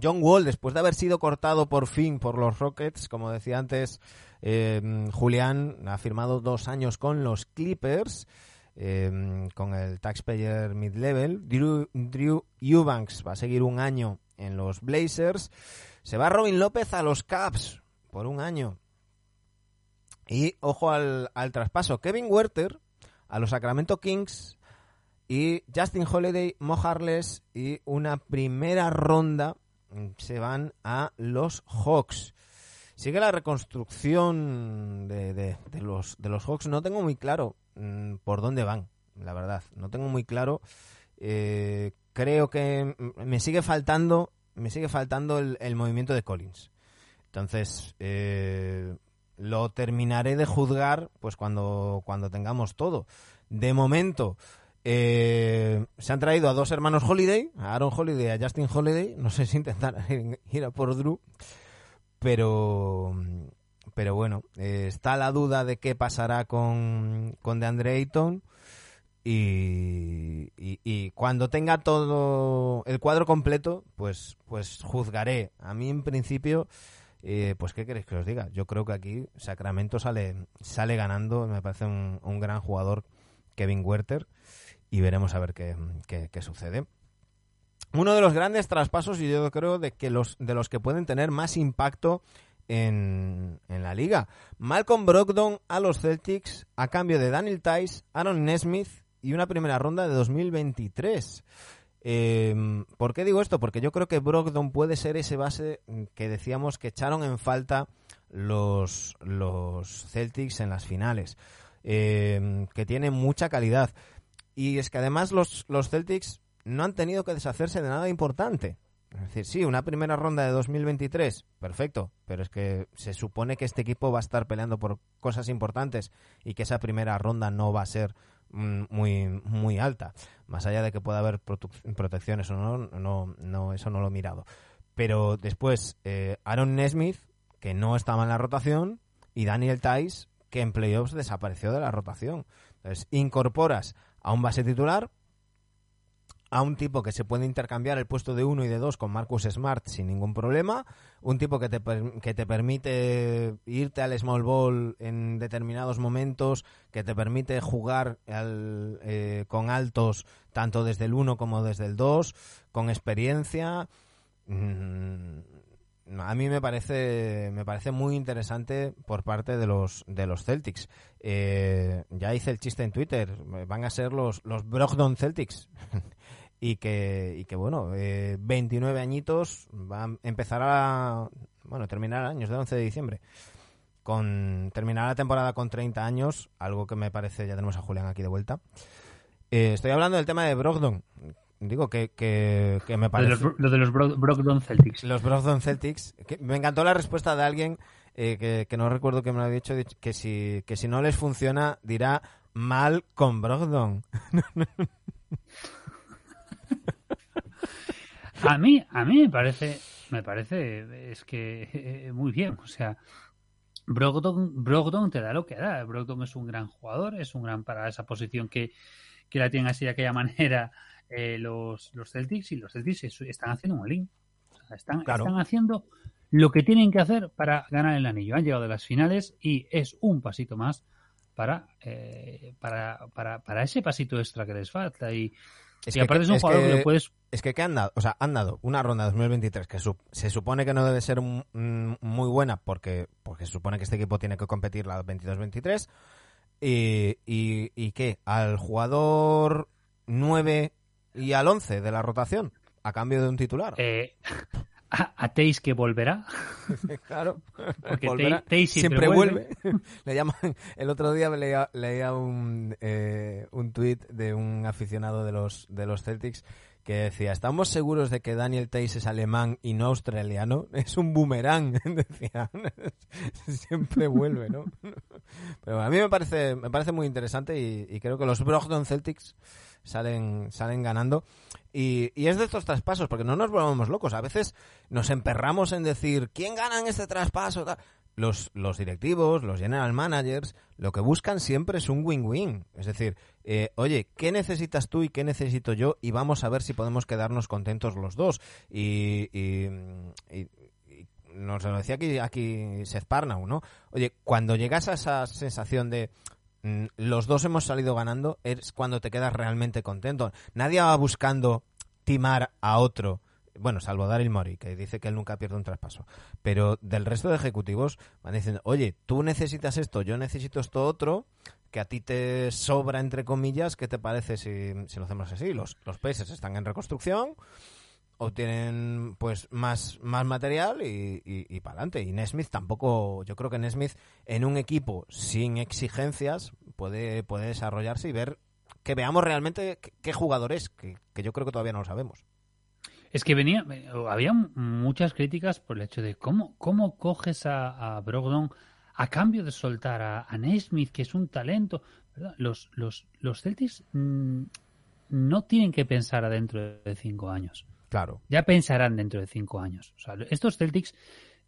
John Wall, después de haber sido cortado por fin por los Rockets, como decía antes, eh, Julián ha firmado dos años con los Clippers, eh, con el Taxpayer Mid-Level. Drew, Drew Eubanks va a seguir un año en los Blazers. Se va Robin López a los Caps por un año. Y ojo al, al traspaso. Kevin Werther a los Sacramento Kings y Justin Holiday, Mo Harless y una primera ronda se van a los Hawks. Sigue la reconstrucción de- de los, de los Hawks. No tengo muy claro mm, por dónde van, la verdad. No tengo muy claro. Eh, creo que me sigue faltando, me sigue faltando el, el movimiento de Collins. Entonces, eh, lo terminaré de juzgar pues cuando, cuando tengamos todo. De momento, eh, se han traído a dos hermanos Holiday, a Aaron Holiday y a Justin Holiday. No sé si intentar [LAUGHS] ir a por Drew, pero, pero bueno, eh, está la duda de qué pasará con, con DeAndre Ayton. Y, y- cuando tenga todo el cuadro completo, pues, pues juzgaré. A mí, en principio, eh, pues, ¿qué queréis que os diga? Yo creo que aquí Sacramento sale, sale ganando. Me parece un, un gran jugador, Kevin Werther. Y veremos a ver qué, qué- qué sucede. Uno de los grandes traspasos, y yo creo de que los, de los que pueden tener más impacto en, la liga. Malcolm Brogdon a los Celtics a cambio de Daniel Tice, Aaron Nesmith y una primera ronda de 2023. Eh, ¿Por qué digo esto? Porque yo creo que Brogdon puede ser ese base que decíamos que echaron en falta los, los Celtics en las finales. Eh, que tiene mucha calidad. Y es que además los, los Celtics no han tenido que deshacerse de nada importante. Es decir, sí, una primera ronda de 2023, perfecto, pero es que se supone que este equipo va a estar peleando por cosas importantes y que esa primera ronda no va a ser mm, muy muy alta. Más allá de que pueda haber protecciones o no, no, no, eso no lo he mirado. Pero después, eh, Aaron Nesmith, que no estaba en la rotación, y Daniel Tice, que en playoffs desapareció de la rotación. Entonces, incorporas a un base titular, a un tipo que se puede intercambiar el puesto de uno y de dos con Marcus Smart sin ningún problema, un tipo que te, que te permite irte al small ball en determinados momentos, que te permite jugar al- eh, con altos tanto desde el 1 como desde el 2, con experiencia. Mm, a mí me parece me parece muy interesante por parte de los de los Celtics. Eh, ya hice el chiste en Twitter, van a ser los los Brogdon Celtics. [LAUGHS] y que y que bueno, eh, 29 añitos va a empezar a bueno, terminar el año, es del 11 de diciembre. Con terminar la temporada con 30 años, algo que me parece, ya tenemos a Julián aquí de vuelta. Eh, estoy hablando del tema de Brogdon. Digo que, que, que me Lo de parece los, lo de los Bro- Brogdon Celtics. los Brogdon Celtics. que me encantó la respuesta de alguien eh, que, que no recuerdo que me lo dicho, dicho que si, que si no les funciona dirá mal con Brogdon. [LAUGHS] A mí, a mí me parece, me parece, es que eh, muy bien. O sea, Brogdon, Brogdon te da lo que da. Brogdon es un gran jugador, es un gran para esa posición que, que la tienen así de aquella [LAUGHS] manera eh, los, los Celtics y los Celtics es- están haciendo un link. O sea, están, Claro. están haciendo lo que tienen que hacer para ganar el anillo. Han llegado a las finales y es un pasito más para, eh, para, para, para ese pasito extra que les falta. Y, Es y aparte es un jugador que, puedes Es que, ¿qué han dado? O sea, han dado una ronda 2023 que su- se supone que no debe ser mm, muy buena porque, porque se supone que este equipo tiene que competir la 22-23. Y, y, ¿Y qué? Al jugador 9 y al 11 de la rotación a cambio de un titular. eh, a, Teis que volverá. [LAUGHS] claro. Porque Volverá. Siempre siempre vuelve. vuelve. [LAUGHS] Le llaman, el otro día leía, leía un, eh, un tuit de un aficionado de los, de los Celtics que decía, ¿estamos seguros de que Daniel Tays es alemán y no australiano? [LAUGHS] Es un boomerang, decía. Siempre vuelve, ¿no? Pero a mí me parece, me parece muy interesante y, y creo que los Brogdon Celtics salen, salen ganando. Y, y es de estos traspasos, porque no nos volvamos locos. A veces nos emperramos en decir, ¿quién gana en este traspaso? Los, los directivos, los general managers, lo que buscan siempre es un win-win. Es decir, eh, oye, ¿qué necesitas tú y qué necesito yo? Y vamos a ver si podemos quedarnos contentos los dos. Y, y, y- nos lo decía aquí, aquí Seth Parnell, ¿no? Oye, cuando llegas a esa sensación de los dos hemos salido ganando, es cuando te quedas realmente contento. Nadie va buscando timar a otro. Bueno, salvo Daryl Mori, que dice que él nunca pierde un traspaso. Pero del resto de ejecutivos van diciendo, oye, tú necesitas esto, yo necesito esto otro, que a ti te sobra, entre comillas, ¿qué te parece si, si lo hacemos así? Los, los Pacers están en reconstrucción, obtienen pues más, más material y, y, y para adelante. Y Nesmith tampoco, yo creo que Nesmith en un equipo sin exigencias puede, puede desarrollarse y ver que veamos realmente qué, jugador es, que, que yo creo que todavía no lo sabemos. Es que venía, había muchas críticas por el hecho de cómo, cómo coges a, Brogdon a cambio de soltar a, Naismith, que es un talento. Los, los, los Celtics mm, no tienen que pensar adentro de cinco años. Claro. Ya pensarán dentro de cinco años. O sea, estos Celtics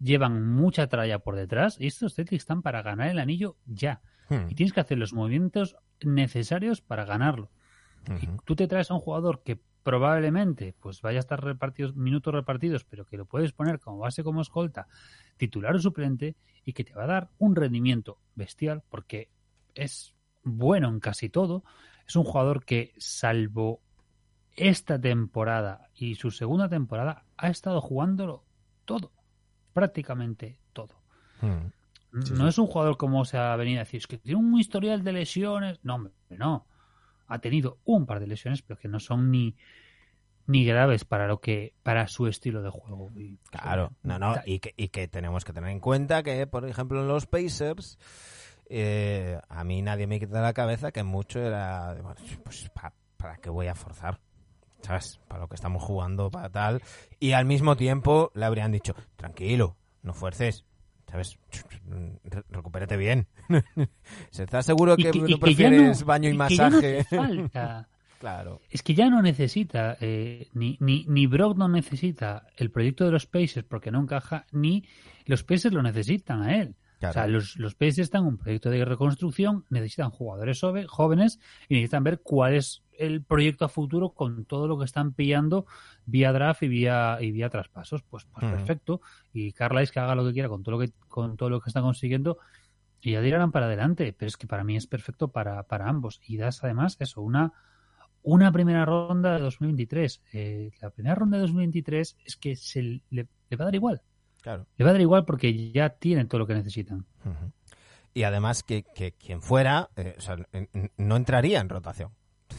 llevan mucha tralla por detrás y estos Celtics están para ganar el anillo ya. Hmm. Y tienes que hacer los movimientos necesarios para ganarlo. Y tú te traes a un jugador que probablemente pues vaya a estar repartidos, minutos repartidos, pero que lo puedes poner como base como escolta, titular o suplente, y que te va a dar un rendimiento bestial, porque es bueno en casi todo. Es un jugador que, salvo esta temporada y su segunda temporada, ha estado jugándolo todo, prácticamente todo. Hmm. Sí, no sí. es un jugador como se ha venido a decir, es que tiene un historial de lesiones. No, hombre, no. Ha tenido un par de lesiones, pero que no son ni, ni graves para lo que para su estilo de juego. Y, Claro, no, no, y que, y que tenemos que tener en cuenta que, por ejemplo, en los Pacers, eh, a mí nadie me quita la cabeza que mucho era, bueno, pues, ¿para, ¿para qué voy a forzar? ¿Sabes? Para lo que estamos jugando, para tal. Y al mismo tiempo le habrían dicho, tranquilo, no fuerces. ¿Sabes? Re- recupérate bien. [LAUGHS] ¿Se está seguro que, que- no que prefieres no- baño y, y que ya no masaje? falta. [LAUGHS] claro. Es que ya no necesita, eh, ni, ni, ni Brock no necesita el proyecto de los Pacers porque no encaja, ni los Pacers lo necesitan a él. Claro. O sea, los, los Pacers están en un proyecto de reconstrucción, necesitan jugadores jóvenes y necesitan ver cuál es el proyecto a futuro con todo lo que están pillando vía draft y vía, y vía traspasos. Pues, pues perfecto. Y Carlisle que haga lo que quiera con todo lo que, con todo lo que están consiguiendo y ya dirán para adelante. Pero es que para mí es perfecto para, para ambos. Y das además eso, una, una primera ronda de 2023. Eh, la primera ronda de 2023 es que se le, le va a dar igual. Claro. Le va a dar igual porque ya tienen todo lo que necesitan. Y además que, que quien fuera, eh, o sea, no entraría en rotación.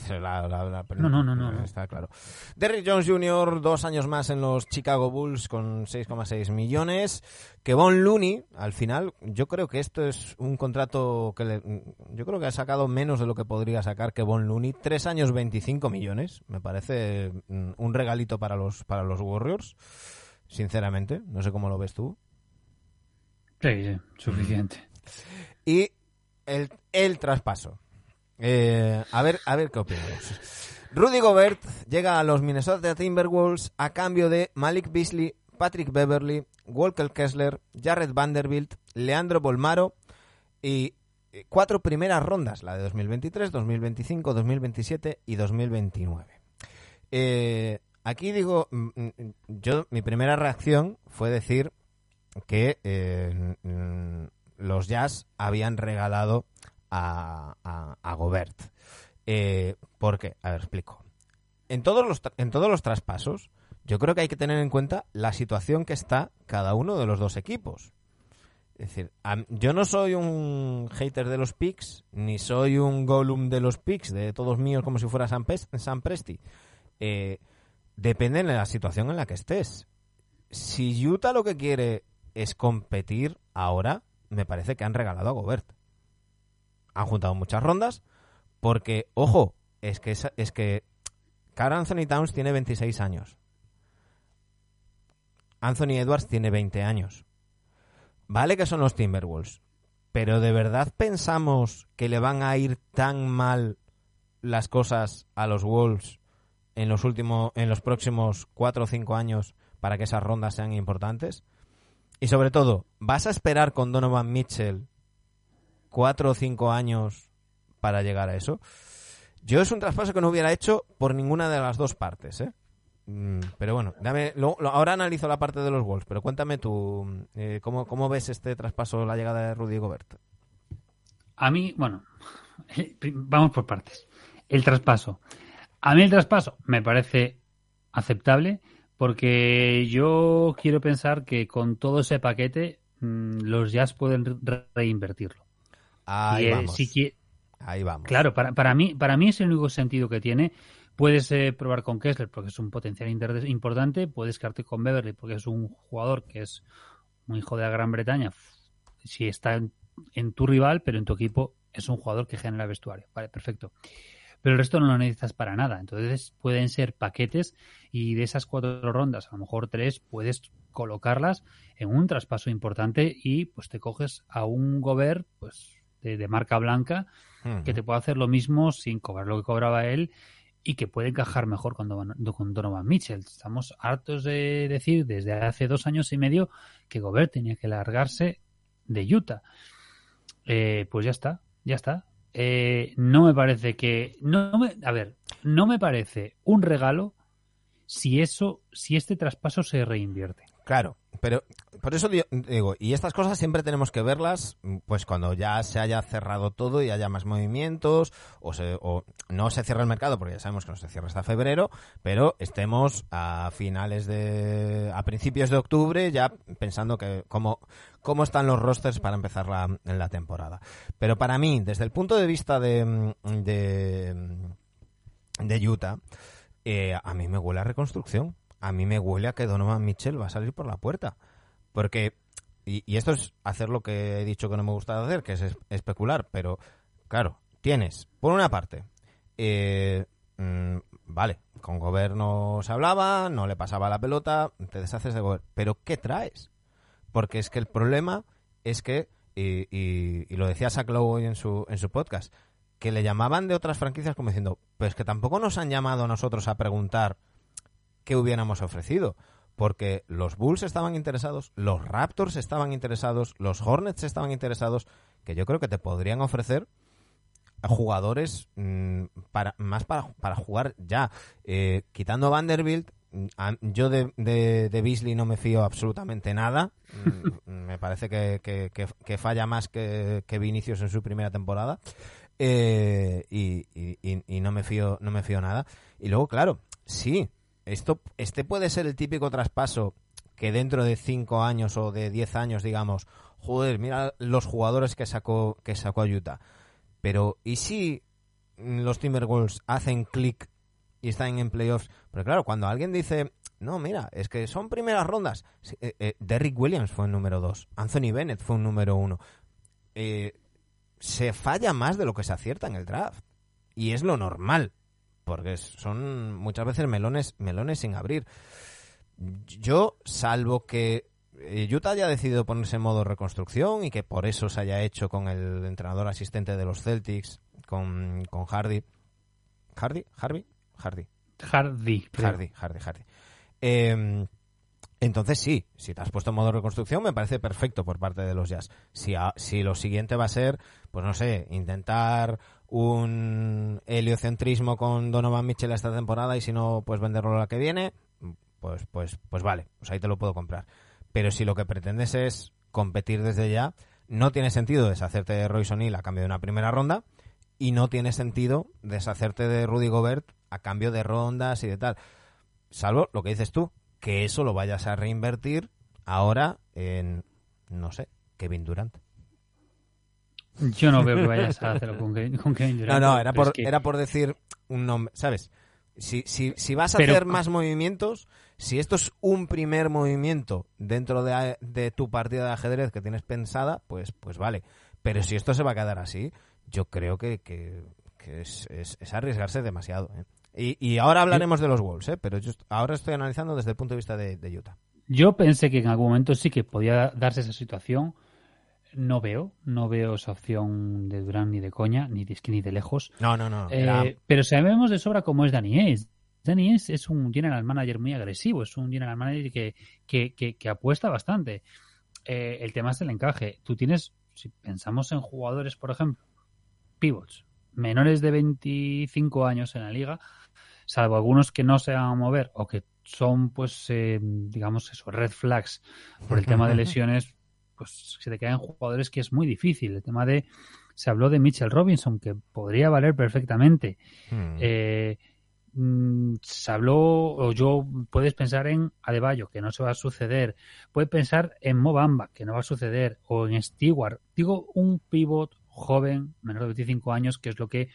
La- la- la- No, no, no, no, no. Está claro. Derrick Jones Jr., dos años más en los Chicago Bulls con 6,6 millones. Que Von Looney, al final, yo creo que esto es un contrato que le- yo creo que ha sacado menos de lo que podría sacar que Von Looney. Tres años, 25 millones. Me parece mm, un regalito para los, para los Warriors. Sinceramente, no sé cómo lo ves tú. Sí, sí, suficiente. Y el, el traspaso. Eh, a ver, a ver qué opinamos. Rudy Gobert llega a los Minnesota Timberwolves a cambio de Malik Beasley, Patrick Beverly, Walker Kessler, Jared Vanderbilt, Leandro Bolmaro y eh, cuatro primeras rondas, la de 2023, 2025, 2027 y 2029. Eh, aquí digo, mm, mm, yo mi primera reacción fue decir que eh, los Jazz habían regalado a, a- a Gobert. Eh, ¿Por qué? A ver, explico. En todos, los, en todos los traspasos, yo creo que hay que tener en cuenta la situación que está cada uno de los dos equipos. Es decir, yo no soy un hater de los picks, ni soy un Gollum de los picks, de todos míos como si fuera Sam Presti. Eh, depende de la situación en la que estés. Si Utah lo que quiere es competir ahora, me parece que han regalado a Gobert. Han juntado muchas rondas, porque, ojo, es que, es que Carl Anthony Towns tiene 26 años. Anthony Edwards tiene 20 años. Vale que son los Timberwolves, pero ¿de verdad pensamos que le van a ir tan mal las cosas a los Wolves en los últimos, en los próximos 4 o 5 años para que esas rondas sean importantes? Y sobre todo, ¿vas a esperar con Donovan Mitchell 4 o 5 años para llegar a eso? Yo es un traspaso que no hubiera hecho por ninguna de las dos partes, ¿eh? Mm, Pero bueno, dame, lo- ahora analizo la parte de los Wolves, pero cuéntame tú, eh, ¿cómo, ¿cómo ves este traspaso, la llegada de Rudy Gobert? A mí, bueno, [LAUGHS] vamos por partes. El traspaso. A mí el traspaso me parece aceptable porque yo quiero pensar que con todo ese paquete mm, los Jazz pueden re- reinvertirlo. Ahí Y, eh, vamos, si ahí vamos. Claro, para, para, mí, para mí es el único sentido que tiene. Puedes eh, probar con Kessler porque es un potencial importante, puedes quedarte con Beverly porque es un jugador que es un hijo de la Gran Bretaña. Si está en, en tu rival, pero en tu equipo es un jugador que genera vestuario. Vale, perfecto. Pero el resto no lo necesitas para nada. Entonces pueden ser paquetes y de esas cuatro rondas, a lo mejor tres, puedes colocarlas en un traspaso importante y pues te coges a un Gobert pues de, de marca blanca que te puede hacer lo mismo sin cobrar lo que cobraba él y que puede encajar mejor con Donovan, con Donovan Mitchell. Estamos hartos de decir desde hace dos años y medio que Gobert tenía que largarse de Utah. Eh, pues ya está, ya está. Eh, no me parece que. No me, a ver, no me parece un regalo si eso, si este traspaso se reinvierte. Claro, pero por eso di- digo, y estas cosas siempre tenemos que verlas pues cuando ya se haya cerrado todo y haya más movimientos o, se, o no se cierra el mercado porque ya sabemos que no se cierra hasta febrero, pero estemos a finales de a principios de octubre ya pensando que cómo cómo están los rosters para empezar la, la temporada. Pero para mí, desde el punto de vista de de, de Utah, eh, a mí me huele a reconstrucción. A mí me huele a que Donovan Mitchell va a salir por la puerta. Porque, y, esto es hacer lo que he dicho que no me gusta hacer, que es es- especular, pero claro, tienes, por una parte, eh, mm, vale, con Gobert no se hablaba, no le pasaba la pelota, te deshaces de Gobert, pero ¿qué traes? Porque es que el problema es que, y, y- y lo decía Zach Lowe hoy en su, en su podcast, que le llamaban de otras franquicias como diciendo, pues que tampoco nos han llamado a nosotros a preguntar qué hubiéramos ofrecido. Porque los Bulls estaban interesados, los Raptors estaban interesados, los Hornets estaban interesados, que yo creo que te podrían ofrecer jugadores mm, para más para, para jugar ya. Eh, quitando Vanderbilt, mm, yo de, de, Beasley no me fío absolutamente nada. Mm, me parece que, que- que- que falla más que, que Vinicius en su primera temporada. Eh, y- y- y no me fío no me fío nada y luego claro sí esto este puede ser el típico traspaso que dentro de cinco años o de 10 años digamos joder mira los jugadores que sacó que sacó Utah pero y si los Timberwolves hacen clic y están en playoffs pero claro cuando alguien dice no mira es que son primeras rondas eh, eh, Derrick Williams fue el número dos Anthony Bennett fue un número uno eh, se falla más de lo que se acierta en el draft. Y es lo normal. Porque son muchas veces melones, melones sin abrir. Yo, salvo que eh, Utah haya decidido ponerse en modo reconstrucción y que por eso se haya hecho con el entrenador asistente de los Celtics, con, con Hardy. ¿Hardy? ¿Harvey? Hardy. Hardy. Hardy, Hardy, Hardy. Eh, entonces sí, si te has puesto en modo reconstrucción me parece perfecto por parte de los Jazz. Si, a- si lo siguiente va a ser, pues no sé, intentar un heliocentrismo con Donovan Mitchell esta temporada y si no, pues venderlo la que viene, pues, pues, pues vale, pues ahí te lo puedo comprar. Pero si lo que pretendes es competir desde ya, no tiene sentido deshacerte de Royce O'Neal a cambio de una primera ronda y no tiene sentido deshacerte de Rudy Gobert a cambio de rondas y de tal. Salvo lo que dices tú, que eso lo vayas a reinvertir ahora en, no sé, Kevin Durant. Yo no veo que vayas a hacerlo con Kevin, con Kevin No, Durant. no, era por, es que- era por decir un nombre, ¿sabes? Si, si, si vas a Pero- hacer más movimientos, si esto es un primer movimiento dentro de, de tu partida de ajedrez que tienes pensada, pues, pues vale. Pero si esto se va a quedar así, yo creo que, que, que es, es- es arriesgarse demasiado. ¿eh? Y, y ahora hablaremos de los Wolves, ¿eh? pero yo ahora estoy analizando desde el punto de vista de, de Utah. Yo pensé que en algún momento sí que podía darse esa situación. No veo, no veo esa opción de Durán ni de coña, ni de, ni de lejos. No, no, no. Eh, era- pero sabemos de sobra cómo es Danny Ainge. Danny Ainge es un general manager muy agresivo, es un general manager que, que, que- que apuesta bastante. Eh, el tema es el encaje. Tú tienes, si pensamos en jugadores, por ejemplo, pivots, menores de 25 años en la liga, salvo algunos que no se van a mover o que son, pues, eh, digamos, eso, red flags por el tema de [LAUGHS] lesiones, pues se te quedan jugadores que es muy difícil. El tema de. Se habló de Mitchell Robinson, que podría valer perfectamente. Hmm. Eh, mm, se habló, o yo, puedes pensar en Adebayo, que no se va a suceder. Puedes pensar en Mobamba, que no va a suceder. O en Stewart. Digo, un pivot joven, menor de 25 años, que es lo que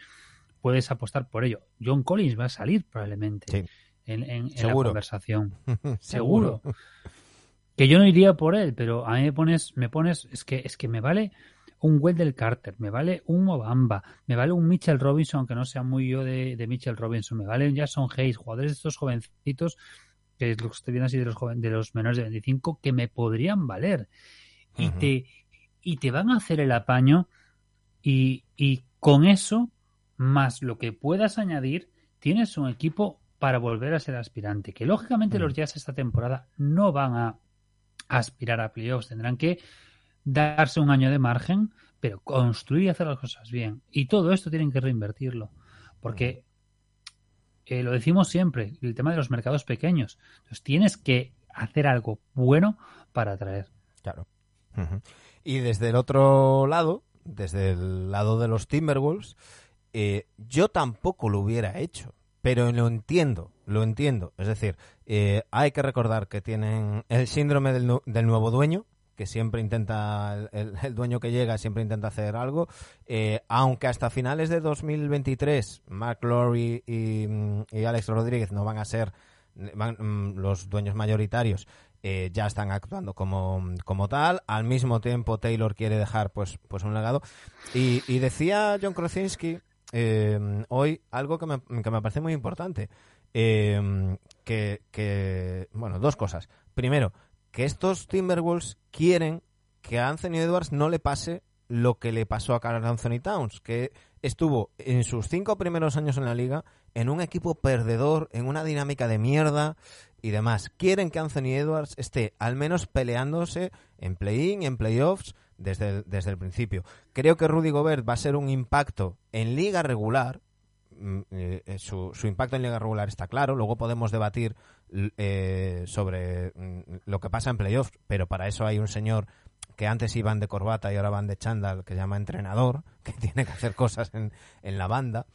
puedes apostar por ello. John Collins va a salir probablemente Sí. en, en- en la Seguro. conversación. [LAUGHS] Seguro. Que yo no iría por él, pero a mí me pones, me pones, es que, es que me vale un Wendell Carter, me vale un Mobamba, me vale un Mitchell Robinson, aunque no sea muy yo de, de Mitchell Robinson, me vale un Jason Hayes, jugadores de estos jovencitos, que es lo que estoy viendo así de los joven, de los menores de 25, que me podrían valer. Y te, y te van a hacer el apaño, y, y con eso, más lo que puedas añadir, tienes un equipo para volver a ser aspirante. Que lógicamente Mm. los Jazz esta temporada no van a aspirar a playoffs, tendrán que darse un año de margen, pero construir y hacer las cosas bien. Y todo esto tienen que reinvertirlo, porque eh, lo decimos siempre, el tema de los mercados pequeños. Entonces tienes que hacer algo bueno para atraer. Claro. Y desde el otro lado, desde el lado de los Timberwolves, eh, yo tampoco lo hubiera hecho, pero lo entiendo, lo entiendo. Es decir, eh, hay que recordar que tienen el síndrome del, nu- del nuevo dueño, que siempre intenta, el, dueño que llega siempre intenta hacer algo, eh, aunque hasta finales de 2023 Mark Lowry y, y Alex Rodríguez no van a ser van, mm, los dueños mayoritarios, eh, ya están actuando como, como tal. Al mismo tiempo, Taylor quiere dejar pues, pues un legado. Y, y decía John Krasinski eh, hoy algo que me, que me parece muy importante. Eh, que, que, bueno, dos cosas. Primero, que estos Timberwolves quieren que a Anthony Edwards no le pase lo que le pasó a Carl Anthony Towns, que estuvo en sus cinco primeros años en la liga en un equipo perdedor, en una dinámica de mierda y demás. Quieren que Anthony Edwards esté al menos peleándose en play-in, en playoffs, desde el, desde el principio. Creo que Rudy Gobert va a ser un impacto en liga regular. Mm, eh, su, su impacto en liga regular está claro. Luego podemos debatir eh, sobre mm, lo que pasa en playoffs, pero para eso hay un señor que antes iban de corbata y ahora van de chándal, que se llama entrenador, [LAUGHS] que tiene que hacer cosas en, en la banda.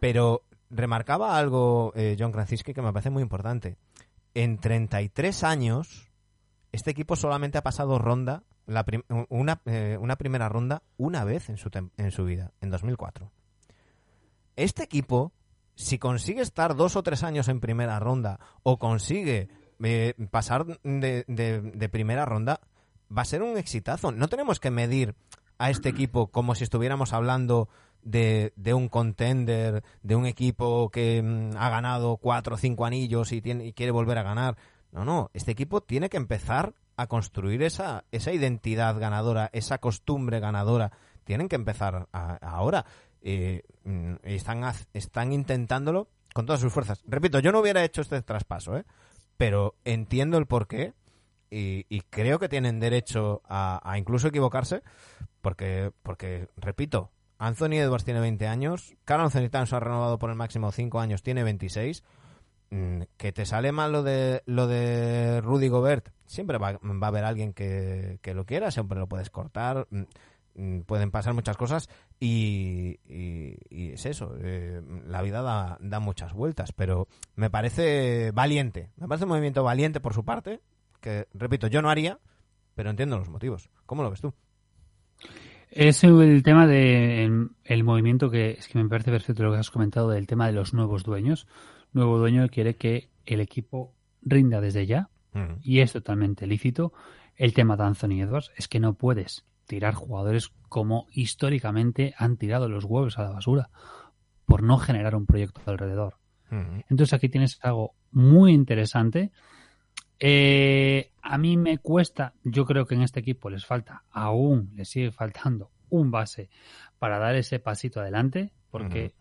Pero remarcaba algo eh, John Krasinski que me parece muy importante. En 33 años, este equipo solamente ha pasado ronda, la prim- una, eh, una primera ronda, una vez en su, en su vida, en 2004. Este equipo, si consigue estar dos o tres años en primera ronda o consigue eh, pasar de primera ronda, va a ser un exitazo. No tenemos que medir a este equipo como si estuviéramos hablando de, de un contender, de un equipo que mm, ha ganado cuatro o cinco anillos y, tiene, y quiere volver a ganar. No, no, este equipo tiene que empezar a construir esa, esa identidad ganadora, esa costumbre ganadora. Tienen que empezar a- ahora. Eh, están, están intentándolo con todas sus fuerzas. Repito, yo no hubiera hecho este traspaso, ¿eh? pero entiendo el porqué y, y creo que tienen derecho a, incluso equivocarse porque, porque, repito, Anthony Edwards tiene 20 años, Carl Anthony Towns ha renovado por el máximo 5 años, tiene 26. Mm, Que te sale mal lo de, lo de Rudy Gobert, siempre va, va a haber alguien que, que lo quiera, siempre lo puedes cortar, mm, mm, pueden pasar muchas cosas y, y- es eso, eh, la vida da, da muchas vueltas, pero me parece valiente, me parece un movimiento valiente por su parte, que repito, yo no haría, pero entiendo los motivos. ¿Cómo lo ves tú? Es el tema de el movimiento que es que me parece perfecto lo que has comentado del tema de los nuevos dueños. Nuevo dueño quiere que el equipo rinda desde ya Mm. y es totalmente lícito. El tema de Anthony Edwards es que no puedes tirar jugadores como históricamente han tirado los huevos a la basura por no generar un proyecto alrededor. Mm. Entonces aquí tienes algo muy interesante. Eh, a mí me cuesta, yo creo que en este equipo les falta, aún les sigue faltando un base para dar ese pasito adelante, porque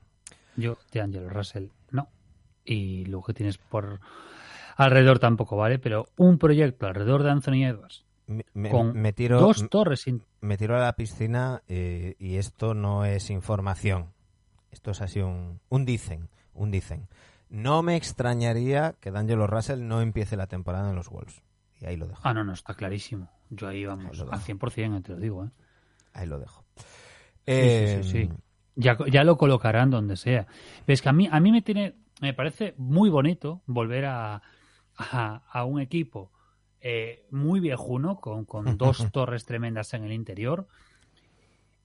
yo de Angelo Russell. Y lo que tienes por alrededor tampoco vale, pero un proyecto alrededor de Anthony Edwards Me, me- con me tiro, dos torres sin- me tiro a la piscina eh, y esto no es información. Esto es así un, un dicen, un dicen. No me extrañaría que D'Angelo Russell no empiece la temporada en los Wolves. Y ahí lo dejo. Ah, no, no, está clarísimo. Yo ahí vamos, Ahí al dejo. 100%, te lo digo. ¿eh? Ahí lo dejo. Sí, Eh, sí, sí, sí. Ya, ya lo colocarán donde sea. Pero es que a mí, a mí me tiene, me parece muy bonito volver a, a, a un equipo eh, muy viejuno, con, con [LAUGHS] dos torres tremendas en el interior.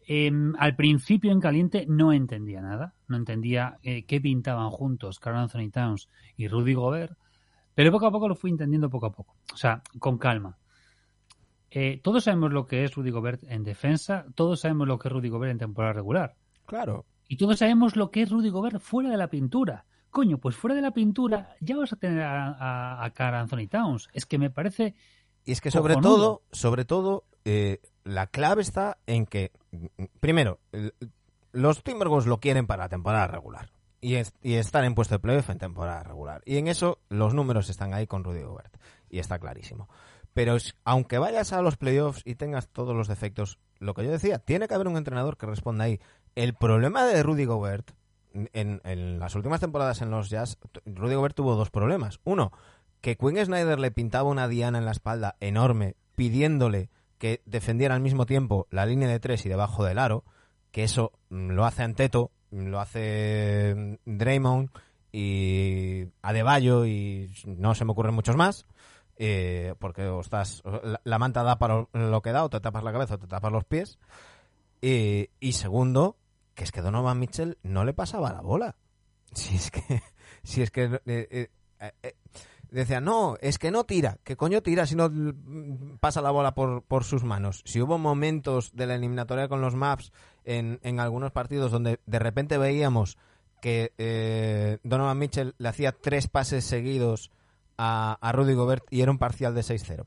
Em, al principio en caliente no entendía nada, no entendía eh, qué pintaban juntos Carl Anthony Towns y Rudy Gobert, pero poco a poco lo fui entendiendo poco a poco, o sea, con calma. Eh, todos sabemos lo que es Rudy Gobert en defensa, todos sabemos lo que es Rudy Gobert en temporada regular. Claro. Y todos sabemos lo que es Rudy Gobert fuera de la pintura. Coño, pues fuera de la pintura ya vas a tener a, a, a Carl Anthony Towns. Es que me parece... Y es que sobre Cojonudo. todo, sobre todo, eh, la clave está en que, primero, los Timberwolves lo quieren para la temporada regular. Y, es- y estar en puesto de playoff en temporada regular. Y en eso los números están ahí con Rudy Gobert. Y está clarísimo. Pero es- aunque vayas a los playoffs y tengas todos los defectos, lo que yo decía, tiene que haber un entrenador que responda ahí. El problema de Rudy Gobert, en, las últimas temporadas en los Jazz, Rudy Gobert tuvo dos problemas. Uno, que Quinn Snyder le pintaba una diana en la espalda enorme, pidiéndole que defendiera al mismo tiempo la línea de tres y debajo del aro, que eso mm, lo hace Anteto, mm, lo hace mm, Draymond y Adebayo y no se me ocurren muchos más. eh, porque o estás la, la manta da para lo que da o te tapas la cabeza o te tapas los pies Eh, y segundo que es que Donovan Mitchell no le pasaba la bola. Si es que [LAUGHS] si es que eh, eh, eh, decía no es que no tira qué coño tira si no pasa la bola por, por sus manos si hubo momentos de la eliminatoria con los maps en, en algunos partidos donde de repente veíamos que Donovan Mitchell le hacía tres pases seguidos a, a Rudy Gobert y era un parcial de 6-0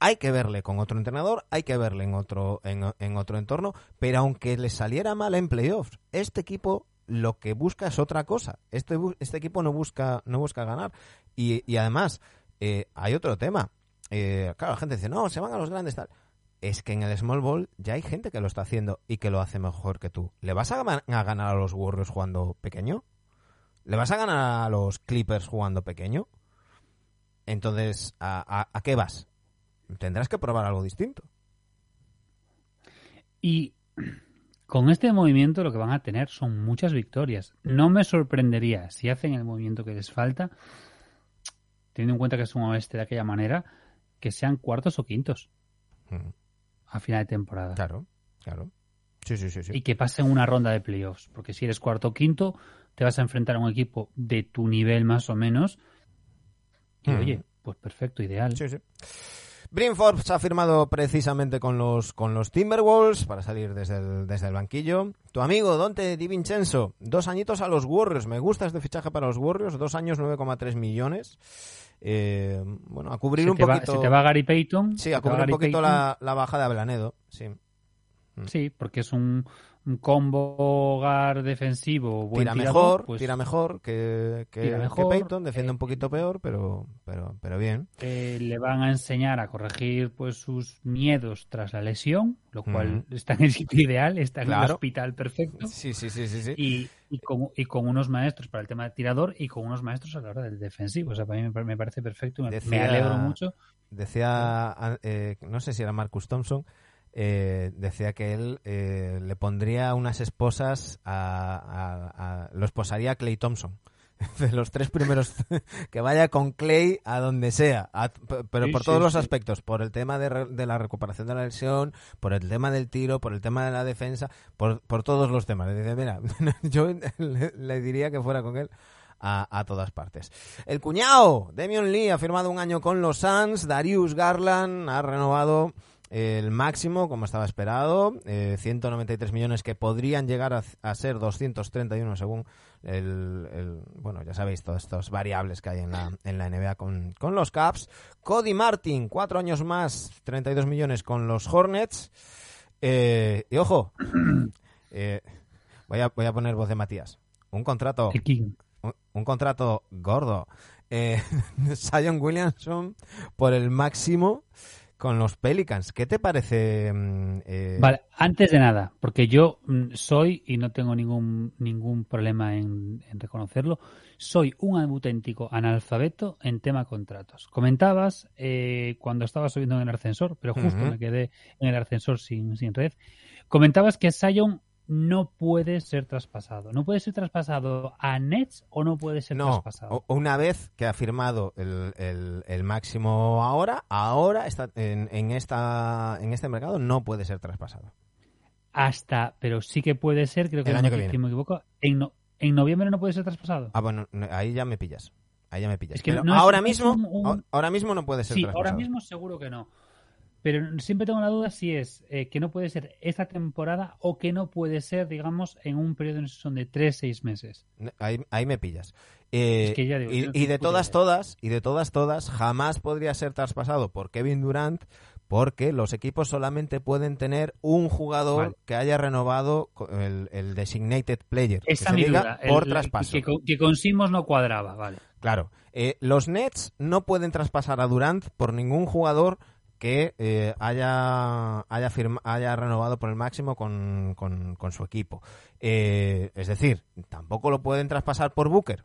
hay que verle con otro entrenador, hay que verle en otro, en, otro entorno, pero aunque le saliera mal en playoffs, este equipo lo que busca es otra cosa. Este, este equipo no busca, no busca ganar. Y, y además, eh, hay otro tema. Eh, claro, la gente dice, no, se van a los grandes tal. Es que en el Small Ball ya hay gente que lo está haciendo y que lo hace mejor que tú. ¿Le vas a, a ganar a los Warriors jugando pequeño? ¿Le vas a ganar a los Clippers jugando pequeño? Entonces, ¿a, a- a qué vas? Tendrás que probar algo distinto. Y con este movimiento lo que van a tener son muchas victorias. No me sorprendería si hacen el movimiento que les falta, teniendo en cuenta que es un oeste de aquella manera, que sean cuartos o quintos Mm, a final de temporada. Claro, claro. Sí, sí, sí, sí. Y que pasen una ronda de playoffs. Porque si eres cuarto o quinto, te vas a enfrentar a un equipo de tu nivel más o menos. Y Mm. oye, pues perfecto, ideal. Sí, sí. Bryn Forbes ha firmado precisamente con los, con los Timberwolves para salir desde el, desde el banquillo. Tu amigo Dante Di Vincenzo, dos añitos a los Warriors. Me gusta este fichaje para los Warriors, dos años 9,3 millones. Eh, bueno, a cubrir Se un te, va, poquito. se te va Gary Payton. Sí, a cubrir un poquito la, la baja de Ablanedo. Sí. Sí, porque es un, un combo hogar defensivo. Buen tira tirador, mejor, pues, tira mejor que, que, tira que mejor, Peyton, defiende eh, un poquito peor, pero, pero, pero bien. eh, le van a enseñar a corregir pues sus miedos tras la lesión, lo cual Ujú. está en el sitio ideal, está en el Claro. hospital perfecto. Sí, sí, sí, sí, sí. Y, y, con, y con unos maestros para el tema de tirador y con unos maestros a la hora del defensivo. O sea, para mí me, me parece perfecto. Me, me Decía- alegro mucho. Decía, eh, no sé si era Marcus Thompson, eh, decía que él eh, le pondría unas esposas a, a- a- lo esposaría a Clay Thompson. [LAUGHS] De los tres primeros, [LAUGHS] que vaya con Clay a donde sea, a- pero Sí, por sí, todos los sí. aspectos, por el tema de, re- de la recuperación de la lesión, por el tema del tiro, por el tema de la defensa, por, por todos los temas. Le dice, mira, [LAUGHS] yo le, le diría que fuera con él a, a todas partes. El cuñado, Demion Lee, ha firmado un año con los Suns. Darius Garland ha renovado el máximo, como estaba esperado. eh, 193 millones que podrían llegar a, a ser 231 según el, el- Bueno, ya sabéis, todas estas variables que hay en la, en la NBA con, con los Caps. Cody Martin, cuatro años más, 32 millones con los Hornets. Eh, y ojo, [CLEARS THROAT] eh, voy, a, voy a poner voz de Matías. Un contrato un, un contrato gordo. Eh, [LAUGHS] Zion Williamson por el máximo con los Pelicans. ¿Qué te parece? mm, eh, Vale, antes de nada, porque yo mm, soy, y no tengo ningún, ningún problema en, en reconocerlo, soy un auténtico analfabeto en tema contratos. Comentabas eh, cuando estaba subiendo en el ascensor, pero justo me quedé en el ascensor sin, sin red, comentabas que Sion no puede ser traspasado. ¿No puede ser traspasado a Nets o no puede ser No, traspasado? una vez que ha firmado el, el- el máximo ahora, ahora está en, en esta, en este mercado no puede ser traspasado. Hasta, pero sí que puede ser, creo que El año que viene. si me equivoco, en, no- en noviembre no puede ser traspasado. Ah, bueno, no, ahí ya me pillas. Ahí ya me pillas. Es que no ahora mismo, un- un- ahora- ahora mismo no puede ser Sí, traspasado. ahora mismo seguro que no. Pero siempre tengo la duda si es eh, que no puede ser esta temporada o que no puede ser, digamos, en un periodo de son de 3 6 meses. Ahí, ahí me pillas. Eh, Es que ya digo, y, no de todas, todas, y de todas, todas, jamás podría ser traspasado por Kevin Durant porque los equipos solamente pueden tener un jugador Vale. que haya renovado el, el designated player, que Esa se diga el- por el- traspaso. Que, con- que con Simos no cuadraba, vale. Claro, eh, los Nets no pueden traspasar a Durant por ningún jugador que eh, haya haya, firma- haya renovado por el máximo con, con- con su equipo. Eh, es decir, tampoco lo pueden traspasar por Booker,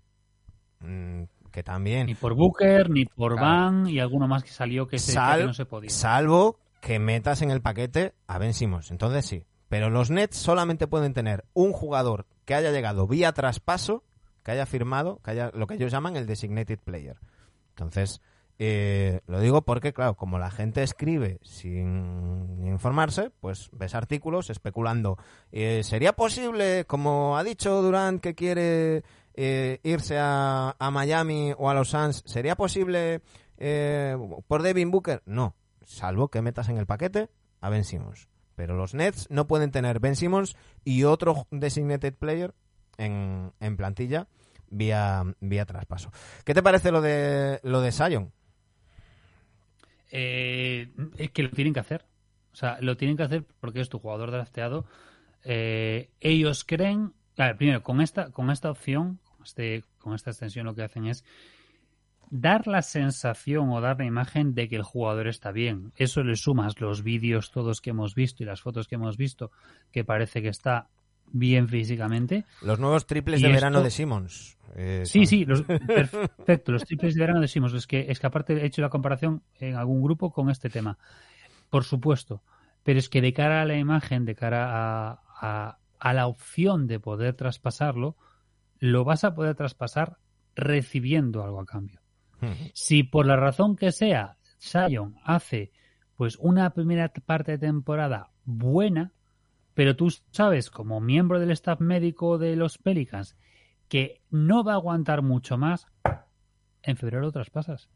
Mm, que también. Ni por Booker, ni por Claro. Van y alguno más que salió que, se decía Sal- que no se podía. Salvo que metas en el paquete a Ben Simmons. Entonces sí. Pero los Nets solamente pueden tener un jugador que haya llegado vía traspaso, que haya firmado, que haya lo que ellos llaman el designated player. Entonces, eh, lo digo porque, claro, como la gente escribe sin informarse, pues ves artículos especulando. eh, ¿Sería posible, como ha dicho Durant, que quiere eh, irse a, Miami o a los Suns, ¿sería posible por Devin Booker? No, salvo que metas en el paquete a Ben Simmons. Pero los Nets no pueden tener Ben Simmons y otro designated player en, en plantilla vía, vía traspaso. ¿Qué te parece lo de lo de Sion? Eh, es que lo tienen que hacer. O sea, lo tienen que hacer porque es tu jugador drafteado. Eh, ellos creen, claro, primero, con esta, con esta opción, con, este, con esta extensión, lo que hacen es dar la sensación o dar la imagen de que el jugador está bien. Eso le sumas los vídeos todos que hemos visto y las fotos que hemos visto, que parece que está bien físicamente. Los nuevos triples ¿Y de esto? verano de Simmons. Eh, Sí, son- sí, los, perfecto. Los triples de verano decimos. Es que, es que aparte he hecho la comparación en algún grupo con este tema. Por supuesto. Pero es que de cara a la imagen, de cara a, a, a la opción de poder traspasarlo, lo vas a poder traspasar recibiendo algo a cambio. Si por la razón que sea, Sion hace pues una primera parte de temporada buena, pero tú sabes, como miembro del staff médico de los Pelicans, que no va a aguantar mucho más, en febrero lo traspasas.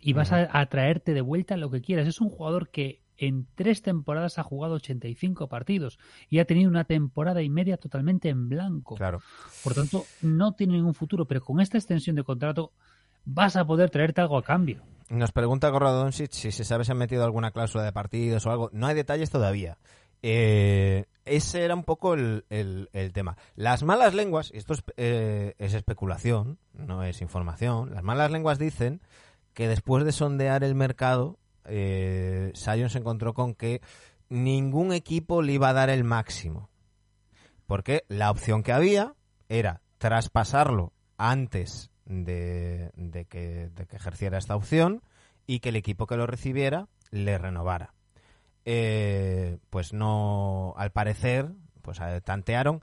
y vas a, a traerte de vuelta lo que quieras. Es un jugador que en tres temporadas ha jugado 85 partidos y ha tenido una temporada y media totalmente en blanco. Claro. Por tanto, no tiene ningún futuro, pero con esta extensión de contrato vas a poder traerte algo a cambio. Nos pregunta Gorra Doncic si se sabe si han metido alguna cláusula de partidos o algo. No hay detalles todavía. Eh, ese era un poco el, el- tema. Las malas lenguas, esto es, eh, es especulación, no es información, las malas lenguas dicen que después de sondear el mercado, eh, Sion se encontró con que ningún equipo le iba a dar el máximo. Porque la opción que había era traspasarlo antes de, de que, de que ejerciera esta opción y que el equipo que lo recibiera le renovara. Eh, pues no, al parecer, pues eh, tantearon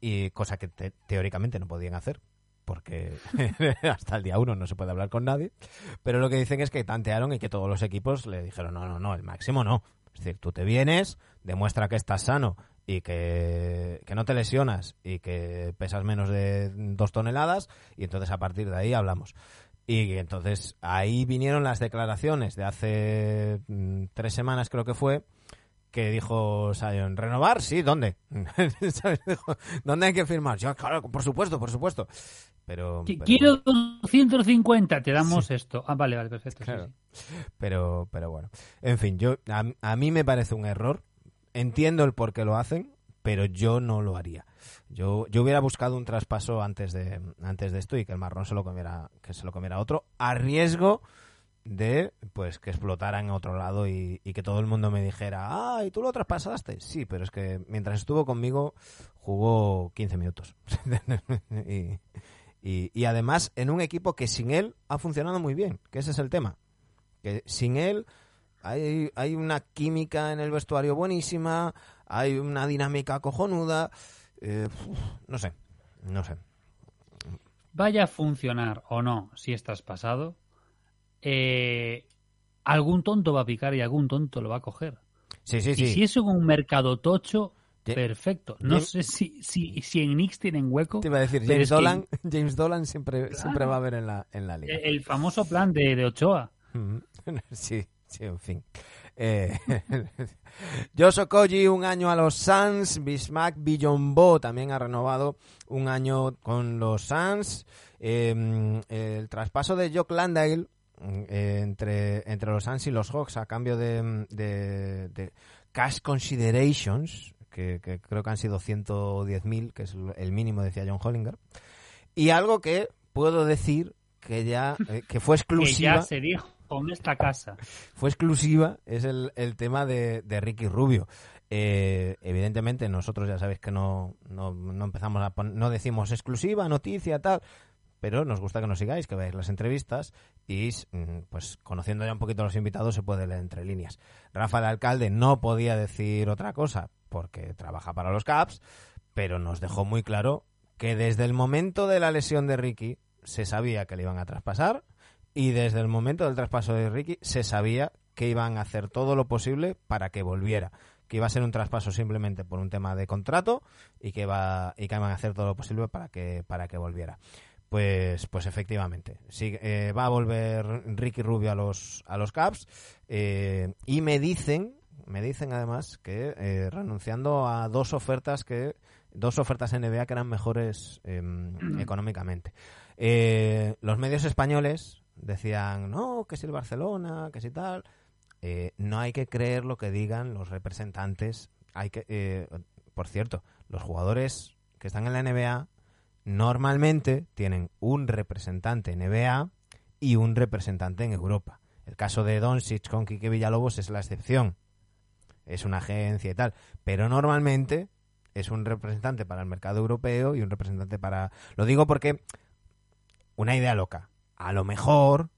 y cosa que te- teóricamente no podían hacer porque [LAUGHS] hasta el día uno no se puede hablar con nadie, pero lo que dicen es que tantearon y que todos los equipos le dijeron no, no, no, el máximo no. Es decir, tú te vienes, demuestra que estás sano y que, que no te lesionas y que pesas menos de dos toneladas y entonces a partir de ahí hablamos. Y entonces ahí vinieron las declaraciones de hace mm, tres semanas creo que fue que dijo Sion, ¿renovar? Sí, ¿dónde? [LAUGHS] ¿Dónde hay que firmar? Yo, claro, por supuesto, por supuesto. Pero, pero Quiero 250, te damos esto. Ah, vale, vale, perfecto. sí, sí. pero, pero bueno. En fin, yo a, a mí me parece un error. Entiendo el por qué lo hacen, pero yo no lo haría. Yo, yo hubiera buscado un traspaso antes de, antes de esto y que el marrón se lo comiera, que se lo comiera otro, a riesgo de pues que explotara en otro lado y, que todo el mundo me dijera, ah, ¿y tú lo traspasaste? Sí, pero es que mientras estuvo conmigo jugó 15 minutos. [LAUGHS] y, y, y además en un equipo que sin él ha funcionado muy bien, que ese es el tema. Que sin él hay, hay una química en el vestuario buenísima, hay una dinámica cojonuda, eh, uf, no sé, no sé. Vaya a funcionar o no si estás pasado, eh, algún tonto va a picar y algún tonto lo va a coger. Sí, sí, Y sí. si es un mercado tocho, perfecto. No sé si, si, si en Knicks tienen hueco. Te iba a decir, James que Dolan, [LAUGHS] James Dolan siempre, siempre va a haber en la, en la liga. El, el famoso plan de, de Ochoa. Mm, [LAUGHS] Sí, sí, en fin. Eh, [LAUGHS] Josh Okoji, un año a los Suns. Bismack Billombo también ha renovado un año con los Suns. Eh, el traspaso de Jock Landale mm, eh, entre, entre los Suns y los Hawks a cambio de, de- de cash considerations, que, que creo que han sido 110.000, que es el mínimo, decía John Hollinger. Y algo que puedo decir que ya eh, que fue [LAUGHS] Que exclusiva ya se dijo en esta casa. fue exclusiva es el, el tema de, de Ricky Rubio. Eh, evidentemente nosotros ya sabéis que no, no, no empezamos a no decimos exclusiva, noticia, tal, pero nos gusta que nos sigáis, que veáis las entrevistas y mm, pues conociendo ya un poquito a los invitados se puede leer entre líneas. Rafa el alcalde no podía decir otra cosa porque trabaja para los Caps, pero nos dejó muy claro que desde el momento de la lesión de Ricky se sabía que le iban a traspasar y desde el momento del traspaso de Ricky se sabía que iban a hacer todo lo posible para que volviera, que iba a ser un traspaso simplemente por un tema de contrato y que iba y que iban a hacer todo lo posible para que para que volviera. Pues, pues efectivamente, sí, eh, va a volver Ricky Rubio a los a los Caps eh, y me dicen, me dicen además que eh, renunciando a dos ofertas que dos ofertas NBA que eran mejores eh, económicamente. Eh, los medios españoles decían, no, que si el Barcelona, que si tal. Eh, no hay que creer lo que digan los representantes. Hay que, eh, por cierto, los jugadores que están en la NBA normalmente tienen un representante NBA y un representante en Europa. El caso de Doncic con Quique Villalobos es la excepción. Es una agencia y tal. Pero normalmente es un representante para el mercado europeo y un representante para... Lo digo porque una idea loca. A lo mejor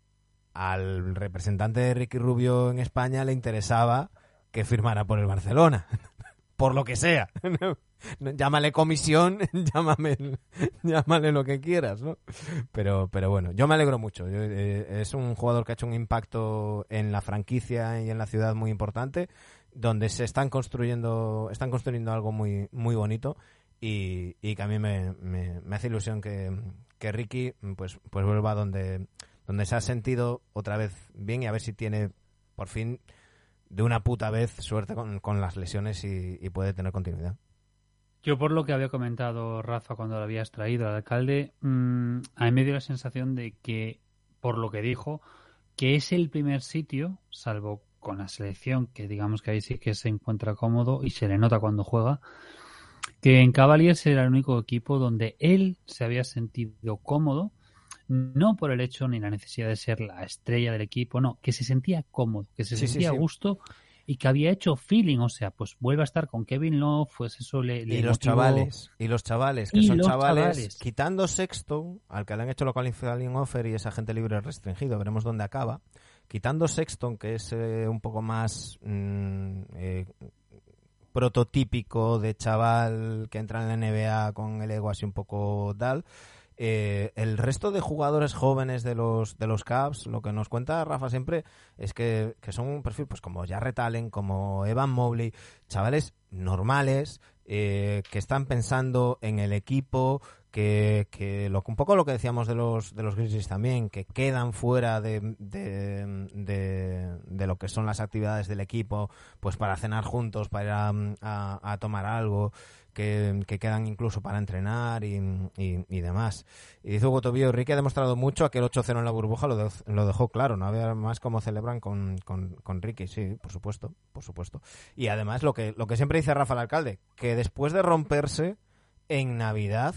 al representante de Ricky Rubio en España le interesaba que firmara por el Barcelona. [LAUGHS] por lo que sea. [LAUGHS] llámale comisión, [LAUGHS] llámame, llámale lo que quieras, ¿no? Pero, pero bueno, yo me alegro mucho. Eh, es un jugador que ha hecho un impacto en la franquicia y en la ciudad muy importante, donde se están construyendo, están construyendo algo muy, muy bonito y, y que a mí me, me, me hace ilusión que, que Ricky pues, pues vuelva donde, donde se ha sentido otra vez bien y a ver si tiene por fin de una puta vez suerte con, con las lesiones y, y puede tener continuidad. Yo por lo que había comentado Rafa cuando lo habías traído al alcalde, mm, a mí me dio la sensación de que, por lo que dijo, que es el primer sitio, salvo con la selección, que digamos que ahí sí que se encuentra cómodo y se le nota cuando juega, que en Cavaliers era el único equipo donde él se había sentido cómodo, no por el hecho ni la necesidad de ser la estrella del equipo, no, que se sentía cómodo, que se Sí, sentía sí. a gusto y que había hecho feeling, o sea, pues vuelve a estar con Kevin Love, pues eso le, le Y los motivó. chavales, y los chavales, que Y son chavales. quitando Sexton, al que le han hecho lo qualifying offer y es agente libre restringido, veremos dónde acaba. Quitando Sexton, que es eh, un poco más mm, eh, prototípico de chaval que entra en la NBA con el ego así un poco tal. eh, el resto de jugadores jóvenes de los de los Cavs, lo que nos cuenta Rafa siempre es que, que son un perfil pues como Jarrett Allen, como Evan Mobley, chavales normales eh, que están pensando en el equipo, que, que un poco lo que decíamos de los de los Grizzlies también, que quedan fuera de, de, lo que son las actividades del equipo, pues para cenar juntos, para ir a, a- tomar algo, que, que quedan incluso para entrenar y, y- y demás. Y dice Hugo Tobío, Ricky ha demostrado mucho, aquel 8-0 en la burbuja lo, de- lo dejó claro, no había más cómo celebran con, con, con Ricky, sí, por supuesto, por supuesto. Y además lo que, lo que siempre dice Rafa el alcalde, que después de romperse en Navidad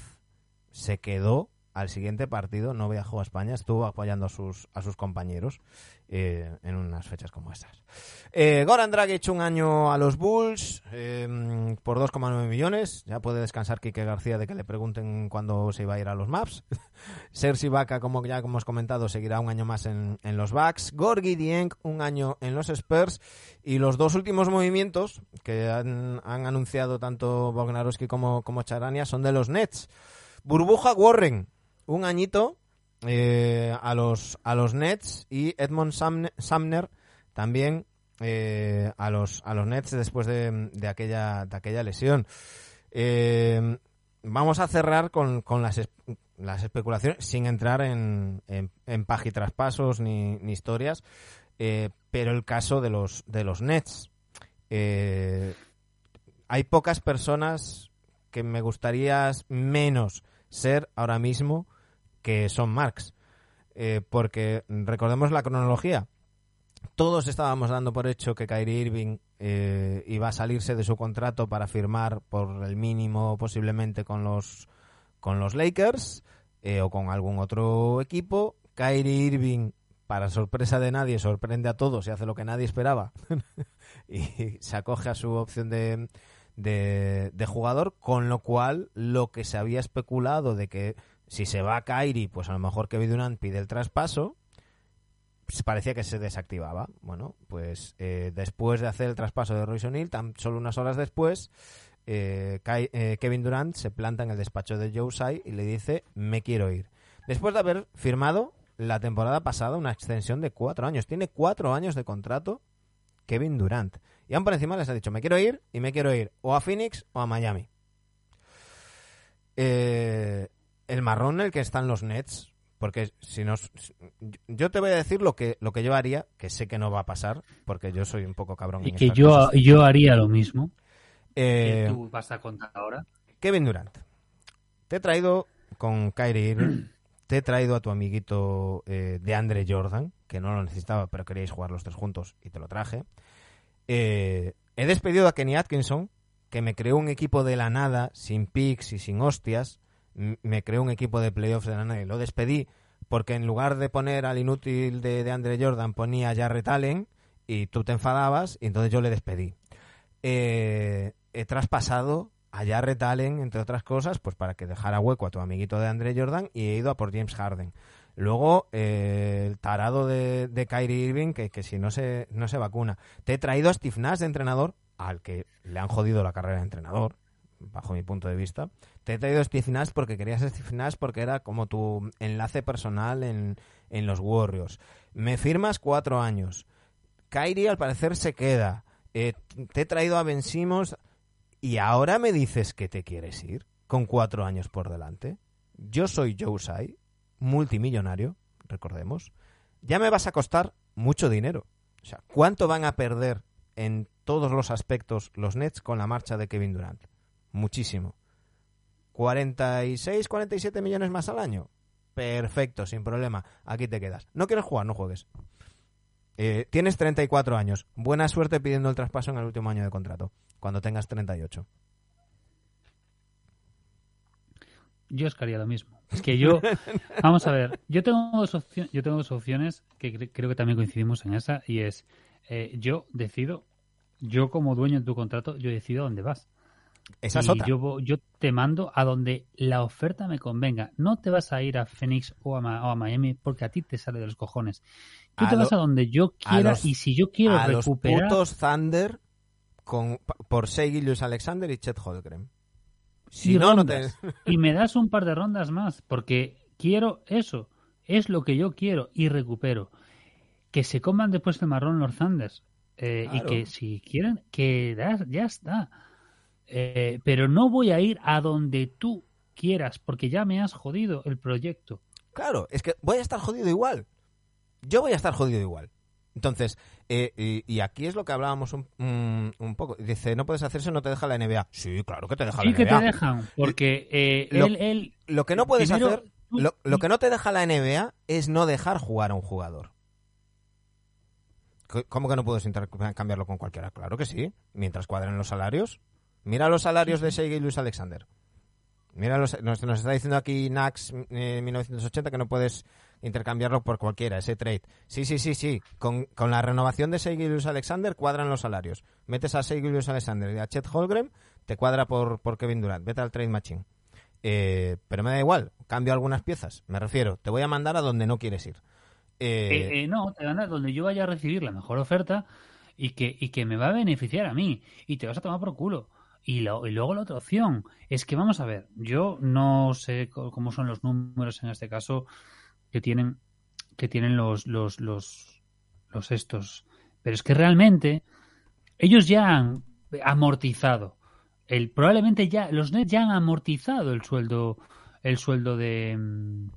se quedó al siguiente partido, no viajó a España, estuvo apoyando a sus, a sus compañeros eh, en unas fechas como estas. Eh, Goran Dragic un año a los Bulls eh, por 2,9 millones. Ya puede descansar Quique García de que le pregunten cuándo se iba a ir a los Maps. [LAUGHS] Sergi Vaca, como ya hemos comentado, seguirá un año más en, en los Bucks. Gorgi Dieng un año en los Spurs. Y los dos últimos movimientos que han, han anunciado tanto Bognarowski como, como Charania son de los Nets. Burbuja Warren, un añito eh, a los a los Nets y Edmond Sumner también eh, a los a los Nets después de, de aquella de aquella lesión. Eh, vamos a cerrar con, con las, las especulaciones sin entrar en, en, en pajitraspasos ni, historias, pero el caso de los de los Nets. Hay pocas personas que me gustaría menos ser ahora mismo que son Marx. Eh, porque recordemos la cronología. Todos estábamos dando por hecho que Kyrie Irving eh, iba a salirse de su contrato para firmar por el mínimo posiblemente con los con los Lakers eh, o con algún otro equipo. Kyrie Irving, para sorpresa de nadie, sorprende a todos y hace lo que nadie esperaba [LAUGHS] y se acoge a su opción de, de, jugador, con lo cual lo que se había especulado de que si se va a Kyrie, pues a lo mejor Kevin Durant pide el traspaso, pues parecía que se desactivaba. Bueno, pues eh, después de hacer el traspaso de Royce O'Neal, tan solo unas horas después, eh, eh, Kevin Durant se planta en el despacho de Joe Tsai y le dice, me quiero ir. Después de haber firmado la temporada pasada una extensión de cuatro años. Tiene cuatro años de contrato Kevin Durant. Y aún por encima les ha dicho, me quiero ir y me quiero ir o a Phoenix o a Miami. Eh, el marrón en el que están los Nets, porque si nos... Yo te voy a decir lo que, lo que yo haría, que sé que no va a pasar, porque yo soy un poco cabrón. Y en que yo, cosas. yo haría lo mismo. Eh, que tú vas a contar ahora. Kevin Durant, te he traído con Kyrie Irving, [CLEARS THROAT] te he traído a tu amiguito eh, de Andre Jordan, que no lo necesitaba, pero queríais jugar los tres juntos y te lo traje. Eh, he despedido a Kenny Atkinson, que me creó un equipo de la nada, sin picks y sin hostias. Me creó un equipo de playoffs de la nada y lo despedí porque en lugar de poner al inútil de, de Andre Jordan ponía a Jarrett Allen y tú te enfadabas y entonces yo le despedí. Eh, he traspasado a Jarrett Allen, entre otras cosas, pues para que dejara hueco a tu amiguito de Andre Jordan y he ido a por James Harden. Luego, eh, el tarado de, de Kyrie Irving, que, que si no se, no se vacuna. Te he traído a Steve Nash de entrenador, al que le han jodido la carrera de entrenador, bajo mi punto de vista. Te he traído a Steve Nash porque querías Steve Nash porque era como tu enlace personal en, en los Warriors. Me firmas cuatro años. Kyrie al parecer se queda. Eh, te he traído a Ben y ahora me dices que te quieres ir con cuatro años por delante. Yo soy Joe Tsai, multimillonario, recordemos. ya me vas a costar mucho dinero. O sea, ¿cuánto van a perder en todos los aspectos los Nets con la marcha de Kevin Durant? Muchísimo. 46, 47 millones más al año. Perfecto, sin problema. Aquí te quedas. ¿No quieres jugar? No juegues. Eh, tienes 34 años. Buena suerte pidiendo el traspaso en el último año de contrato, cuando tengas 38. Yo haría lo mismo. Es que yo, [LAUGHS] vamos a ver, yo tengo dos opciones, yo tengo dos opciones que cre- creo que también coincidimos en esa y es, eh, yo decido, yo como dueño de tu contrato, yo decido a dónde vas. Esa es y otra. yo, te mando a donde la oferta me convenga. No te vas a ir a Phoenix o a, Ma- o a Miami porque a ti te sale de los cojones. Tú A te vas a donde yo quiera los- y si yo quiero a los recuperar... putos Thunder con, por Shea Gilgeous Alexander y Chet Holmgren. Si y no, no te... rondas. [LAUGHS] Y me das un par de rondas más, porque quiero eso. Es lo que yo quiero y recupero. Que se coman después el marrón los Thunders. eh, Claro. Y que si quieren, que ya está. Eh, pero no voy a ir a donde tú quieras, porque ya me has jodido el proyecto. Claro, es que voy a estar jodido igual. Yo voy a estar jodido igual. Entonces, eh, y, y aquí es lo que hablábamos un, un- un poco. Dice, no puedes hacer eso, no te deja la NBA. Sí, claro que te deja Sí la que NBA. te dejan, porque eh, Lo- él, él- Lo que no puedes Primero, hacer, tú- lo, lo que no te deja la NBA es no dejar jugar a un jugador. ¿Cómo que no puedes intercambiarlo con cualquiera? Claro que sí, mientras cuadren los salarios. Mira los salarios de Shea y Luis Alexander. Mira, los, nos, nos está diciendo aquí Nax eh, 1980 que no puedes intercambiarlo por cualquiera, ese trade. Sí, sí, sí, sí. Con, con la renovación de Luis Alexander cuadran los salarios. Metes a Luis Alexander y a Chet Holmgren, te cuadra por, por Kevin Durant. Vete al trade machine. Eh, pero me da igual, cambio algunas piezas. Me refiero, te voy a mandar a donde no quieres ir. Eh, Eh, eh, no, te van a donde yo vaya a recibir la mejor oferta y que, y que me va a beneficiar a mí. Y te vas a tomar por culo. Y, lo- y luego la otra opción es que, vamos a ver, yo no sé cómo son los números en este caso que tienen, que tienen los, los, los, los estos. Pero es que realmente ellos ya han amortizado. El, probablemente ya, los Nets ya han amortizado el sueldo, el sueldo de, mm,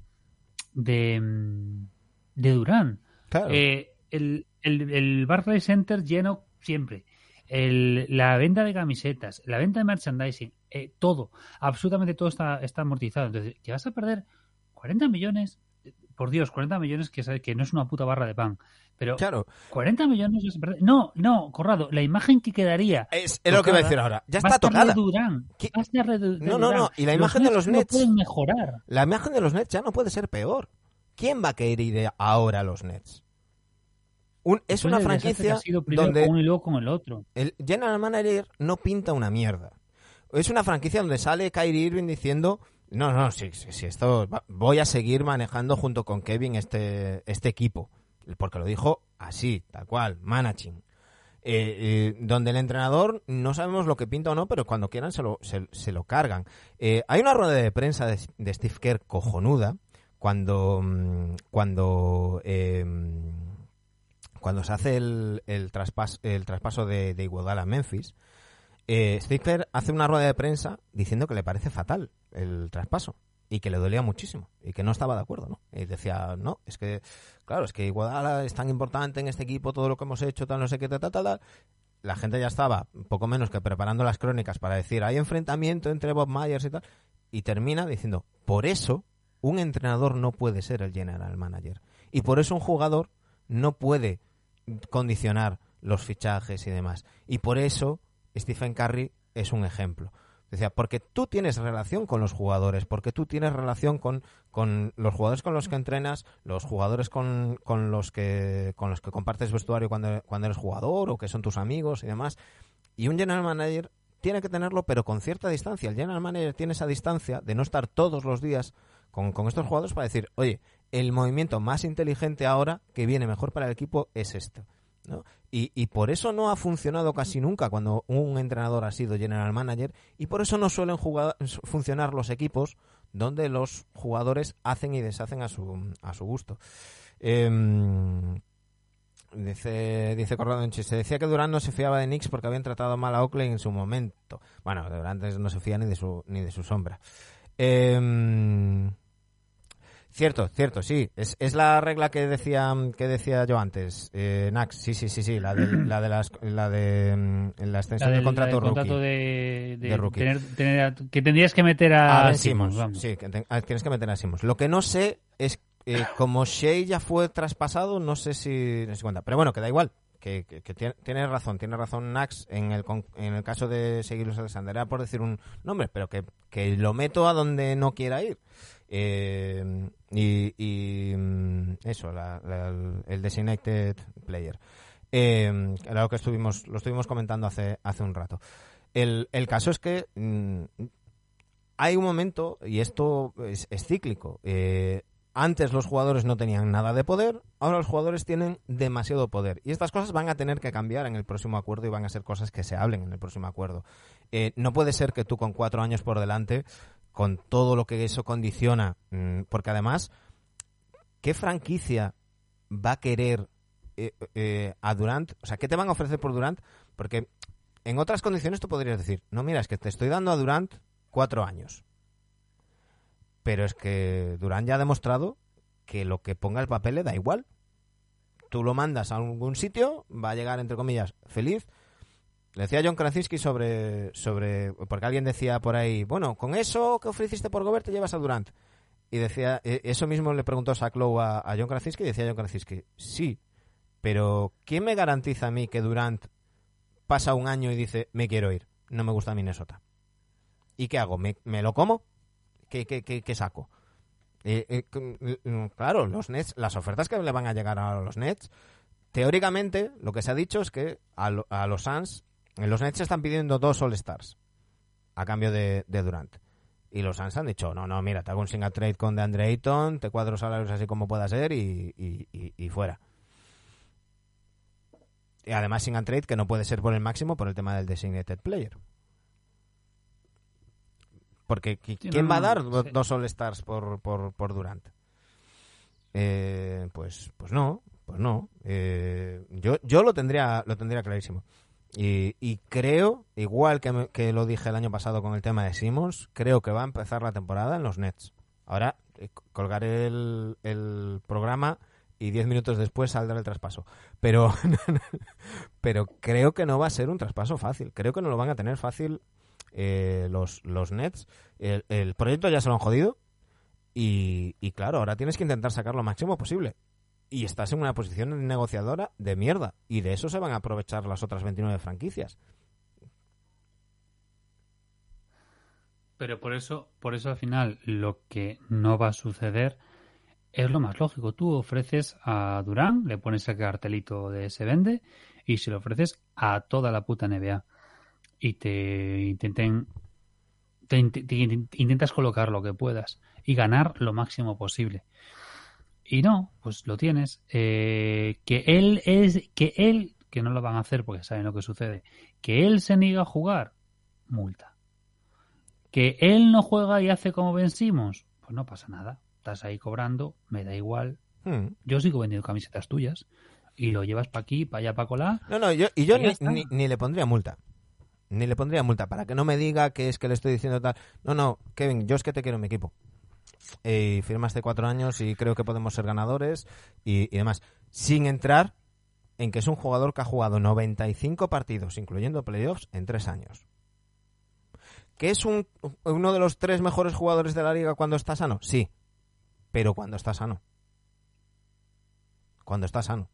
de, mm, de Durán. claro. Eh, el, el, el Barclays Center lleno siempre. El- la venta de camisetas, la venta de merchandising, eh, todo, absolutamente todo está, está amortizado. Entonces, que vas a perder 40 millones, por Dios, 40 millones que, que no es una puta barra de pan, pero claro, 40 millones a perder. No, no, Corrado, la imagen que quedaría. es, es lo que voy a decir ahora. Ya está tocada. No, no, no, y la imagen de los no Nets. pueden mejorar. La imagen de los Nets ya no puede ser peor. ¿Quién va a querer ir ahora a los Nets? Un- es una franquicia ha sido primero donde con uno y luego con el otro. el general manager no pinta una mierda. Es una franquicia donde sale Kyrie Irving diciendo, no, no, sí, sí, sí, esto voy a seguir manejando junto con Kevin este, este equipo. Porque lo dijo así, tal cual, managing. Eh, eh, donde el entrenador no sabemos lo que pinta o no, pero cuando quieran se lo, se, se lo cargan. Eh, hay una rueda de prensa de, Steve Kerr cojonuda cuando, mm, cuando eh, cuando se hace el, el, traspas- el traspaso de, de a Memphis, eh, Steve Kerr hace una rueda de prensa diciendo que le parece fatal el traspaso y que le dolía muchísimo y que no estaba de acuerdo, ¿no? Y decía, no, es que, claro, es que Iguodala es tan importante en este equipo, todo lo que hemos hecho, tal, no sé qué, tal, tal. tal. La gente ya estaba poco menos que preparando las crónicas para decir, hay enfrentamiento entre Bob Myers y tal, y termina diciendo, por eso un entrenador no puede ser el general manager y por eso un jugador no puede condicionar los fichajes y demás. Y por eso Stephen Curry es un ejemplo. Decía, porque tú tienes relación con los jugadores, porque tú tienes relación con, con los jugadores con los que entrenas, los jugadores con, con los que con los que compartes vestuario cuando, cuando eres jugador o que son tus amigos y demás. Y un general manager tiene que tenerlo, pero con cierta distancia. El general manager tiene esa distancia de no estar todos los días con, con estos jugadores para decir, oye, el movimiento más inteligente ahora que viene mejor para el equipo es esto. Y, por eso no ha funcionado casi nunca cuando un entrenador ha sido general manager y por eso no suelen jugar, funcionar los equipos donde los jugadores hacen y deshacen a su, a su gusto. Em, Dice, dice Corrado en se decía que Durán no se fiaba de Knicks porque habían tratado mal a Oakley en su momento. Bueno, Durán no se fía ni de su, ni de su sombra. Em, Cierto, cierto, sí. Es, es la regla que decía que decía yo antes, eh, Nax. Sí, sí, sí, sí. La de, la de, las, la de mm, la La extensión del, del contrato, la del contrato rookie. de, de De rookie. tener, tener a- que tendrías que meter a, A Ben Simmons. Sí, que te- ah, tienes que meter a Simmons. Lo que no sé es, eh, como Shea ya fue traspasado, no sé si no sé cuenta. Pero bueno, que da igual. Que, que, que tiene, tiene razón, tiene razón Nax en el, en el caso de Seguirus Alexander. Era por decir un nombre, pero que, que lo meto a donde no quiera ir. Eh, y, mm, eso, la- el- designated player. Eh, lo que estuvimos, lo estuvimos comentando hace, hace un rato. El, el caso es que mm, hay un momento, y esto es, es cíclico, eh, antes los jugadores no tenían nada de poder, ahora los jugadores tienen demasiado poder. Y estas cosas van a tener que cambiar en el próximo acuerdo y van a ser cosas que se hablen en el próximo acuerdo. Eh, no puede ser que tú con cuatro años por delante, con todo lo que eso condiciona, mm, porque además, ¿qué franquicia va a querer eh, eh, a Durant? O sea, ¿qué te van a ofrecer por Durant? Porque en otras condiciones tú podrías decir, no, mira, es que te estoy dando a Durant cuatro años. Pero es que Durant ya ha demostrado que lo que ponga el papel le da igual. Tú lo mandas a algún sitio, va a llegar, entre comillas, feliz. Decía John Krasinski sobre, sobre. Porque alguien decía por ahí, bueno, con eso que ofreciste por Gobert te llevas a Durant. Y decía, eh, eso mismo le preguntó Zach a, a John Krasinski y decía John Krasinski, sí, pero ¿quién me garantiza a mí que Durant pasa un año y dice, me quiero ir, no me gusta Minnesota? ¿Y qué hago? ¿Me, me lo como? ¿Qué, qué, qué, qué saco? Eh, eh, mm, claro, los Nets, las ofertas que le van a llegar a los Nets, teóricamente lo que se ha dicho es que a, a los Suns, los Nets están pidiendo dos All-Stars a cambio de, de Durant. Y los Suns han dicho, no, no, mira, te hago un single trade con DeAndre Ayton, te cuadro salarios así como pueda ser y, y- y- y fuera. Y además single trade que no puede ser por el máximo por el tema del designated player. Porque ¿qui- Sí, ¿quién no, va a dar sí. dos All-Stars por, por, por Durant? Eh, pues, pues no, pues no. Eh, yo, yo lo tendría, lo tendría clarísimo. Y, y creo, igual que, me- que lo dije el año pasado con el tema de Simmons, creo que va a empezar la temporada en los Nets. Ahora eh, colgaré el, el programa y 10 minutos después saldrá el traspaso. Pero, [LAUGHS] pero creo que no va a ser un traspaso fácil. Creo que no lo van a tener fácil eh, los, los Nets. El, el proyecto ya se lo han jodido. Y, y claro, ahora tienes que intentar sacar lo máximo posible. Y estás en una posición negociadora de mierda. Y de eso se van a aprovechar las otras 29 franquicias. Pero por eso, por eso al final lo que no va a suceder es lo más lógico. Tú ofreces a Durán, le pones el cartelito de se vende y se lo ofreces a toda la puta NBA. Y te intenten te, int- te int- intentas colocar lo que puedas y ganar lo máximo posible. Y no, pues lo tienes. Eh, que él es, que él, que no lo van a hacer porque saben lo que sucede, que él se niega a jugar, multa. Que él no juega y hace como vencimos, pues no pasa nada. Estás ahí cobrando, me da igual. Hmm. Yo sigo vendiendo camisetas tuyas y lo llevas para aquí, para allá, para colar. No, no, yo, y yo ni, ni- ni le pondría multa. Ni le pondría multa para que no me diga que es que le estoy diciendo tal. No, no, Kevin, yo es que te quiero en mi equipo. Eh, firmaste cuatro años y creo que podemos ser ganadores y, y demás. Sin entrar en que es un jugador que ha jugado 95 partidos, incluyendo playoffs, en tres años. ¿Que es un, uno de los tres mejores jugadores de la liga cuando está sano? Sí. Pero cuando está sano. Cuando está sano.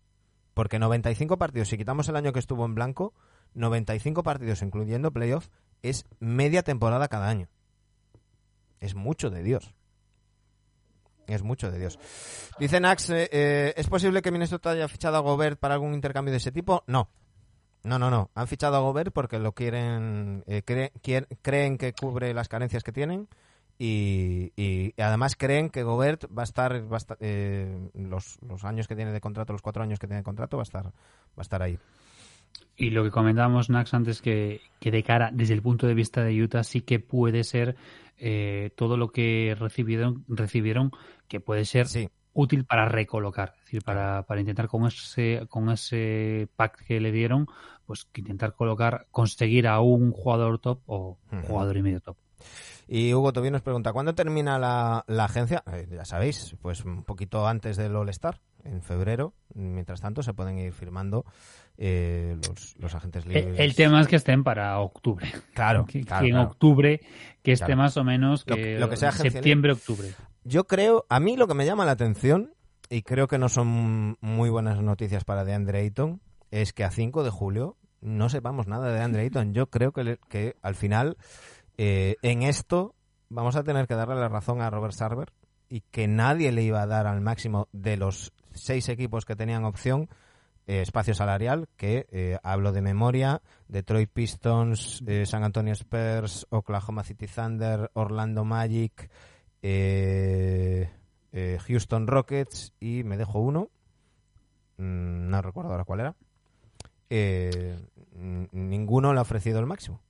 Porque 95 partidos, si quitamos el año que estuvo en blanco, 95 partidos, incluyendo playoff, es media temporada cada año. Es mucho de Dios. Es mucho de Dios. Dice Nax, eh, eh, ¿es posible que Minnesota haya fichado a Gobert para algún intercambio de ese tipo? No. No, no, no. Han fichado a Gobert porque lo quieren, eh, cre- quier- creen que cubre las carencias que tienen y, además creen que Gobert va a estar, va eh, los, los años que tiene de contrato, los cuatro años que tiene de contrato, va a estar, va a estar ahí. Y lo que comentábamos, Nax, antes, que, que de cara, desde el punto de vista de Utah, sí que puede ser eh, todo lo que recibieron, recibieron que puede ser Sí. útil para recolocar, es decir, para, para intentar con ese, con ese pack que le dieron, pues intentar colocar, conseguir a un jugador top o Ujú. jugador y medio top. Y Hugo Tobío nos pregunta, ¿cuándo termina la, la agencia? Eh, ya sabéis, pues un poquito antes del All-Star, en febrero. Mientras tanto, se pueden ir firmando eh, los, los agentes libres. el tema es que estén para octubre. Claro, [LAUGHS] que, claro, que en claro. octubre, que esté Claro. más o menos que, lo que sea septiembre, octubre. Yo creo, a mí lo que me llama la atención, y creo que no son muy buenas noticias para DeAndre Ayton, es que a 5 de julio no sepamos nada de DeAndre Ayton. Yo creo que, al final, eh, en esto, vamos a tener que darle la razón a Robert Sarver y que nadie le iba a dar al máximo de los seis equipos que tenían opción eh, espacio salarial, que eh, hablo de memoria, Detroit Pistons, eh, San Antonio Spurs, Oklahoma City Thunder, Orlando Magic, eh, eh, Houston Rockets y me dejo uno, Mm, no recuerdo ahora cuál era. Eh, ninguno le ha ofrecido el máximo.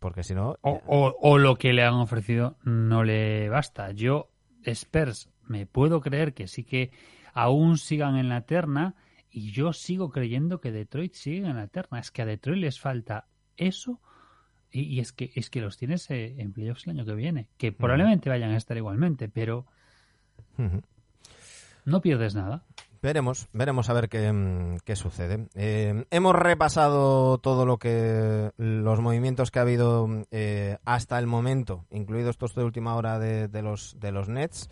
Porque si no... O, o- o lo que le han ofrecido no le basta. Yo, Spurs, me puedo creer que sí que aún sigan en la terna y yo sigo creyendo que Detroit sigue en la terna. Es que a Detroit les falta eso y, y es que es que los tienes eh, en playoffs el año que viene, que probablemente vayan a estar igualmente, pero no pierdes nada. Veremos, veremos a ver qué, mm, qué sucede. Eh, hemos repasado todo lo que los movimientos que ha habido eh, hasta el momento, incluidos estos de última hora de, de los de los Nets.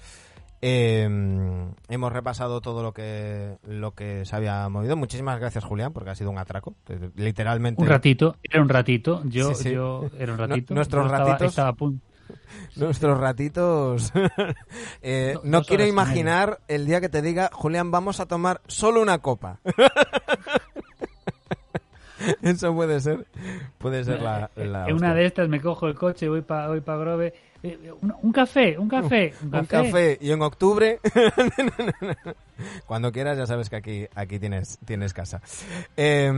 Eh, hemos repasado todo lo que lo que se había movido. Muchísimas gracias, Julián, porque ha sido un atraco. Eh, Literalmente. Un ratito, era un ratito, yo, Sí, sí. yo era un ratito. nuestros Yo estaba- ratitos- estaba a punto. [LAUGHS] Nuestros ratitos. [LAUGHS] Eh, Do- no dos quiero imaginar el día que te diga, Julián, vamos a tomar solo una copa. [LAUGHS] Eso puede ser, puede ser la, la En una de estas me cojo el coche, voy para voy pa Grove. Eh, un, un café, un café, [LAUGHS] un un café. café. Y en octubre [LAUGHS] cuando quieras ya sabes que aquí aquí tienes tienes casa. Eh,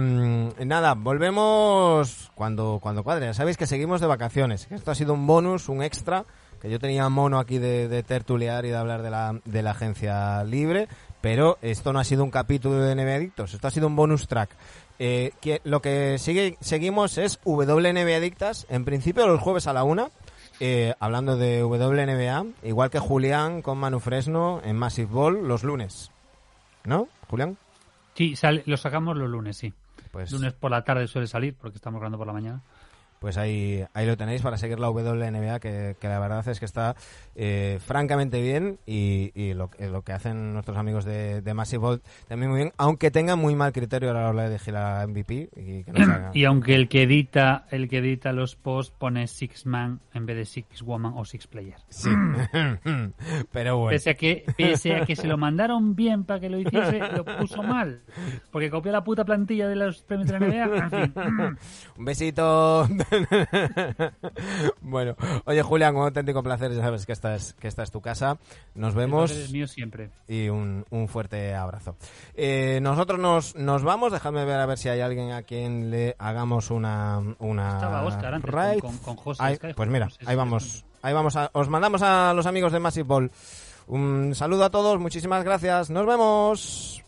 nada volvemos cuando cuando cuadre. Ya sabéis que seguimos de vacaciones esto ha sido un bonus un extra que yo tenía mono aquí de, de tertuliar y de hablar de la de la agencia libre pero esto no ha sido un capítulo de NBA Adictos esto ha sido un bonus track. Eh, que, lo que sigue seguimos es WNBA Adictas en principio los jueves a la una eh, hablando de WNBA, igual que Julián con Manu Fresno en Massive Ball los lunes. ¿No, Julián? Sí, sale- lo sacamos los lunes, sí. Pues, Lunes por la tarde suele salir porque estamos grabando por la mañana. Pues ahí, ahí lo tenéis para seguir la WNBA, que, que la verdad es que está eh, francamente bien y, y lo, que- lo que hacen nuestros amigos de, de Massive Ball también muy bien, aunque tengan muy mal criterio a la hora de elegir a MVP y que no Y aunque el que edita, el que edita los posts pone six man en vez de six woman o six player. Sí, [LAUGHS] pero bueno. Pese a que, pese a que se lo mandaron bien para que lo hiciese, lo puso mal. Porque copió la puta plantilla de los premios de la NBA. En fin. [LAUGHS] Un besito. [LAUGHS] bueno, oye Julián, un auténtico placer, ya sabes que esta es, que esta es tu casa. Nos vemos es mío siempre. y un, un fuerte abrazo. Eh, nosotros nos, nos vamos, dejadme ver a ver si hay alguien a quien le hagamos una... una Estaba Óscar antes con- raid. con- con José Ahí- pues mira, ahí vamos. Ahí vamos a, os mandamos a los amigos de Massive Ball. Un saludo a todos, muchísimas gracias. Nos vemos.